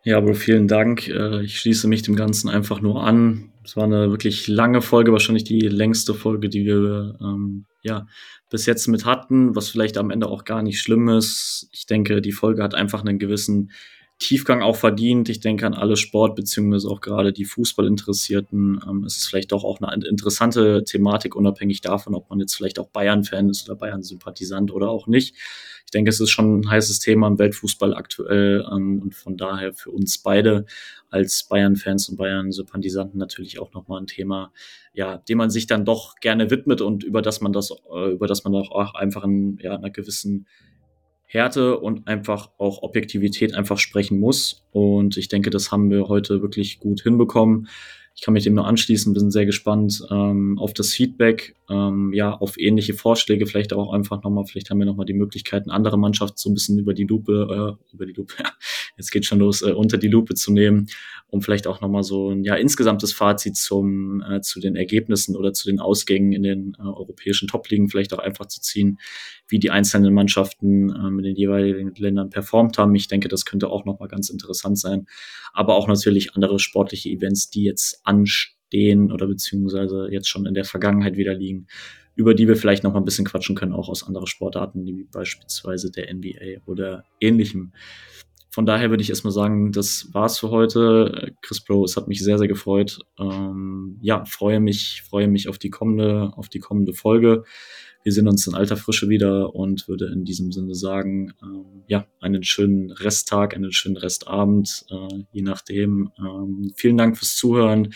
Ja, aber vielen Dank. Äh, ich schließe mich dem Ganzen einfach nur an. Es war eine wirklich lange Folge, wahrscheinlich die längste Folge, die wir ähm, ja bis jetzt mit hatten, was vielleicht am Ende auch gar nicht schlimm ist. Ich denke, die Folge hat einfach einen gewissen Tiefgang auch verdient. Ich denke an alle Sport- beziehungsweise auch gerade die Fußballinteressierten. Ähm, es ist vielleicht doch auch eine interessante Thematik, unabhängig davon, ob man jetzt vielleicht auch Bayern-Fan ist oder Bayern-Sympathisant oder auch nicht. Ich denke, es ist schon ein heißes Thema im Weltfußball aktuell ähm, und von daher für uns beide als Bayern-Fans und Bayern-Sympathisanten natürlich auch nochmal ein Thema, ja, dem man sich dann doch gerne widmet und über das man das, äh, über das man auch einfach in ja, einer gewissen Härte und einfach auch Objektivität einfach sprechen muss. Und ich denke, das haben wir heute wirklich gut hinbekommen. Ich kann mich dem nur anschließen, bin sehr gespannt ähm, auf das Feedback, ähm, ja, auf ähnliche Vorschläge, vielleicht auch einfach nochmal, vielleicht haben wir nochmal die Möglichkeiten, andere Mannschaften so ein bisschen über die Lupe, äh, über die Lupe, jetzt geht schon los, äh, unter die Lupe zu nehmen, um vielleicht auch nochmal so ein ja, insgesamtes Fazit zum, äh, zu den Ergebnissen oder zu den Ausgängen in den äh, europäischen Top-Ligen vielleicht auch einfach zu ziehen, wie die einzelnen Mannschaften äh, mit den jeweiligen Ländern performt haben. Ich denke, das könnte auch nochmal ganz interessant sein. Aber auch natürlich andere sportliche Events, die jetzt anstehen oder beziehungsweise jetzt schon in der Vergangenheit wieder liegen, über die wir vielleicht noch mal ein bisschen quatschen können, auch aus anderen Sportarten, wie beispielsweise der NBA oder ähnlichem. Von daher würde ich erstmal sagen, das war's für heute. Chris Bro, es hat mich sehr, sehr gefreut. Ähm, ja, freue mich, freue mich auf die kommende, auf die kommende Folge. Wir sehen uns in alter Frische wieder und würde in diesem Sinne sagen, ähm, ja, einen schönen Resttag, einen schönen Restabend, äh, je nachdem. Ähm, vielen Dank fürs Zuhören.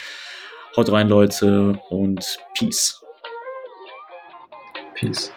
Haut rein, Leute, und Peace. Peace.